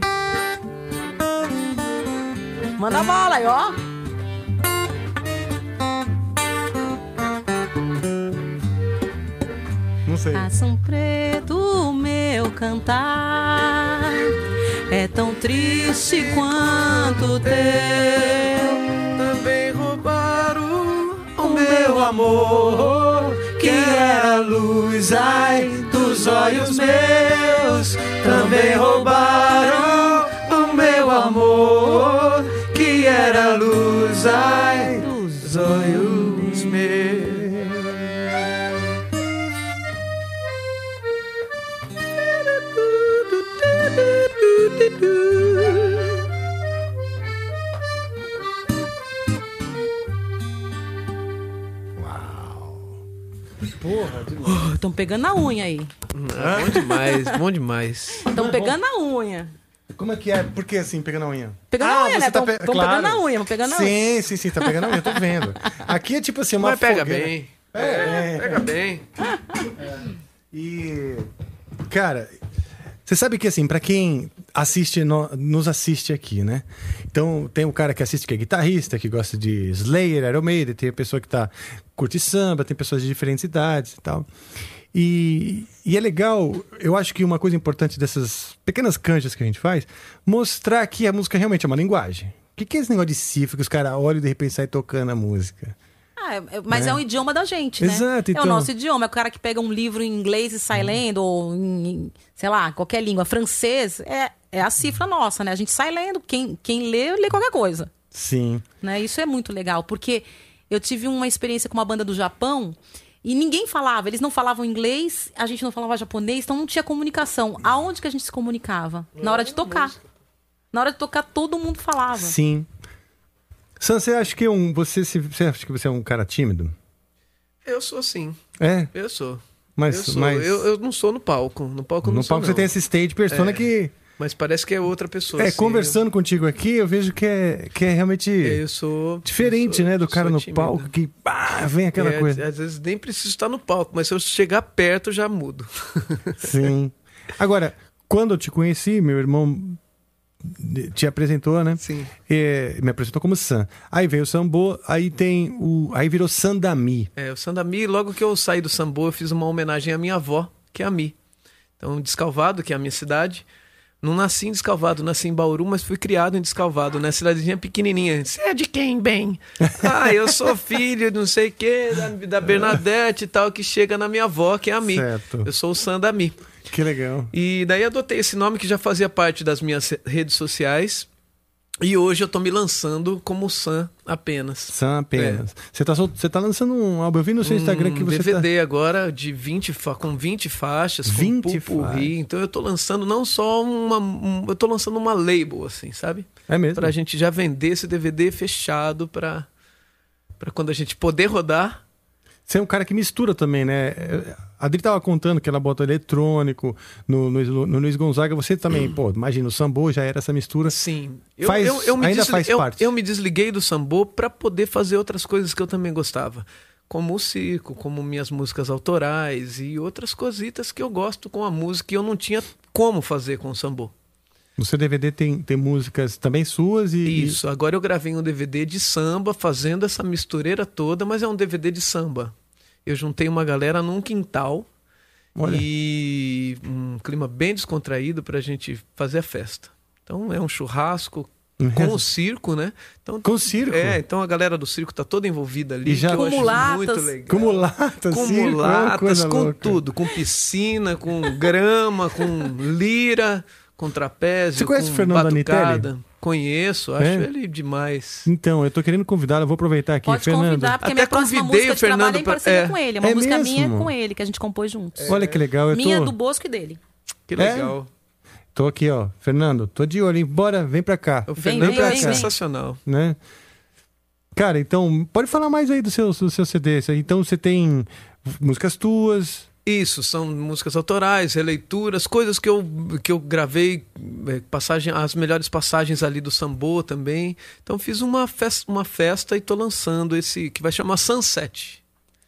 Manda bola aí, ó. Não sei. Ação preto, meu cantar é tão triste quanto o teu. Também roubaram o meu amor, que era a luz, ai, dos olhos meus. Também roubaram o meu amor, que era a luz, ai, dos olhos Porra, de Estão pegando na unha aí. Ah, bom demais, bom demais. Estão pegando na unha. Como é que é? Por que assim, pegando a unha? Pegando a unha, né? Tão- tão pegando a unha, pegando a unha. Sim, sim, sim, tá pegando a unha, tô vendo. Aqui é tipo assim, uma Mas pega fogueira. bem. É, Pega bem. E, cara, você sabe que assim, pra quem assiste, no- nos assiste aqui, né? Então, tem o cara que assiste que é guitarrista, que gosta de Slayer, Iron Maiden, tem a pessoa que tá curte samba, tem pessoas de diferentes idades e tal. E, e é legal, eu acho que uma coisa importante dessas pequenas canjas que a gente faz, mostrar que a música realmente é uma linguagem. O que, que é esse negócio de cifra que os caras olham e de repente saem tocando a música? Ah, é- é- mas Né? é um idioma da gente, né? Exato, É então. o nosso idioma. É o cara que pega um livro em inglês e sai lendo, ou em, sei lá, qualquer língua. Francês é, é a cifra nossa, né? A gente sai lendo. Quem, quem lê, lê qualquer coisa. Sim. Né? Isso é muito legal, porque eu tive uma experiência com uma banda do Japão e ninguém falava, eles não falavam inglês, a gente não falava japonês, então não tinha comunicação. Aonde que a gente se comunicava? Na hora de tocar. Na hora de tocar, todo mundo falava. Sim. Sam, você acha que é um, você, se, você acha que você é um cara tímido? Eu sou sim. É? Eu sou. Mas- eu, sou. mas- Eu, eu não sou no palco. No palco eu não No sou, palco você não. tem esse stage persona É, que. Mas parece que é outra pessoa. É, assim. conversando contigo aqui, eu vejo que é, que é realmente Eu sou. diferente, eu sou- né? Do cara no palco que pá, vem aquela É, coisa. Às vezes nem preciso estar no palco, mas se eu chegar perto, eu já mudo. [LAUGHS] Sim. Agora, quando eu te conheci, meu irmão te apresentou, né? Sim. É, me apresentou como Sam. Aí veio o Sambo, aí tem o. Aí virou Sandami. É, o Sandami, logo que eu saí do Sambo, eu fiz uma homenagem à minha avó, que é a Mi. Então, Descalvado, que é a minha cidade. Não nasci em Descalvado, nasci em Bauru, mas fui criado em Descalvado, né? Cidadezinha pequenininha. Você é de quem, bem? [LAUGHS] ah, eu sou filho de não sei o quê, da, da Bernadette e tal, que chega na minha avó, que é a Mi. Certo. Eu sou o Sandami. Que legal. E daí adotei esse nome que já fazia parte das minhas redes sociais. E hoje eu tô me lançando como Sam apenas. Sam apenas. Você, tá, sol- tá lançando um álbum. Eu vi no seu Instagram um que você tá. DVD agora de 20, fa- com 20 faixas, 20 com pupurri. faixas. Então eu tô lançando não só uma. um- eu tô lançando uma label, assim, sabe? É mesmo? Pra gente já vender esse DVD fechado pra, pra quando a gente poder rodar. Você é um cara que mistura também, né? A Adri tava contando que ela bota eletrônico no, no, no Luiz Gonzaga. Você também, pô, imagina, o Sambo já era essa mistura. Sim. Eu, Faz, eu, eu me ainda faz parte. eu me desliguei do sambô pra poder fazer outras coisas que eu também gostava. Como o circo, como minhas músicas autorais e outras cositas que eu gosto com a música e eu não tinha como fazer com o sambô. No seu DVD tem, tem músicas também suas e. Isso, agora eu gravei um DVD de samba, fazendo essa mistureira toda, mas é um DVD de samba. Eu juntei uma galera num quintal Olha. e um clima bem descontraído pra gente fazer a festa. Então é um churrasco com o circo, né? Então, Uhum. Com o circo? É, então a galera do circo tá toda envolvida ali. E já- que eu Com acho mulatas. muito legal. Com mulatas, Com circo, é com louca. tudo. Com piscina, com grama, com lira, com trapézio, Você conhece com o Fernando batucada. Anitelli? Conheço, acho É? ele demais. Então, eu tô querendo convidá-lo, eu vou aproveitar aqui. Pode Fernando. convidar, porque Até minha próxima convidei música o é em Fernando parceria é. com ele. É uma É música minha mesmo? com ele, que a gente compôs juntos. Olha que legal, eu Minha tô, do Bosco e dele. Que É? legal. tô aqui, ó. Fernando, tô de olho, hein? Bora, vem pra cá. O Vem, Fernando vem, é vem, vem. sensacional. né? Cara, então, pode falar mais aí do seu, do seu CD. Então, você tem músicas tuas. Isso, são músicas autorais, releituras, coisas que eu, que eu gravei, eh, passagem, as melhores passagens ali do Sambô também. Então fiz uma festa, uma festa e tô lançando esse que vai chamar Sunset,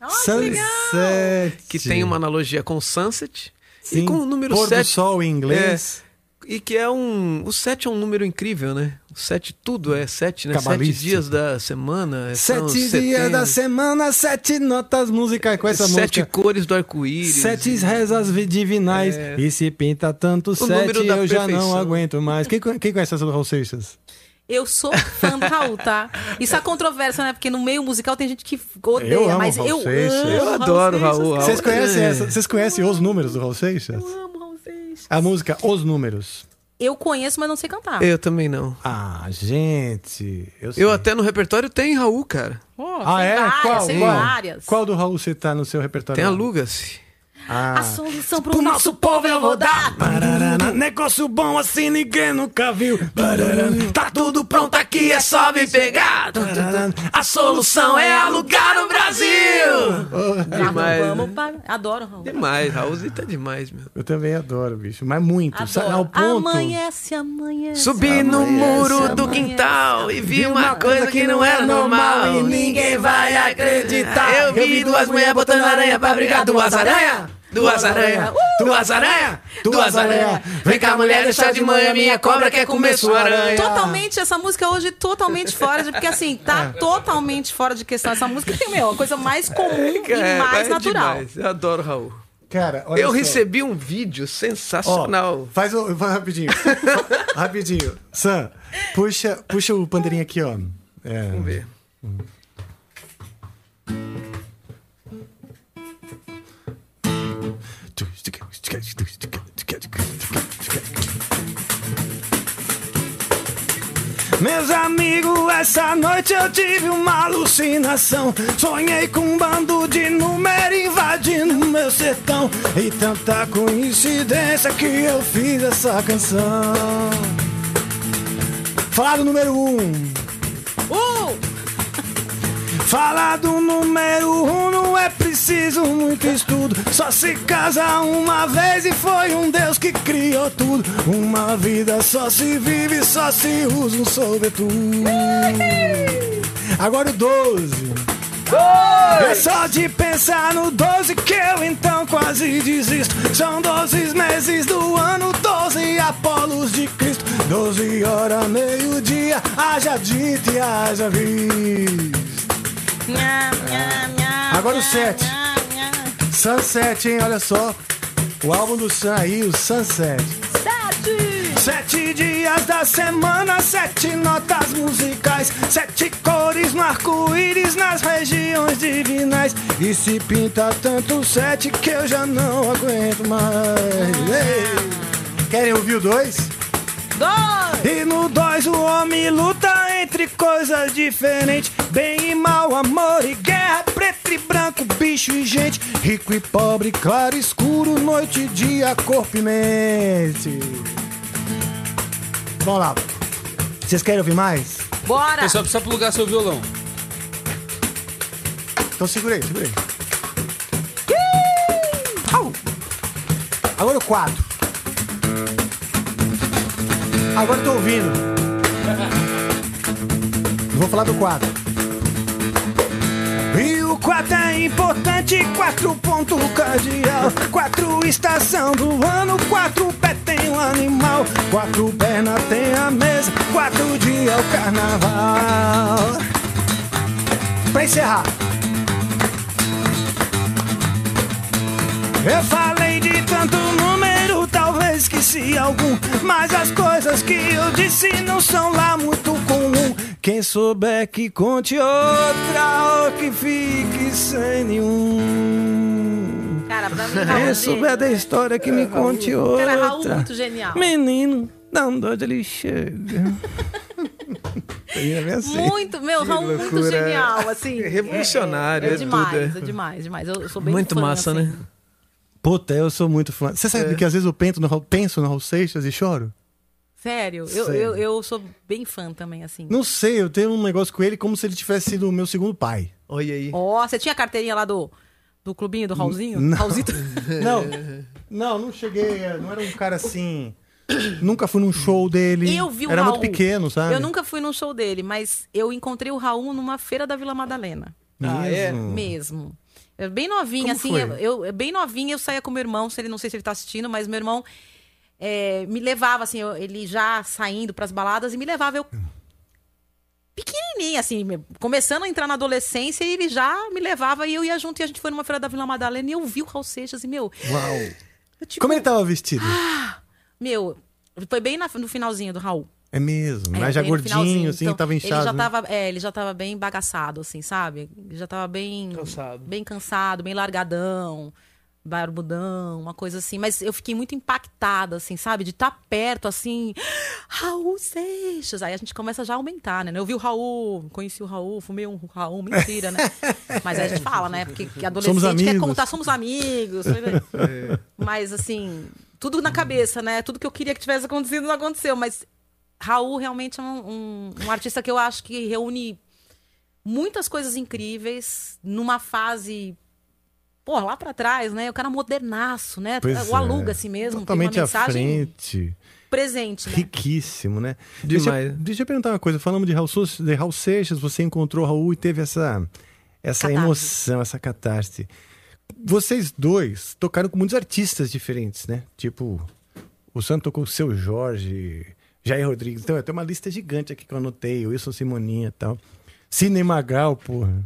Sunset. que tem uma analogia com Sunset Sim, e com o número pôr 7. do sol em inglês. E que é um. O 7 é um número incrível, né? O 7, tudo é 7, né? Sete dias da semana. são Sete dias da semana, sete notas musicais com essa Sete música. cores do arco-íris. Sete rezas divinais. É. E se pinta tanto sete, número da eu já não perfeição. aguento mais. Quem, quem conhece essa do Raul Seixas? Eu sou fã do Raul, tá? Isso é controvérsia, né? Porque no meio musical tem gente que odeia, Eu amo mas Raul eu Seixas. amo Eu adoro Raul. Seixas. Raul. Vocês conhecem, é. essa, vocês conhecem os números do Raul Seixas? Eu amo A música Os Números. Eu conheço, mas não sei cantar. Eu também não. Ah, gente. Eu, sei. Eu até no repertório tenho Raul, cara. Oh, Ah, é? várias, Qual? Qual? várias. Qual do Raul você tá no seu repertório? Tem Aluga-se. Ah. A solução pro nosso povo eu vou dar. Pararana, negócio bom assim ninguém nunca viu. Pararana, tá tudo pronto aqui, é só vir pegar. Pararana, A solução é alugar no Brasil! Oh, Demais. Vamos né? para... Adoro, Raul. Demais, Raulzito é demais, meu. Eu também adoro, bicho. Mas muito. Sabe, ao Adoro. ponto. Amanhece, amanhece. Subi no amanhece, muro do amanhece. quintal e vi uma coisa que não era normal e ninguém vai acreditar. Eu vi duas mulheres botando aranha pra brigar, duas aranha, duas aranha, duas aranha, duas aranha. Vem cá, mulher, deixa de manhã, minha cobra quer comer sua aranha. Totalmente, essa música hoje totalmente fora de. Porque assim, tá [LAUGHS] totalmente fora de questão. Essa música tem, meu, a coisa mais comum [LAUGHS] e É, mais é natural. demais. Eu adoro Raul. Cara, olha Eu só. recebi um vídeo Ó, sensacional. faz, o, faz [LAUGHS] rapidinho. rapidinho. Sam, puxa, puxa o pandeirinho aqui, ó. É. Vamos ver. Meus amigos, essa noite eu tive uma alucinação. Sonhei com um bando de número invadindo meu sertão. E tanta coincidência que eu fiz essa canção. Falar do número um. Uh! Falar do número um não é preciso muito estudo. Só se casa uma vez e foi um Deus que criou tudo. Uma vida só se vive, só se usa um sobretudo. Agora o 12. É só de pensar no 12 que eu então quase desisto. São 12 meses do ano, 12 Apolos de Cristo. 12 horas, meio-dia, haja dito e haja visto. Agora o 7. Sunset, hein? Olha só. O álbum do Sun aí, o Sunset. Sete! Sete dias da semana, sete notas musicais, sete cores no arco-íris nas regiões divinais. E se pinta tanto sete que eu já não aguento mais. Ei! Querem ouvir o dois? Dois! E no dois o homem luta entre coisas diferentes Bem e mal, amor e guerra Preto e branco, bicho e gente Rico e pobre, claro e escuro Noite e dia, corpo e mente Vamos lá Vocês querem ouvir mais? Bora! Pessoal, precisa plugar seu violão. Então segura aí, segura aí Au! Agora o 4 Agora tô ouvindo. Vou falar do 4 E o 4 é importante, 4 ponto cardial 4 estação do ano, 4 pé tem um animal. 4 perna tem a mesa, 4 dia é o carnaval. Pra encerrar. Eu falei de tanto número, esqueci algum. Mas as coisas que eu disse não são lá muito comum. Quem souber que conte outra ou que fique sem nenhum. Cara, pra mim, Raul, Quem souber da história que me conte Cara, Raul outra. muito genial. Menino, da onde ele chega. [LAUGHS] É assim. Muito, meu, Que Raul muito genial, assim. É revolucionário, É, é é demais, tudo, é. é demais, demais. Eu, eu sou bem Muito fã, massa, assim. né? Puta, eu sou muito fã. Você sabe É. que às vezes eu penso no, Raul- penso no Raul Seixas e choro? Sério, eu. Eu, eu sou bem fã também, assim. Não sei, eu tenho um negócio com ele como se ele tivesse sido o meu segundo pai. Olha aí. Ó, você tinha a carteirinha lá do, do clubinho do Raulzinho? Não. Raulzito? [LAUGHS] Não, não, não cheguei. Não era um cara assim. Nunca fui num show dele. Eu vi o Era Raul. muito pequeno, sabe? Eu nunca fui num show dele, mas eu encontrei o Raul numa feira da Vila Madalena. Ah, é? Mesmo? Eu, bem novinha, Como assim. Eu, eu- bem novinha, eu saía com meu irmão, se ele não sei se ele tá assistindo, mas meu irmão é, me levava, assim, eu- ele já saindo pras baladas e me levava. Eu pequenininha, assim, me- começando a entrar na adolescência, e ele já me levava e eu ia junto. E a gente foi numa feira da Vila Madalena e eu vi o Raul Seixas e, meu, Uau. tipo, Como ele tava vestido? meu, foi bem na- no finalzinho do Raul. É mesmo, É, mas já bem no gordinho, assim, Então, tava inchado. Ele já né? tava, é, ele já tava bem bagaçado, assim, sabe? Ele já tava bem. Cansado. Bem cansado, bem largadão, barbudão, uma coisa assim. Mas eu fiquei muito impactada, assim, sabe? De estar perto, assim. Raul Seixas. Aí a gente começa já a aumentar, né? Eu vi o Raul, conheci o Raul, fumei um Raul, mentira, né? [LAUGHS] Mas aí a gente fala, né? Porque que adolescente Somos quer contar, somos amigos. [LAUGHS] Mas assim, tudo na cabeça, né? Tudo que eu queria que tivesse acontecido não aconteceu. Mas Raul realmente é um, um- um artista que eu acho que reúne muitas coisas incríveis numa fase pô, lá pra trás, né? O cara modernaço, né? Pois o é. aluga assim mesmo. Totalmente tem uma à mensagem frente. presente, né? Riquíssimo, né? Demais. Deixa, deixa eu perguntar uma coisa. Falamos de Raul, Seixas- de Raul Seixas, você encontrou Raul e teve essa, essa Catarse. emoção, essa catarse. Vocês dois tocaram com muitos artistas diferentes, né? Tipo, o Santo tocou com o Seu Jorge, Jair Rodrigues. Então, tem uma lista gigante aqui que eu anotei, Wilson Simoninha e tal. Cine Magal, porra.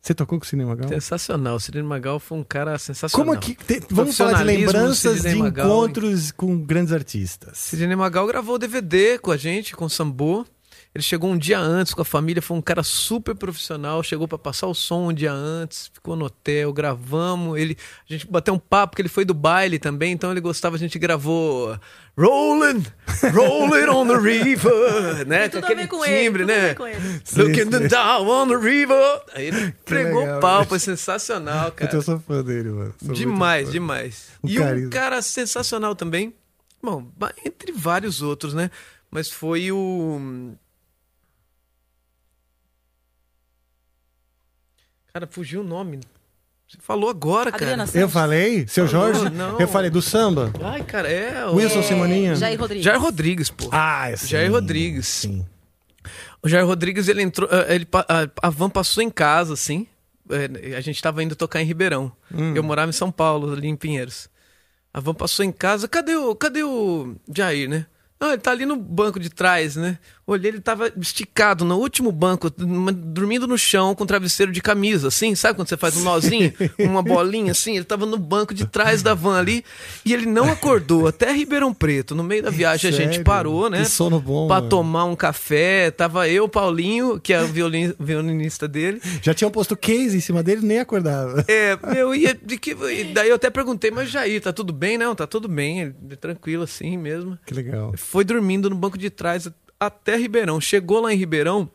Você tocou com o Cine Magal? Sensacional. O Sidney Magal foi um cara sensacional. Como que. te- vamos falar de lembranças de Magal, encontros com grandes artistas. Sidney Magal gravou DVD com a gente, com o Sambô. Ele chegou um dia antes com a família, foi um cara super profissional, chegou pra passar o som um dia antes, ficou no hotel, gravamos. Ele, a gente bateu um papo porque ele foi do baile também, então ele gostava, a gente gravou Rollin', Rollin' on the River, [LAUGHS] né? Com tudo a aquele ver com ele, timbre, tudo a né? ver com ele. Looking the down on the river. Aí ele pregou legal, pau, foi sensacional, Eu cara. tô só fã dele, mano. Sou Demais, fã. demais. O e carisma. um cara sensacional também. Bom, entre vários outros, né? Mas foi o. Cara, fugiu o nome. Você falou agora, Adriana cara. Eu falei? Seu Falou, Jorge? não. Eu falei do samba? Ai, cara, é. o- Wilson Simoninha? Jair Rodrigues. Jair Rodrigues, pô. Ah, sim. Jair Rodrigues. Sim. O Jair Rodrigues, ele entrou. eh, Ele, a, a van passou em casa, assim. eh, A gente tava indo tocar em Ribeirão. Hum. Eu morava em São Paulo, ali em Pinheiros. A van passou em casa. Cadê o, cadê o Jair, né? Não, ele tá ali no banco de trás, né? Olhei, ele tava esticado no último banco, dormindo no chão com travesseiro de camisa, assim, sabe quando você faz um nozinho, [LAUGHS] uma bolinha assim? Ele tava no banco de trás da van ali e ele não acordou até Ribeirão Preto. No meio da viagem a gente Sério? parou, né? Que sono bom, Pra mano. tomar um café. Tava eu, Paulinho, que é o violin- violinista dele. Já tinham posto case em cima dele, nem acordava. É, meu, e, de que, daí eu até perguntei, mas Jair, tá tudo bem? Não, tá tudo bem, ele- tranquilo assim mesmo. Que legal. Foi dormindo no banco de trás até Ribeirão. Chegou lá em Ribeirão,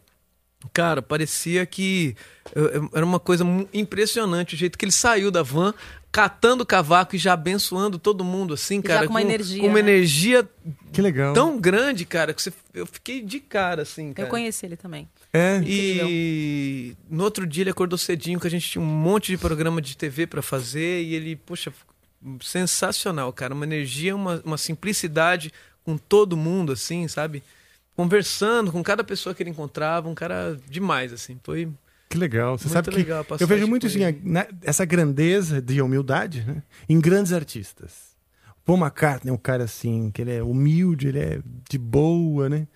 cara, parecia que eh, eh, era uma coisa impressionante o jeito que ele saiu da van, catando o cavaco e já abençoando todo mundo, assim, já cara. com uma energia, Com uma né? energia Que legal. tão grande, cara, que você- eu fiquei de cara, assim, cara. Eu conheci ele também. É. E no outro dia ele acordou cedinho, que a gente tinha um monte de programa de TV pra fazer, e ele, poxa, sensacional, cara. Uma energia, uma, uma simplicidade com todo mundo, assim, sabe? Conversando com cada pessoa que ele encontrava, um cara demais, assim. Foi. Que legal. Você Muito sabe que legal a eu vejo muito assim, a- né, essa grandeza de humildade né, em grandes artistas. Paul McCartney é um cara assim, que ele é humilde, ele é de boa, né?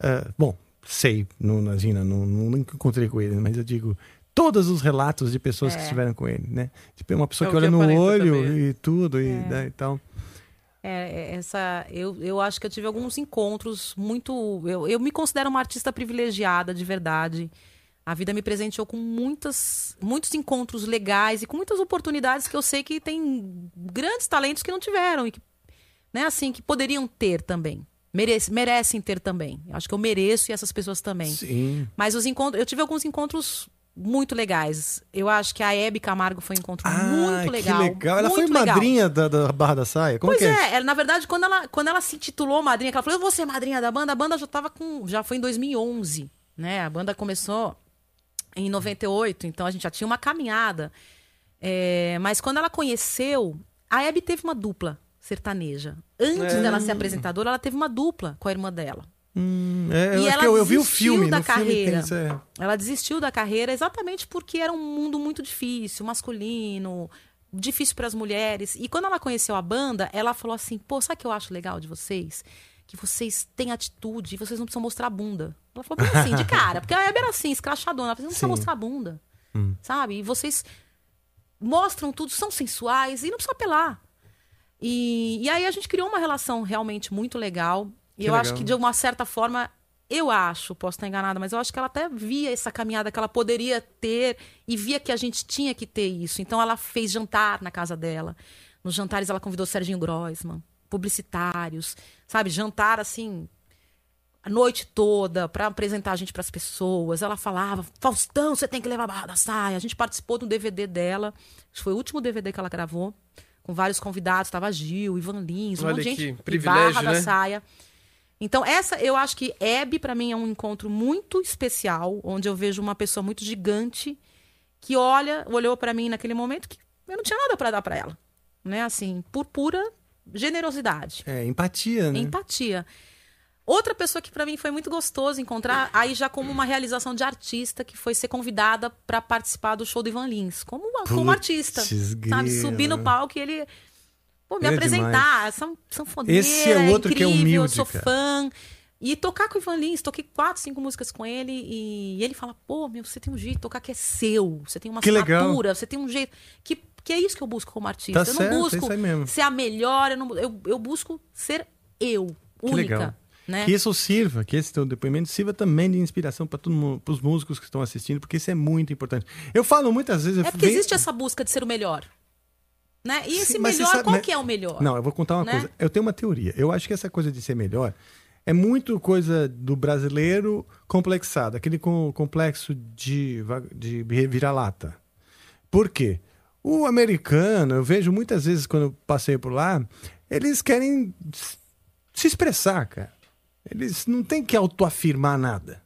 Ah, bom, sei, não, imagina, não, não, nunca encontrei com ele, mas eu digo, todos os relatos de pessoas que É. estiveram com ele, né? Tipo, é uma pessoa É que olha que no olho também. e tudo e, né, e tal. É, é, essa, eu, eu acho que eu tive alguns encontros muito. Eu, eu me considero uma artista privilegiada, de verdade. A vida me presenteou com muitas, muitos encontros legais e com muitas oportunidades que eu sei que tem grandes talentos que não tiveram e que, né, assim, que poderiam ter também. Merece, merecem ter também. Eu acho que eu mereço e essas pessoas também. Sim. Mas os encontros, eu tive alguns encontros muito legais. Eu acho que a Hebe Camargo foi um encontro muito legal. Que legal. Ela foi legal. madrinha da, da Barra da Saia? Como pois que é? é, ela- na verdade, quando ela, quando ela se titulou madrinha, ela falou, eu vou ser madrinha da banda, a banda já tava com. Já foi em 2011, né? A banda começou em 98, então a gente já tinha uma caminhada. É, mas quando ela conheceu, a Hebe teve uma dupla sertaneja. Antes É. dela ser apresentadora, ela teve uma dupla com a irmã dela. Hum, é, eu e ela que eu, eu vi o filme. da filme tem carreira. isso, é. Ela desistiu da carreira exatamente porque era um mundo muito difícil, masculino, difícil para as mulheres. E quando ela conheceu a banda, ela falou assim: pô, sabe o que eu acho legal de vocês? Que vocês têm atitude e vocês não precisam mostrar a bunda. Ela falou bem assim, de [LAUGHS] cara, porque a Hebe era assim, escrachadona. Ela falou, não precisa Sim. mostrar a bunda, Hum. sabe? E vocês mostram tudo, são sensuais e não precisa apelar. E, e aí a gente criou uma relação realmente muito legal. E Que eu acho legal. que, de uma certa forma, eu acho, posso estar enganada, mas eu acho que ela até via essa caminhada que ela poderia ter e via que a gente tinha que ter isso. Então ela fez jantar na casa dela. Nos jantares ela convidou Serginho Groisman, publicitários, sabe? Jantar assim, a noite toda para apresentar a gente para as pessoas. Ela falava: Faustão, você tem que levar a barra da saia. A gente participou do DVD dela. Acho que foi o último DVD que ela gravou, com vários convidados. Tava Gil, Ivan Lins, um Olha monte de gente. privilégio, barra né? da saia. Então, essa, eu acho que Hebe, para mim, é um encontro muito especial, onde eu vejo uma pessoa muito gigante que olha, olhou para mim naquele momento, que Eu não tinha nada pra dar pra ela. Né? Assim, por pura generosidade. É, empatia, né? Empatia. Outra pessoa que pra mim foi muito gostoso encontrar, aí já como uma realização de artista, que foi ser convidada pra participar do show do Ivan Lins, como, uma- como artista. Sabe? Subir no palco e ele. Pô, me é apresentar, são sanfoneira, Esse é outro que é incrível, eu humilde, sou cara. fã. E tocar com o Ivan Lins, toquei quatro, cinco músicas com ele, e ele fala, pô, meu, você tem um jeito de tocar que é seu, você tem uma Que legal. você tem um jeito. Que, que é isso que eu busco como artista. Tá eu certo, não é busco mesmo. ser a melhor, eu, não- eu, eu busco ser eu, Que única. legal. Né? Que isso sirva, que esse teu depoimento sirva também de inspiração para todo mundo, para os músicos que estão assistindo, porque isso é muito importante. Eu falo muitas vezes. É porque vem- existe essa busca de ser o melhor. Né? E esse Sim, melhor, sabe- qual mas- que é o melhor? Não, eu vou contar uma Né? coisa. Eu tenho uma teoria. Eu acho que essa coisa de ser melhor é muito coisa do brasileiro complexado, aquele com, complexo de, de vira-lata. Por quê? O americano, eu vejo muitas vezes quando eu passei por lá, eles querem se expressar, cara. Eles não têm que autoafirmar nada,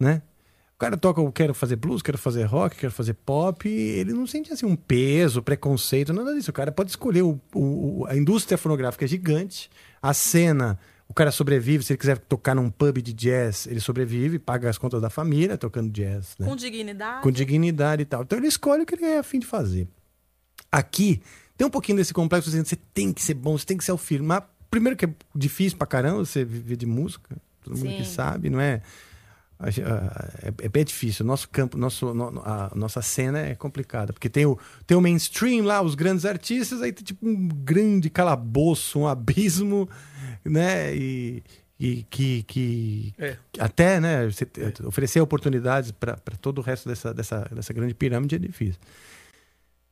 né? O cara toca, eu quero fazer blues, quero fazer rock, quero fazer pop, ele não sente assim um peso, preconceito, nada disso. O cara pode escolher o, o- a indústria fonográfica é gigante, a cena, o cara sobrevive, se ele quiser tocar num pub de jazz, ele sobrevive, paga as contas da família tocando jazz, né? Com dignidade. com dignidade e tal. Então ele escolhe o que ele é afim de fazer. Aqui tem um pouquinho desse complexo dizendo você tem que ser bom, você tem que se afirmar. Primeiro que é difícil pra caramba você viver de música, todo mundo que Sim. sabe, não é? É, é bem difícil. Nosso campo, nosso, no- a nossa cena é complicada. Porque tem o, tem o mainstream lá, os grandes artistas, aí tem tipo um grande calabouço, um abismo, né? E, e que, que É. até né, te- oferecer oportunidades para todo o resto dessa, dessa, dessa grande pirâmide é difícil.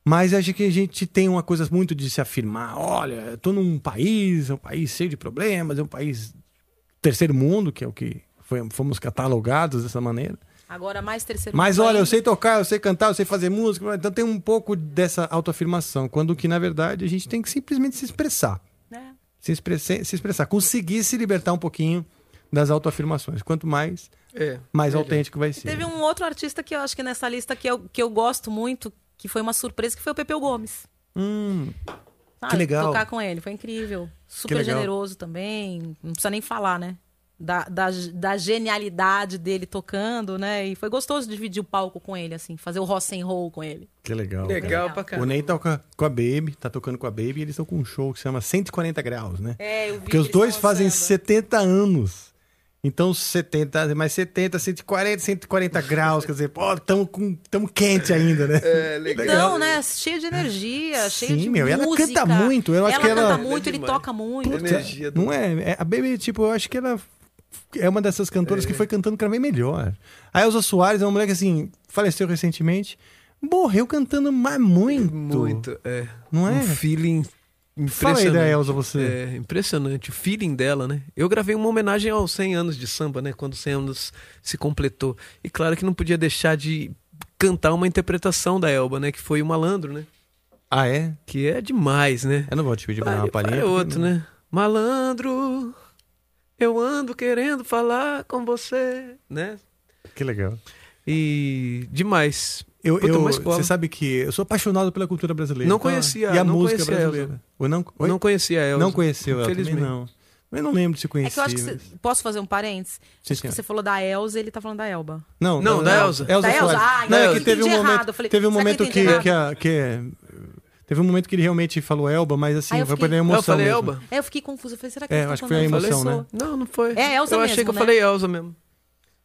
Mas acho que a gente tem uma coisa muito de se afirmar. Olha, tô num país, é um país cheio de problemas, é um país terceiro mundo, que é o que fomos catalogados dessa maneira. Agora mais terceiro Mas olha, eu ainda. sei tocar, eu sei cantar, eu sei fazer música, então tem um pouco dessa autoafirmação, quando que na verdade a gente tem que simplesmente se expressar. É. Se expressar, se expressar, conseguir se libertar um pouquinho das autoafirmações. Quanto mais, É, mais melhor. autêntico vai ser. Teve um outro artista que eu acho que nessa lista que eu, que eu gosto muito, que foi uma surpresa, que foi o Pepeu Gomes. Hum, Sabe? Que legal. Tocar com ele, foi incrível. Super generoso também, não precisa nem falar, né? Da, da, da genialidade dele tocando, né? E foi gostoso dividir o palco com ele, assim, fazer o rock and roll com ele. que legal. Legal pra O caramba. Ney toca com a Baby, tá tocando com a Baby, e eles estão com um show que se chama 140 graus, né? É, eu vi Porque que os dois fazem lançando. 70 anos. Então, 70, mais 70, 140, 140 graus. Quer dizer, pô, tamo, com, tamo quente ainda, né? É, legal. Então, né? Cheio de energia, cheio Sim, de meu, e ela música. canta muito, eu acho ela que ela- canta muito, É ele toca muito. Puta, energia do- Não é, é- A Baby, tipo, eu acho que ela é uma dessas cantoras que foi cantando cada vez melhor. A Elza Soares é uma mulher que, assim, faleceu recentemente, morreu cantando mais muito. Muito, é. Não é? Um feeling Fala aí impressionante. da Elza, você. É, impressionante. O feeling dela, né? Eu gravei uma homenagem aos 100 anos de samba, né? Quando 100 anos se completou. E claro que não podia deixar de cantar uma interpretação da Elba, né? Que foi o Malandro, né? Ah, é? Que é demais, né? Eu não vou te pedir pra dar uma palhinha. porque outro, não- né? Malandro, eu ando querendo falar com você, né? Que legal. E demais. Eu, Puta, eu, você sabe que eu sou apaixonado pela cultura brasileira. Não Então, conhecia, E a não música conhecia a brasileira. Eu não, Eu Oi? não conhecia ela. não conheceu ela Infelizmente. não. Eu não lembro de se É conhecer. que eu acho que você, mas- posso fazer um parênteses? Sim, Acho que você falou da Elza, ele tá falando da Elba. Não, Não, da Elza. Da Elza? Ah, não, é eu que teve um momento, errado. Eu falei, teve um que momento que, entendi que, a- que- teve um momento que ele realmente falou Elba, mas assim, eu foi fiquei- pela emoção Eu falei mesmo. Elba? É, eu fiquei confusa. Eu falei, será que É, ele tá acho que foi a emoção, Falei né? Não, não foi. É, Elza Eu achei mesmo, que eu né? falei Elza mesmo.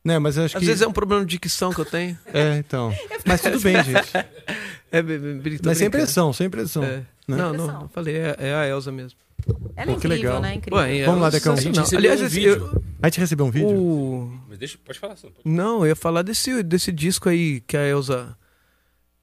Né, mas eu acho Às que vezes é um problema de dicção que eu tenho. [LAUGHS] É, então. Mas tudo bem, gente. [LAUGHS] É, be- be- be- tô Mas sem pressão, sem pressão. É. né? Não, não, não falei, é, é a Elza mesmo. Ela é Pô, que incrível, legal. né? Incrível. Ué, Vamos lá, Decão. A gente recebeu Aliás, um eu- A gente recebeu um vídeo? o... Mas deixa, pode falar. Sandro. Não, eu ia falar desse, desse disco aí que a Elza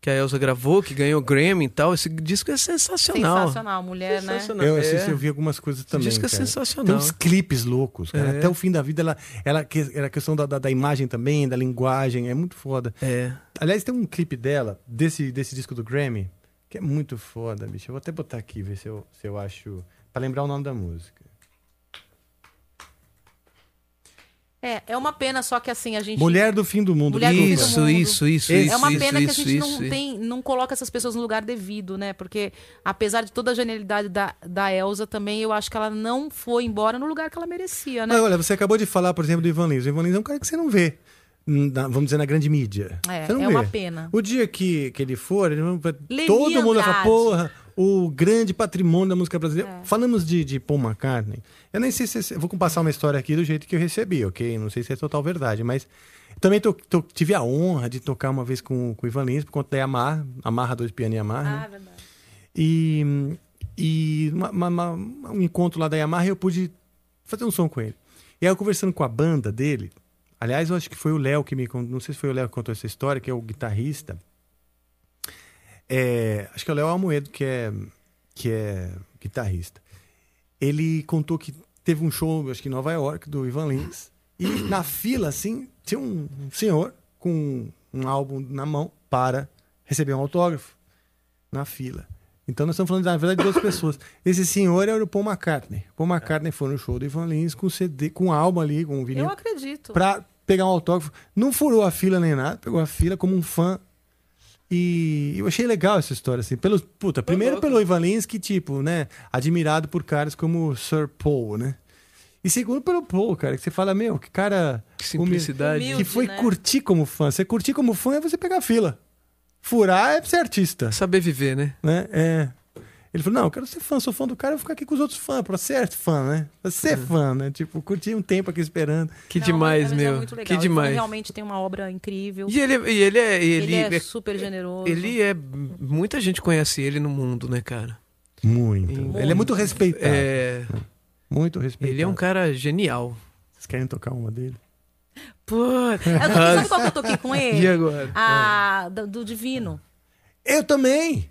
que a Elza gravou, que ganhou Grammy e tal. Esse disco é sensacional. Sensacional, mulher, né? Sensacional. Eu É. assisti, eu vi algumas coisas também. disco é cara. sensacional. Tem uns clipes loucos, cara. É. Até o fim da vida, ela, ela, era a questão da, da, da imagem também, da linguagem, é muito foda. É. Aliás, tem um clipe dela, desse, desse disco do Grammy, que é muito foda, bicho. Eu vou até botar aqui, ver se eu, se eu acho. Pra lembrar o nome da música. É, é uma pena, só que assim, a gente. Mulher do fim do mundo. Mulher fim do Isso, mundo. isso, isso, É isso, uma isso, pena que a isso, gente não, isso. tem, não coloca essas pessoas no lugar devido, né? Porque, apesar de toda a genialidade da, da Elsa, também eu acho que ela não foi embora no lugar que ela merecia, né? Mas olha, você acabou de falar, por exemplo, do Ivan Lins. O Ivan Lins é um cara que você não vê, na- vamos dizer, na grande mídia. É, é uma pena. O dia que, que ele for, ele todo mundo vai falar, porra, o grande patrimônio da música brasileira. É. Falamos de, de Paul McCartney. Eu nem sei se... Vou passar uma história aqui do jeito que eu recebi, ok? Não sei se é total verdade, mas... Também to- to- tive a honra de tocar uma vez com, com o Ivan Lins, por conta da Yamaha, Amarra dois piano e Yamaha. né? Ah, verdade. E, e uma- uma- uma- um encontro lá da Yamaha eu pude fazer um som com ele. E aí eu conversando com a banda dele, aliás, eu acho que foi o Léo que me contou, não sei se foi o Léo que contou essa história, que é o guitarrista. É, acho que é o Léo Almoedo, que é, que é guitarrista. Ele contou que teve um show, acho que em Nova York, do Ivan Lins. E na fila, assim, tinha um senhor com um álbum na mão para receber um autógrafo na fila. Então nós estamos falando, na verdade, de duas pessoas. Esse senhor era o Paul McCartney. Paul McCartney foi no show do Ivan Lins com CD, com um álbum ali, com um vinil, Eu acredito. pra pegar um autógrafo. Não furou a fila nem nada, pegou a fila como um fã. E eu achei legal essa história, assim. Pelo, puta, primeiro pelo Ivan Lins, que, tipo, né, admirado por caras como o Sir Paul, né? E segundo pelo Paul, cara, que você fala, meu, que cara. Que simplicidade. Humilde, que foi né? curtir como fã. Você curtir como fã é você pegar a fila. Furar é ser artista Saber viver, né? né? É. Ele falou, não, eu quero ser fã, sou fã do cara, eu vou ficar aqui com os outros fãs, pra ser fã, né? Pra ser fã, né? Tipo, curtir um tempo aqui esperando. Que Não, demais, é meu. muito legal. que Ele demais. realmente tem uma obra incrível. E ele, e ele é. Ele, Ele, é, super generoso. ele é. Muita gente conhece ele no mundo, né, cara? Muito. Ele é muito respeitado. É, Muito respeitado. ele é um cara genial. Vocês querem tocar uma dele? Pô, Eu tô- Sabe [LAUGHS] qual que eu toquei com ele? E agora? A do, do Divino. Eu também!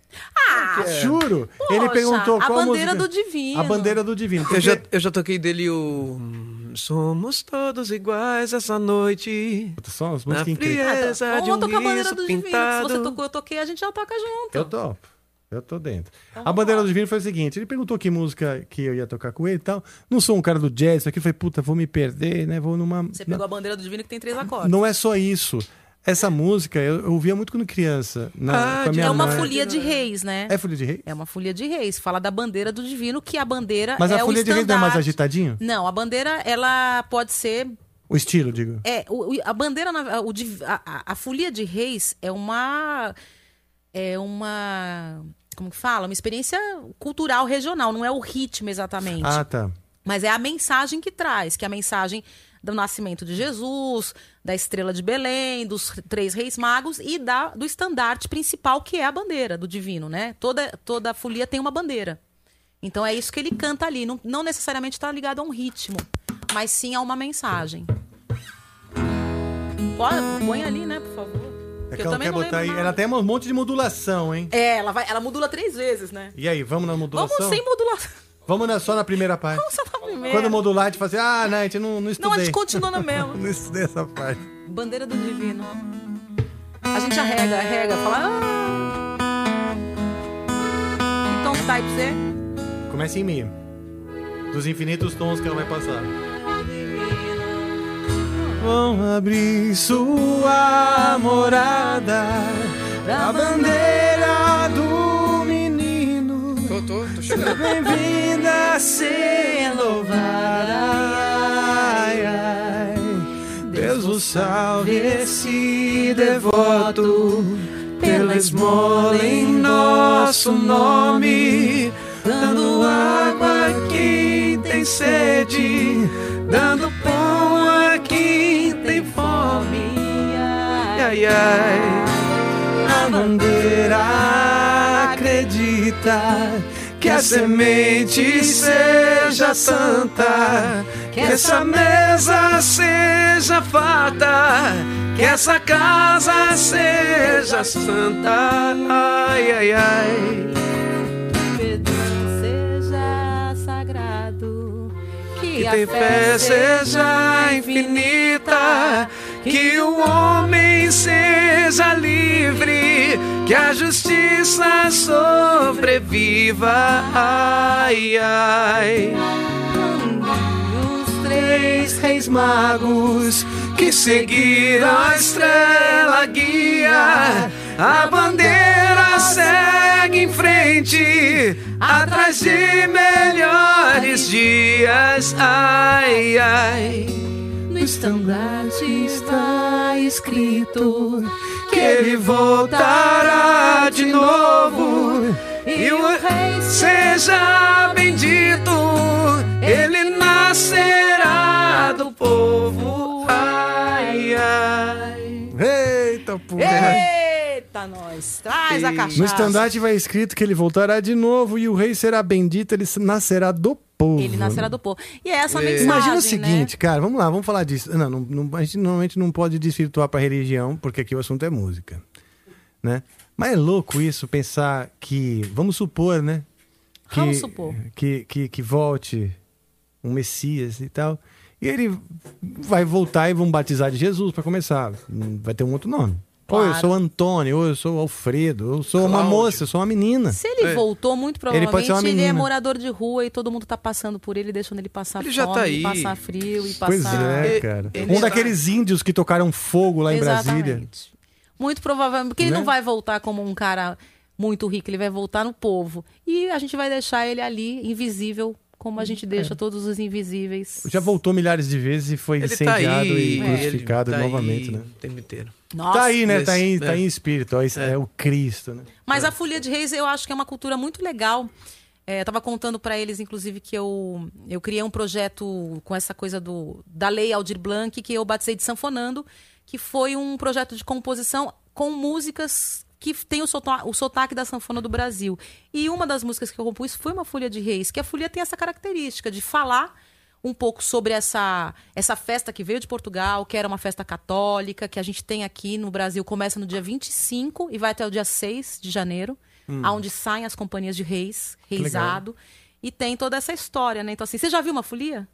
Ah, Juro! ele poxa, perguntou a qual bandeira música... do Divino. A bandeira do divino. Eu já, eu já toquei dele o. hum, Somos todos iguais essa noite. Puta, Só as Na músicas incríveis. frieza de Vamos um tocar a bandeira do Divino. pintado. Se você tocou, eu toquei, a gente já toca junto. Eu topo. Eu tô dentro. a bandeira do divino foi o seguinte: ele perguntou que música que eu ia tocar com ele e tal. Não sou um cara do jazz, isso aqui foi, puta, vou me perder, né? Vou numa. Você pegou a bandeira do Divino que tem três acordes. Não é só isso. Essa música eu, eu ouvia muito quando criança. Na, Ah, é uma mãe. folia de reis, né? É folia de rei? É uma folia de reis. Fala da bandeira do divino, que a bandeira Mas é a folia de reis não é mais agitadinho? Não, a bandeira, ela pode ser... O estilo, digo. É, o- a bandeira, o a, a- folia de reis é uma... É uma... Como que fala? Uma experiência cultural regional, não é o ritmo exatamente. Ah, tá. Mas é a mensagem que traz, que a mensagem do nascimento de Jesus, da estrela de Belém, dos três reis magos e da, do estandarte principal, que é a bandeira do divino, né? Toda, toda folia tem uma bandeira. Então é isso que ele canta ali. Não, não necessariamente está ligado a um ritmo, mas sim a uma mensagem. Pode, põe ali, né, por favor. É Que ela quer botar aí. nada. Ela tem um monte de modulação, hein? É, ela, vai, ela modula três vezes, né? E aí, vamos na modulação? Vamos sem modulação. Vamos na- só na primeira parte. Vamos só na primeira. Quando modular, a gente fala assim, ah, não, a gente não, não estudei. Não, a gente continua na mesma. [LAUGHS] não estudei essa parte. Bandeira do Divino. A gente arrega, arrega, fala. Ah. Tom que tá pra você? Começa em Mi. Dos infinitos tons que ela vai passar. Vão abrir sua morada pra bandeira do. Tô, tô, chegando. Bem-vinda a ser louvada. Ai, ai. Deus o salve esse devoto pela esmola em nosso nome, dando água a quem tem sede, dando pão a quem tem fome. Ai, ai, ai. A bandeira acredita que a semente seja santa, que essa mesa seja farta, que essa casa seja santa. Ai, ai, ai. Perdão seja sagrado. Que Que a tem fé seja infinita, que o homem seja livre, que a justiça sobreviva. Ai, ai. Os três reis magos que seguiram a estrela guia. A bandeira segue em frente, atrás de melhores dias. Ai, ai. No estandarte está escrito que ele voltará de novo. E o rei seja bendito, ele nascerá do povo. Ai, ai. Eita, porra. Eita, nós. Traz a cachaça. No estandarte vai escrito que ele voltará de novo e o rei será bendito, ele nascerá do povo. Ele nascerá do povo. E é essa É. mensagem, Imagina o né? seguinte, cara, vamos lá, vamos falar disso. Não, não, não- a gente normalmente não pode desvirtuar para religião, porque aqui o assunto é música, né? Mas é louco isso, pensar que, vamos supor, né? Que, Vamos supor. Que, que, que volte um Messias e tal. E ele vai voltar e vão batizar de Jesus para começar. Vai ter um outro nome. Ou eu Claro. sou Antônio, ou eu sou Alfredo, ou eu sou uma Cláudio. moça, eu sou uma menina. Se ele voltou, muito Ele provavelmente ele, uma é morador de rua e todo mundo tá passando por ele, deixando ele passar Ele fome, já tá aí. passar frio e Pois passar... é, cara. ele Um está- daqueles índios que tocaram fogo lá em Brasília. Exatamente. Muito provavelmente, porque ele Né? não vai voltar como um cara muito rico, ele vai voltar no povo. E a gente vai deixar ele ali, invisível, como a gente deixa todos os invisíveis. Já voltou milhares de vezes e foi Ele tá incendiado aí, e ele crucificado tá novamente, aí né? O tempo inteiro. Nossa. Tá aí, né? Tá em, Nesse- tá é. em espírito. ó, isso É. o Cristo, né? Mas a Folia de Reis eu acho que é uma cultura muito legal. É, eu tava contando para eles, inclusive, que eu, eu criei um projeto com essa coisa do, da lei Aldir Blanc, que eu batizei de Sanfonando, que foi um projeto de composição com músicas que tem o, sota- o sotaque da sanfona do Brasil. E uma das músicas que eu compus foi uma Folia de Reis, que a Folia tem essa característica de falar um pouco sobre essa, essa festa que veio de Portugal, que era uma festa católica, que a gente tem aqui no Brasil, começa no dia 25 e vai até o dia 6 de janeiro, Hum. aonde saem as companhias de reis, reisado, e tem toda essa história, né? Então assim, você já viu uma folia?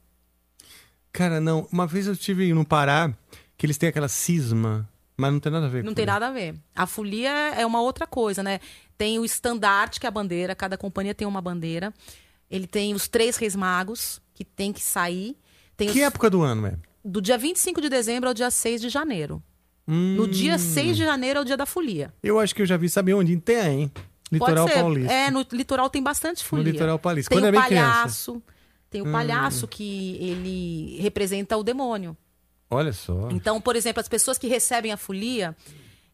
Cara, não. Uma vez eu estive no Pará, que eles têm aquela cisma, mas não tem nada a ver Não com tem nada a ver. A folia é uma outra coisa, né? Tem o estandarte, que é a bandeira, cada companhia tem uma bandeira. Ele tem os três reis magos, que tem que sair. Tem Que os- época do ano, é? Do dia 25 de dezembro ao dia 6 de janeiro. Hum, No dia 6 de janeiro é o dia da folia. Eu acho que eu já vi, sabe onde? Em Tem, Litoral Pode ser. Paulista. É, no litoral tem bastante No folia. litoral paulista. Tem Quando o é bem criança. palhaço. Tem o Hum. palhaço que ele representa o demônio. Olha só. Então, por exemplo, as pessoas que recebem a folia,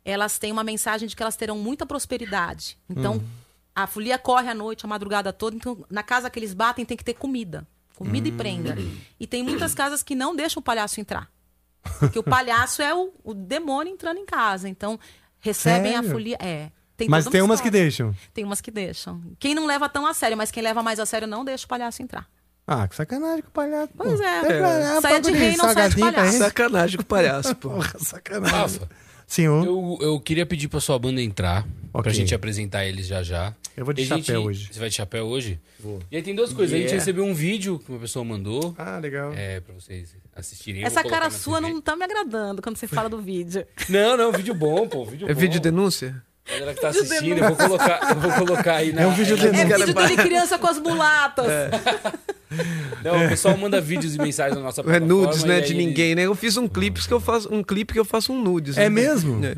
elas têm uma mensagem de que elas terão muita prosperidade. Então, Hum. a folia corre à noite, a madrugada toda. Então, na casa que eles batem tem que ter comida. Comida Hum. e prenda. E tem muitas casas que não deixam o palhaço entrar. Porque o palhaço é o, o demônio entrando em casa. Então, recebem Sério? a folia. É. Tem Mas tem uma umas que deixam. Tem umas que deixam. Quem não leva tão a sério, mas quem leva mais a sério não deixa o palhaço entrar. Ah, que sacanagem com o palhaço. Pois pô. é. pra- Saia de rei, não saia de palhaço. Sacanagem com o palhaço, pô. Porra, sacanagem. Rafa, Senhor. eu, eu queria pedir pra sua banda entrar, Ok. pra gente apresentar eles já já. Eu vou de E a gente- chapéu hoje. Você vai de chapéu hoje? Vou. E aí tem duas coisas. A gente Yeah. recebeu um vídeo que uma pessoa mandou. Ah, legal. É, pra vocês assistirem. Essa cara sua TV. não tá me agradando quando você fala do vídeo. Não, não, vídeo bom, pô. Vídeo É bom. vídeo denúncia? A galera que tá [LAUGHS] assistindo, eu vou colocar, eu vou colocar aí na. É um vídeo na- É denúncia. vídeo dele criança com as mulatas. [LAUGHS] Não, o pessoal manda vídeos e mensagens na nossa É plataforma. nudes, né? De ninguém, né? Eu fiz um clipe que eu faço um clipe que eu faço um nudes. É né? mesmo? É.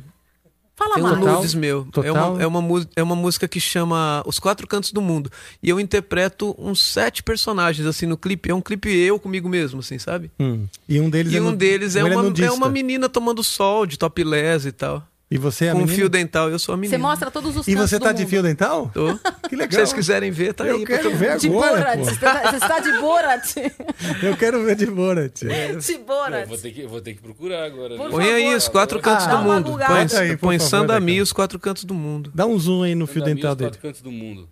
Fala Tem um mais. Nudes meu. É Total? uma, é, uma, é uma música que chama Os Quatro Cantos do Mundo. E eu interpreto uns sete personagens, assim, no clipe. É um clipe eu comigo mesmo, assim, sabe? Hum. E um deles E é um deles é uma, é uma menina tomando sol de topless e tal. E você é com menina? fio dental, eu sou a menina. Você mostra todos os E você do tá de mundo. fio dental? Tô. Que Se legal. vocês quiserem ver, tá Eu aí. pra quero ver. De agora, Borat. pô. Você está, você está de Borat. [LAUGHS] Eu quero ver de Borat. De Eu Borat. vou ter que, vou ter que procurar agora. Por né? Põe aí favor. os quatro cantos Ah, do uma mundo. bugada. Põe, Bota aí, por põe favor, Sandami e os quatro cantos do mundo. Dá um zoom aí no fio Manda dental os dele. quatro cantos do mundo.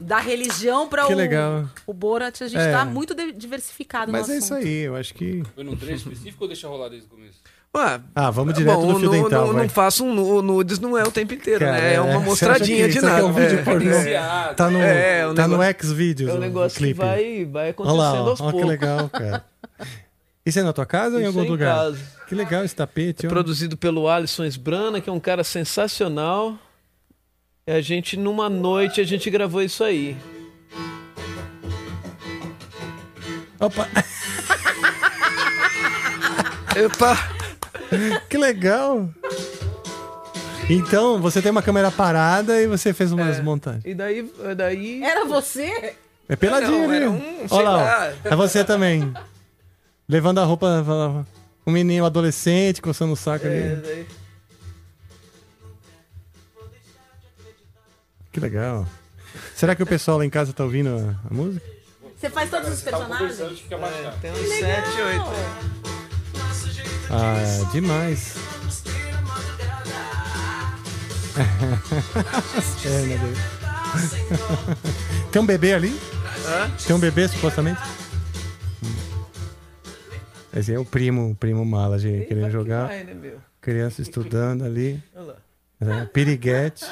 Da religião para Que o, legal. o Borat, a gente É. está muito de- diversificado Mas no é assunto. isso aí, eu acho que. Foi num trecho específico ou deixa rolar desde o começo? Ué, Ah, vamos direto bom, no fio não, dental, não, não faço um nu- nudes, não é o tempo inteiro, Cara, né? É uma você mostradinha de isso aqui nada. é um vídeo É. pornô? Tá no, É, tá no X-Videos. É um negócio o que clipe. vai, vai Olha acontecendo lá, ó, aos ó que poucos. legal, cara. Isso é na tua casa ou em algum é em lugar? casa. Que legal esse tapete. ó. Produzido pelo Alisson Esbrana, que é um cara sensacional. E a gente, numa noite, a gente gravou isso aí. Opa! [LAUGHS] Epa! [LAUGHS] Que legal! Então, você tem uma câmera parada e você fez umas montagens. E daí, daí. Era você? É peladinho era um, Olha lá, lá. é você também. Levando a roupa, falava, um menino adolescente, coçando o saco É, ali. daí. Que legal. Será que o pessoal lá em casa tá ouvindo a, a música? Você faz todos os personagens? É, tem uns 7, 8. Ah, demais. [LAUGHS] é, meu Deus. [LAUGHS] Tem um bebê ali? Hã? Tem um bebê, supostamente? Hum. Esse é o primo, o primo mala, gente, querendo jogar. vai, né? Criança estudando ali. Olha lá. É, piriguete.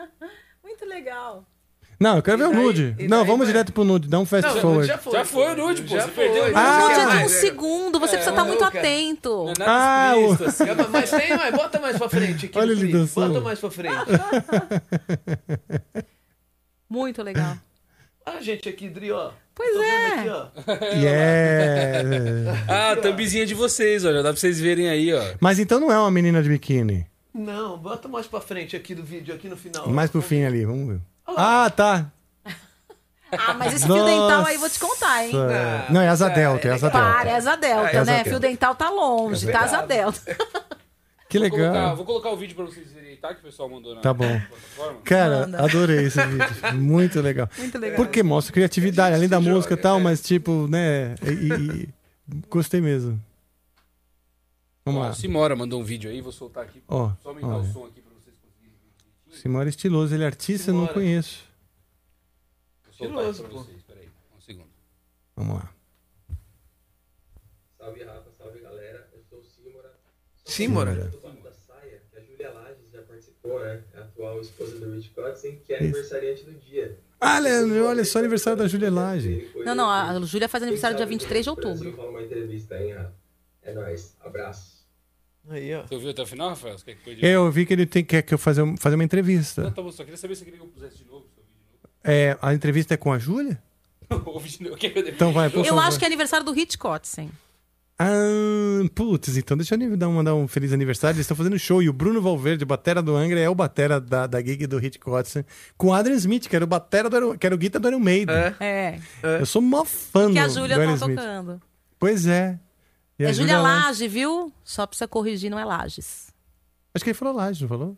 [LAUGHS] Muito legal. Não, eu quero ver o nude. e Não, daí vamos vai- direto pro nude. Dá um fast Não, forward. já foi. Já foi o nude, pô. Já Você foi. perdeu o nude. Ah, Nude é de um é. segundo, você precisa estar muito não, cara. atento. Não é nada Ah, o- explícito, assim. Calma, Mas tem mais, bota mais pra frente aqui. Olha no ele clipe. dançando. Bota mais pra frente. [LAUGHS] Muito legal. Ah, gente, aqui, Dri, ó. Pois Tô vendo é. aqui, ó. [LAUGHS] Yeah. Ah, a thumbzinha de vocês, ó. Já dá pra vocês verem aí, ó. Mas então não é uma menina de biquíni. Não, bota mais pra frente aqui do vídeo, aqui no final. Mais pro fim ali, vamos ver. Ah, tá. Ah, mas esse fio dental aí vou te contar, hein? Nossa. Não, é asa delta, é asa Para, é delta. asa delta, É asa né? delta. Fio dental tá longe, tá asa delta. Que Vou colocar, legal. vou colocar o vídeo pra vocês verem tá? Que o pessoal mandou na Tá bom. plataforma. Cara, Manda. adorei esse vídeo. Muito legal. Muito legal. Porque mostra criatividade, além da música e tal, é. mas tipo, né? E, e- e- gostei mesmo. Vamos Ó, lá. o Simora mandou um vídeo aí, vou soltar aqui. Ó, Só aumentar o som aqui pra vocês conseguirem ver. Simora é estiloso, ele é artista, eu não Simora. conheço. Estiloso, pô. peraí, um segundo. Vamos lá. Salve Rafa, salve galera. Eu sou o Simora. Sim, Mora. Do Papo da Saia, que a Júlia Lages já participou, né? É a atual esposa do Rich Kotzen, que é aniversariante do dia. Ah, Leandro, olha só aniversário da Júlia Lage. Não, não, a Júlia faz aniversário dia 23 de outubro. Brasil rola uma entrevista, hein, Rafa? É nóis. Abraço. Aí, ó. Você ouviu até o final, Rafael? Você quer que eu? Eu vi que ele tem, quer que eu fazer, fazer uma entrevista. Não, tá bom, só queria saber se queria que eu pusesse de novo. É, a entrevista é com a Júlia? [LAUGHS] que Então vai, por Eu favor. acho que é aniversário do Hit Kotzen. Ah, putz, então deixa eu dar um, mandar um feliz aniversário. Eles estão fazendo show e o Bruno Valverde, batera do Angra, é o batera da, da gig do Hit Kotzen, com o Adrian Smith, que era o batera do que era o guitarra do Iron Maiden. É. É. Eu sou mó fã Que a do- Júlia do tá Iron Smith. tocando. Pois é. E a É Júlia Lage- Lage, viu? Só precisa corrigir, não é Lages. Acho que ele falou Laje, não falou?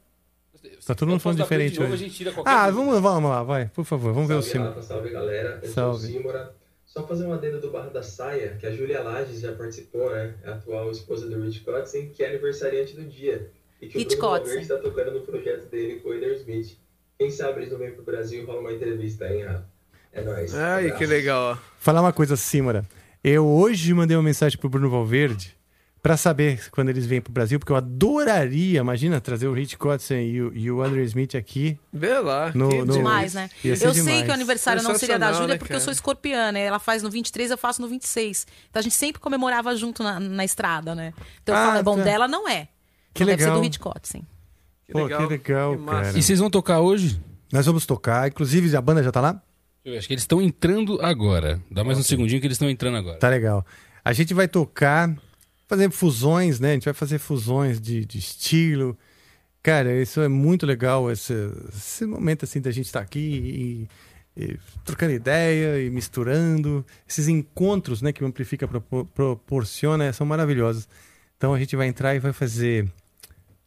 Tá todo mundo falando diferente novo, hoje. Ah, vamos, vamos lá, vai, por favor, vamos ver o Salve. Rafa, salve galera. Eu Salve. sou o Simora. Só fazer uma adenda do Barra da Saia, que a Júlia Lages já participou, né? É a atual esposa do Rich Kotzen, que é aniversariante do dia. E que Rich o Bruno Kotzen. Está tocando no projeto dele com o Eder Smith. Quem sabe eles não vêm pro Brasil e rola uma entrevista, hein, Rafa? É nóis. Ai, que legal. Falar uma coisa, Simora. Eu hoje mandei uma mensagem pro Bruno Valverde pra saber quando eles vêm pro Brasil, porque eu adoraria, imagina, trazer o Rich Kotzen e o, e o Andrew Smith aqui. Vê lá. No- que no- Demais, né? Ser Eu sei demais. que o aniversário não seria da Júlia né, porque eu sou escorpiana. né? Ela faz no 23, eu faço no 26. Então a gente sempre comemorava junto na, na estrada, né? Então eu Ah, falo, é bom, tá. dela não é. Que Então Deve ser legal. do Hit Kotzen. Que Pô, legal. que legal, Que cara. E vocês vão tocar hoje? Nós vamos tocar, inclusive a banda já tá lá? Eu acho que eles estão entrando agora. Dá mais um segundinho que eles estão entrando agora. Tá legal. A gente vai tocar, fazer fusões, né? A gente vai fazer fusões de, de estilo. Cara, isso é muito legal, esse, esse momento assim da gente estar aqui e, e trocando ideia e misturando. Esses encontros, né, que o Amplifica propo- proporciona são maravilhosos. Então a gente vai entrar e vai fazer.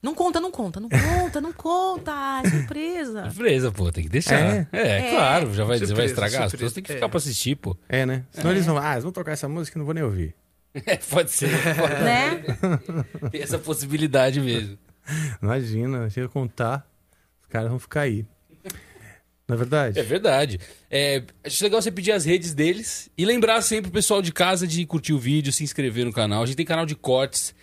Não conta, não conta, não conta, não conta. É surpresa. [LAUGHS] Surpresa, pô, tem que deixar. É? É, É. claro, já vai, já vai Surpresa, estragar. As surpresa. pessoas têm que É. ficar pra assistir, pô. É, né? Senão eles vão. Ah, eles vão tocar essa música e não vou nem ouvir. [LAUGHS] É, pode ser. [LAUGHS] Pode né? ter essa possibilidade mesmo. Imagina, chega a contar, os caras vão ficar aí. Na verdade? É verdade. É, acho legal você pedir as redes deles e lembrar sempre o pessoal de casa de curtir o vídeo, se inscrever no canal. A gente tem canal de cortes,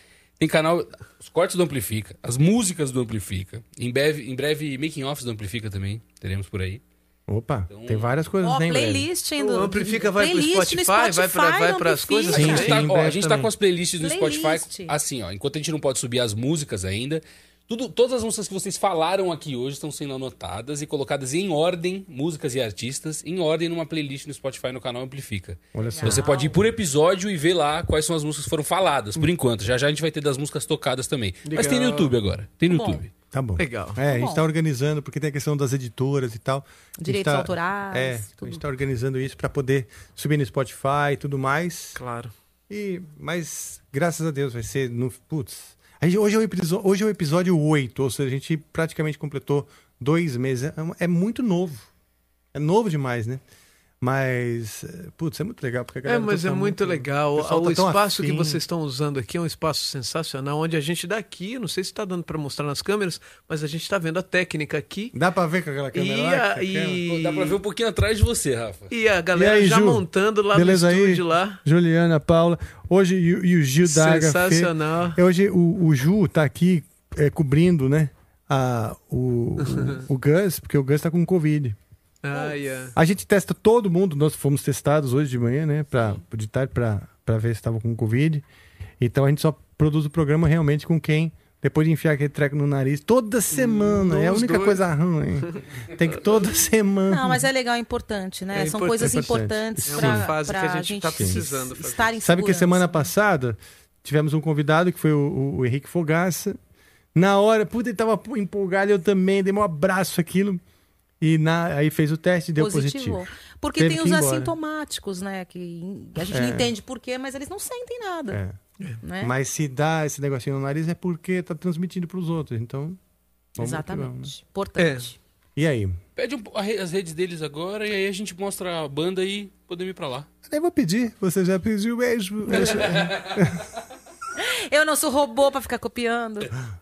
tem canal. Os cortes do Amplifica, as músicas do Amplifica. Em breve, em breve making offs do Amplifica também. Teremos por aí. Opa, tem várias coisas, Ó, né, playlist hein, O do- Amplifica vai pro playlist Spotify, vai pra- Spotify vai do pras coisas? Amplifica. A gente, Sim, tá, ó, a gente tá com as playlists no Playlist. Spotify, assim, ó. Enquanto a gente não pode subir as músicas ainda, Tudo, todas as músicas que vocês falaram aqui hoje estão sendo anotadas e colocadas em ordem, músicas e artistas, em ordem numa playlist no Spotify no canal Amplifica. Olha só. Você pode ir por episódio e ver lá quais são as músicas que foram faladas, por enquanto. Já já a gente vai ter das músicas tocadas também. Mas tem no Legal. YouTube agora. Tem no Tá bom. YouTube. Tá bom. Legal. É, a gente bom. tá organizando, porque tem a questão das editoras e tal. A gente Direitos tá- autorais, É, a tudo. gente tá organizando isso para poder subir no Spotify e tudo mais. Claro. E, mas, graças a Deus, vai ser no. Putz. Gente- hoje, é o episo- hoje é o episódio 8, ou seja, a gente praticamente completou dois meses. É, é muito novo. É novo demais, né? Mas, eh, putz, é muito legal. Porque a É, mas é tá muito legal. O, tá espaço que vocês estão usando aqui é um espaço sensacional, onde a gente daqui, não sei se está dando para mostrar nas câmeras, mas a gente está vendo a técnica aqui. Dá pra ver com aquela câmera E, lá? a, e, Pô, Dá pra ver um pouquinho atrás de você, Rafa. e a galera E aí, já Ju? montando lá Beleza no aí? estúdio lá. Juliana, Paula. Hoje, e, o- e o Gil Daga. Sensacional. Fê. Hoje o, o Ju tá aqui é, cobrindo, né? A, o, o, [LAUGHS] o Gus, porque o Gus tá com Covid. Ai, é. A gente testa todo mundo, nós fomos testados hoje de manhã, né? Pra, de tarde pra, pra ver se tava com Covid. Então a gente só produz o programa realmente com quem, depois de enfiar aquele treco no nariz, toda semana. é a única dois. coisa ruim. [LAUGHS] Tem que toda semana. Não, mas é legal, é importante, né? É São importante. coisas Importante. importantes É para uma fase que a gente tá precisando fazer. estar em Sabe que semana passada tivemos um convidado que foi o, o- o Henrique Fogaça. Na hora, puta, ele tava empolgado, eu também, dei um abraço aquilo. E na, aí fez o teste e deu positivo. Porque Teve tem os assintomáticos, né? Que a gente É. não entende por quê, mas eles não sentem nada. É. Né? Mas se dá esse negocinho no nariz é porque tá transmitindo pros outros. Então. Exatamente. vamos, né? Importante. E aí? Pede um- as redes deles agora e aí a gente mostra a banda e podemos ir pra lá. Eu vou pedir, você já pediu mesmo. [LAUGHS] [LAUGHS] Eu não sou robô pra ficar copiando.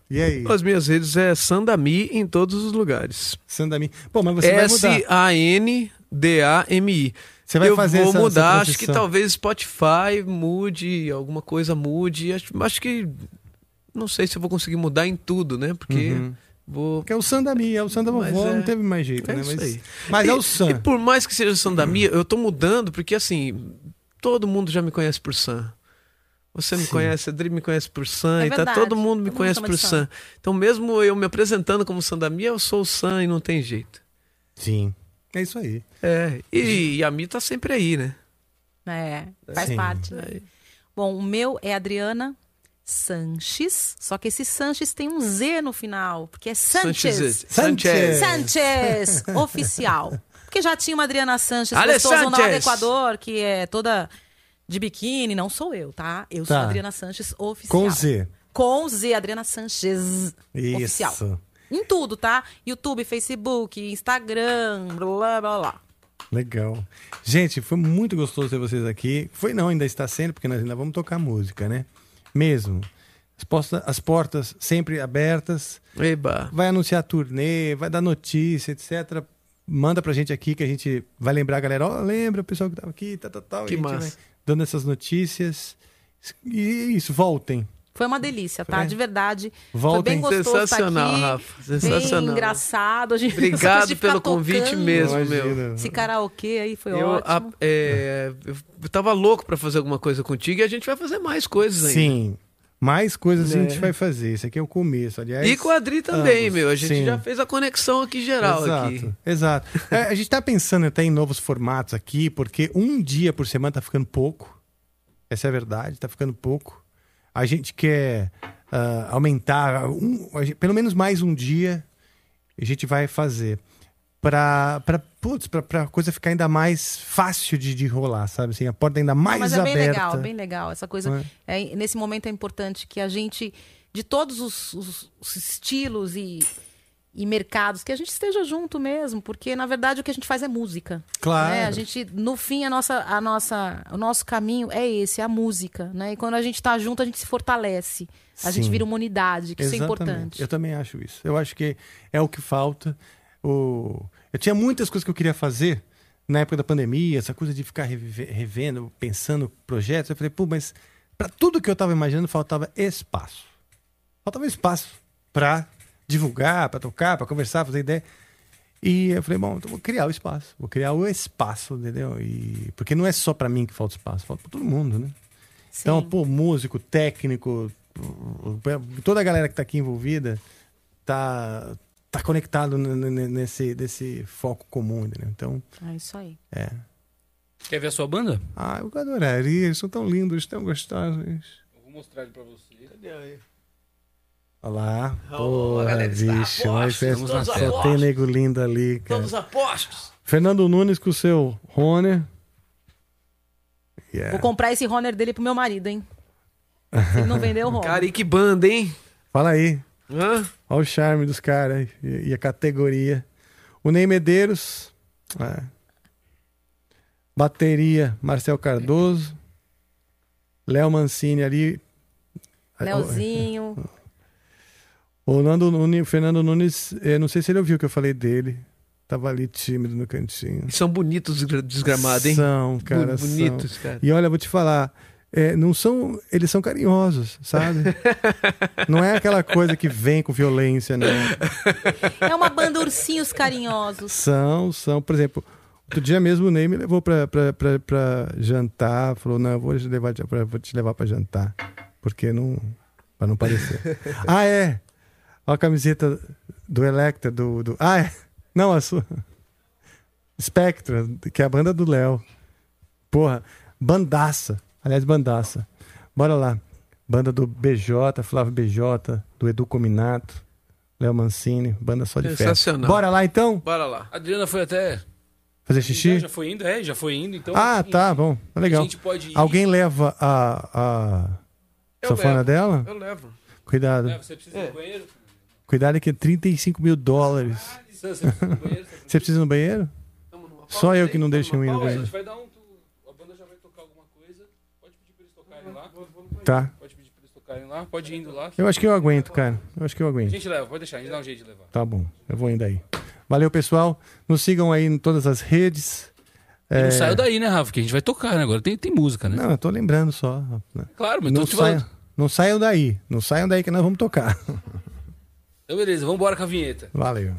E aí? As minhas redes é Sandami em todos os lugares. Sandami. Pô, mas você vai mudar. S-A-N-D-A-M-I. Você vai eu fazer vou essa- mudar, essa acho que talvez Spotify mude, alguma coisa mude. Acho, acho que. Não sei se eu vou conseguir mudar em tudo, né? Porque Uhum. vou. Que é o Sandami, é o Sanda Vovó, é- não teve mais jeito, É né? isso Mas, aí. mas e, é o Sam. E por mais que seja Sandami, eu tô mudando porque assim, todo mundo já me conhece por Sam. Você me Sim. conhece, a Adri me conhece por Sam, É e tá todo mundo me todo mundo conhece chama por Sam. Sam. Então, mesmo eu me apresentando como Sandami, eu sou o Sam e não tem jeito. Sim. É isso aí. É, e, e a Mi tá sempre aí, né? É, faz Sim. parte. né? Bom, o meu é Adriana Sanches, só que esse Sanches tem um Z no final, porque é Sanchez. Sanchez. Sanchez, [LAUGHS] oficial. Porque já tinha uma Adriana Sanches Ale do. Equador, que é toda de biquíni, não sou eu, tá? Eu sou Tá. a Adriana Sanches oficial. Com Z. Com Z, Adriana Sanches oficial. Isso. Em tudo, tá? YouTube, Facebook, Instagram, blá blá blá. Legal. Gente, foi muito gostoso ter vocês aqui. Foi não, ainda está sendo, porque nós ainda vamos tocar música, né? Mesmo. As, posta- as portas sempre abertas. Eba. Vai anunciar turnê, vai dar notícia, etc. Manda pra gente aqui que a gente vai lembrar a galera. Ó, lembra o pessoal que tava aqui, tal, tal, tal. Que E a gente massa. vai dando essas notícias. E isso, voltem. Foi uma delícia, tá? É. De verdade. Voltem. Foi bem gostoso Sensacional, estar Rafa. Sensacional. Bem engraçado. A gente Obrigado pelo convite mesmo, Imagina. meu. Esse karaokê aí foi Eu, a- ótimo. é, eu tava louco pra fazer alguma coisa contigo e a gente vai fazer mais coisas ainda. Sim. Mais coisas a gente É. vai fazer. Esse aqui é o começo, aliás. E com a Adri também, ambos. meu. A gente Sim. já fez a conexão aqui geral exato, aqui. Exato. [LAUGHS] É, a gente tá pensando até em novos formatos aqui, porque um dia por semana tá ficando pouco. Essa é a verdade, tá ficando pouco. A gente quer ah, aumentar um- pelo menos mais um dia. A gente vai fazer pra, pra, putz, pra, pra coisa ficar ainda mais fácil de, de rolar, sabe? Assim, a porta ainda mais Mas é bem aberta. legal, bem legal. Essa coisa. É? é, nesse momento é importante que a gente, de todos os, os- os estilos e, e mercados, que a gente esteja junto mesmo, porque na verdade o que a gente faz é música. Claro. né? A gente, no fim, a nossa, a nossa, o nosso caminho é esse, é a música. Né? E quando a gente está junto, a gente se fortalece. A gente Sim. vira uma unidade, que isso é Exatamente. importante. Eu também acho isso. Eu acho que é o que falta. O... Eu tinha muitas coisas que eu queria fazer na época da pandemia, essa coisa de ficar revendo, pensando projetos. Eu falei, pô, mas para tudo que eu estava imaginando faltava espaço. Faltava espaço para divulgar, para tocar, para conversar, fazer ideia. E eu falei, bom, então vou criar o espaço. Vou criar o espaço, entendeu? E... Porque não é só para mim que falta espaço, falta para todo mundo, né? Então, pô, músico, técnico, toda a galera que tá aqui envolvida, tá, tá conectado nesse, nesse foco comum, entendeu? Então, É isso aí. é. Quer ver a sua banda? Ah, eu adoraria, eles são tão lindos, tão gostosos. Eu vou mostrar ele pra você. Olha lá. Oh, Porra, galera, bicho, mas é, só tem nego lindo ali, cara. Todos apostos. Fernando Nunes com o seu Rony. Yeah. Vou comprar esse Honor dele pro meu marido, hein? Se ele não vender, eu roubo. Cara, e que banda, hein? Fala aí. Hã? Olha o charme dos caras e, e a categoria. O Ney Medeiros. é. Bateria, Marcel Cardoso. Léo Mancini ali. Leozinho. O Nando Nunes, o Fernando Nunes, eu não sei se ele ouviu o que eu falei dele. Tava ali tímido no cantinho. E são bonitos os desgramados, hein? São, cara. Bonitos, são. cara. E olha, eu vou te falar. É, não são. Eles são carinhosos, sabe? [LAUGHS] não é aquela coisa que vem com violência, não. É uma banda ursinhos carinhosos. São, são. Por exemplo, outro dia mesmo o Ney me levou pra, pra, pra, pra jantar. Falou: Não, eu vou te levar, pra, vou te levar pra jantar. Porque não. Pra não parecer. [LAUGHS] ah, é! Olha a camiseta do Electra, do. do ah, é! Não, a sua. Spectra, que é a banda do Léo. Porra, bandaça. Aliás, bandaça. Bora lá. Banda do BJ, Flávio BJ, do Edu Cominato, Léo Mancini, banda só de festa. Sensacional. Bora lá então? Bora lá. A Adriana foi até. Fazer Já, xixi? já foi indo? É, já foi indo. Então, ah, assim, tá, bom. Tá legal. A gente pode ir. Alguém leva a, a Eu safona levo, dela? Eu levo. Cuidado. É, você precisa ir no banheiro? Cuidado que é 35 mil dólares. Sam, Você precisa ir no banheiro? [LAUGHS] Você precisa ir no banheiro? Só eu que não deixo eu ir no Pausa, a banheiro. gente vai dar um. A banda já vai tocar alguma coisa. Pode pedir pra eles tocarem lá. Tá. Pode pedir pra eles tocarem lá. Pode ir indo lá. Eu acho que eu aguento, cara. Eu acho que eu A aguento. gente leva, pode deixar, a gente dá um jeito de levar. Tá bom. Eu vou indo aí. Valeu, pessoal. Nos sigam aí em todas as redes. É, não saiu daí, né, Rafa? Que a gente vai tocar, né? Agora tem, tem música, né? Não, eu tô lembrando só. né? Claro, mas não, falando. não saiam daí. Não saiam daí que nós vamos tocar. Então, beleza, vamos embora com a vinheta. Valeu.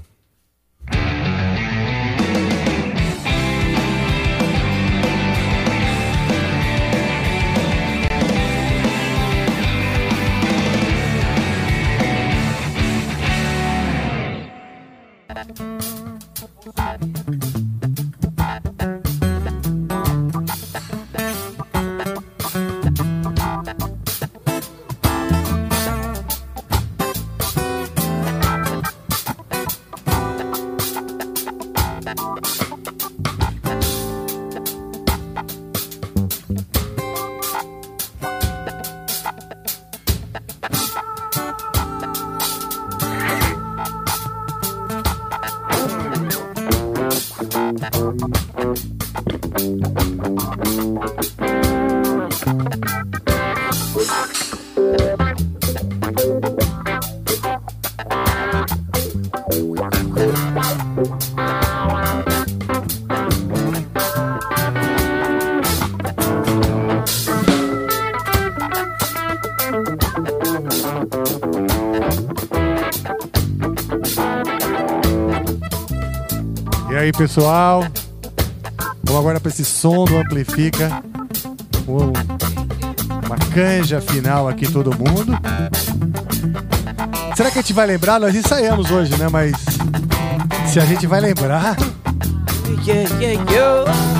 Aí, pessoal? Vamos agora para esse som do Amplifica. Um- uma canja final aqui, todo mundo. Será que a gente vai lembrar? Nós ensaiamos hoje, né? Mas se a gente vai lembrar. Yeah, yeah.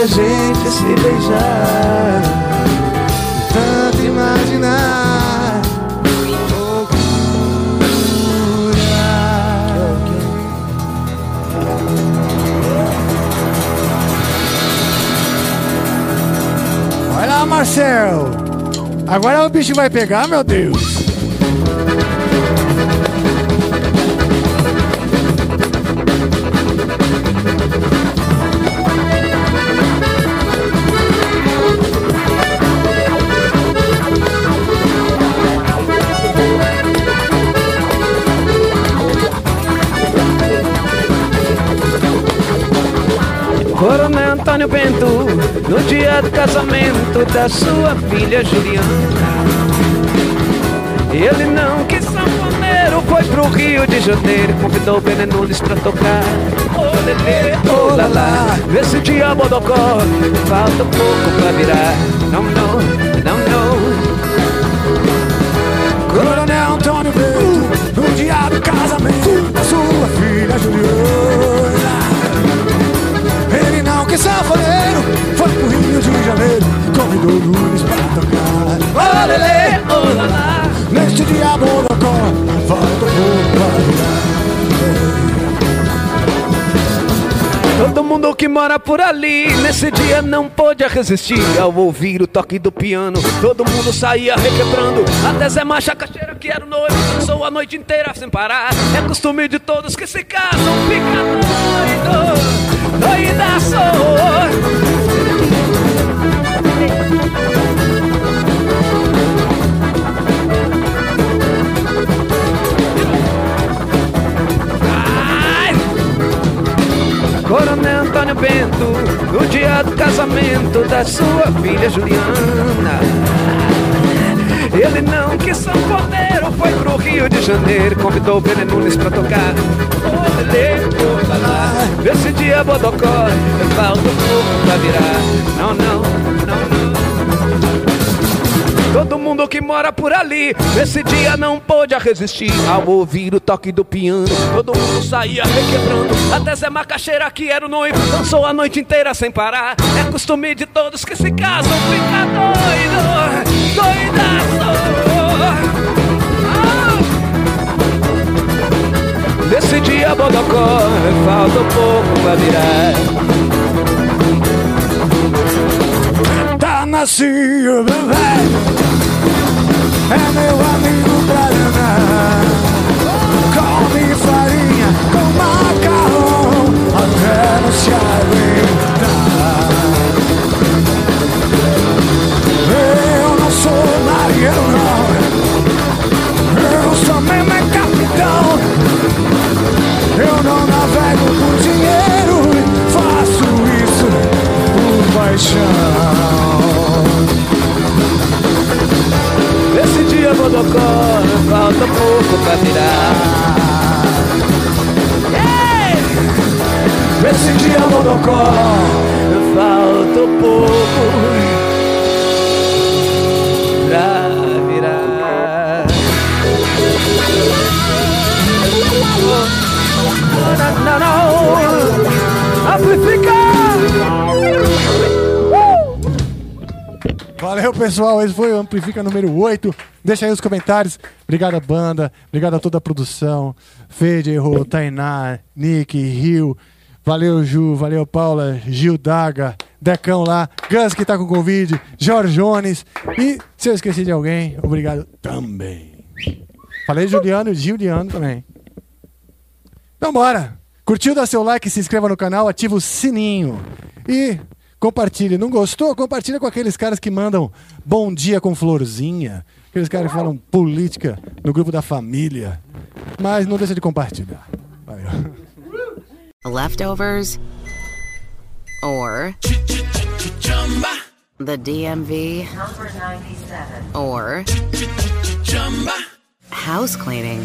A gente se beijar tanto imaginar Vai lá, Marcel. Agora o bicho vai pegar, meu Deus. Coronel Antônio Bento, no dia do casamento da sua filha Juliana. Ele não quis sanfoneiro, foi pro Rio de Janeiro, convidou o Bene Nunes pra tocar. Ô lelê, ô lalá, esse dia bodocó, falta pouco pra virar. Não, não, não, não. Coronel Antônio Bento, no dia do casamento da sua filha Juliana. Sanfoneiro, foi pro Rio de Janeiro, convidou o Nunes pra tocar. Ô lelê, ô lalá, Neste dia bodocó, pouco pra virar. Todo mundo que mora por ali nesse dia não pôde resistir ao ouvir o toque do piano. Todo mundo saía requebrando. Até Zé Macha Cacheira, que era o noivo, dançou a noite inteira sem parar. É costume de todos que se casam, fica doido, doidaço. Coronel Antônio Bento, no dia do casamento da sua filha Juliana. Ele não quis sanfoneiro, foi pro Rio de Janeiro, convidou o Nunes pra tocar. Lelê, ô, Lalá, Nesse dia Bodocó, falta pouco pra virar. Não, não, não, não. Todo mundo que mora por ali, nesse dia não pôde resistir ao ouvir o toque do piano. Todo mundo saía requebrando, até Zé Macaxeira, que era o noivo, dançou a noite inteira sem parar. É costume de todos que se casam, fica doido, doidaço. Nesse dia Bodocó, falta um pouco pra virar. Tá nascido, bebê. É meu amigo pra danar. Come farinha com macarrão até não se paixão. Nesse dia Bodocó, falta pouco pra virar. Ei! Nesse dia Bodocó, falta pouco pra virar. Não, não, não. Amplifica! Valeu, pessoal. Esse foi o Amplifica número 8. Deixa aí os comentários. Obrigado à banda, obrigado a toda a produção. Fede, Erro, Tainá, Nick, Rio. Valeu, Ju, valeu, Paula, Gil Daga, Decão lá, Gus que tá com Covid, Jorge Jones. E se eu esqueci de alguém, obrigado também. Falei Juliano Juliano também. Então bora! Curtiu, dá seu like, se inscreva no canal, ativa o sininho. E compartilhe. Não gostou? Compartilha com aqueles caras que mandam bom dia com florzinha. Aqueles caras que falam política no grupo da família. Mas não deixa de compartilhar. Valeu. Leftovers or the DMV Number 97. or house cleaning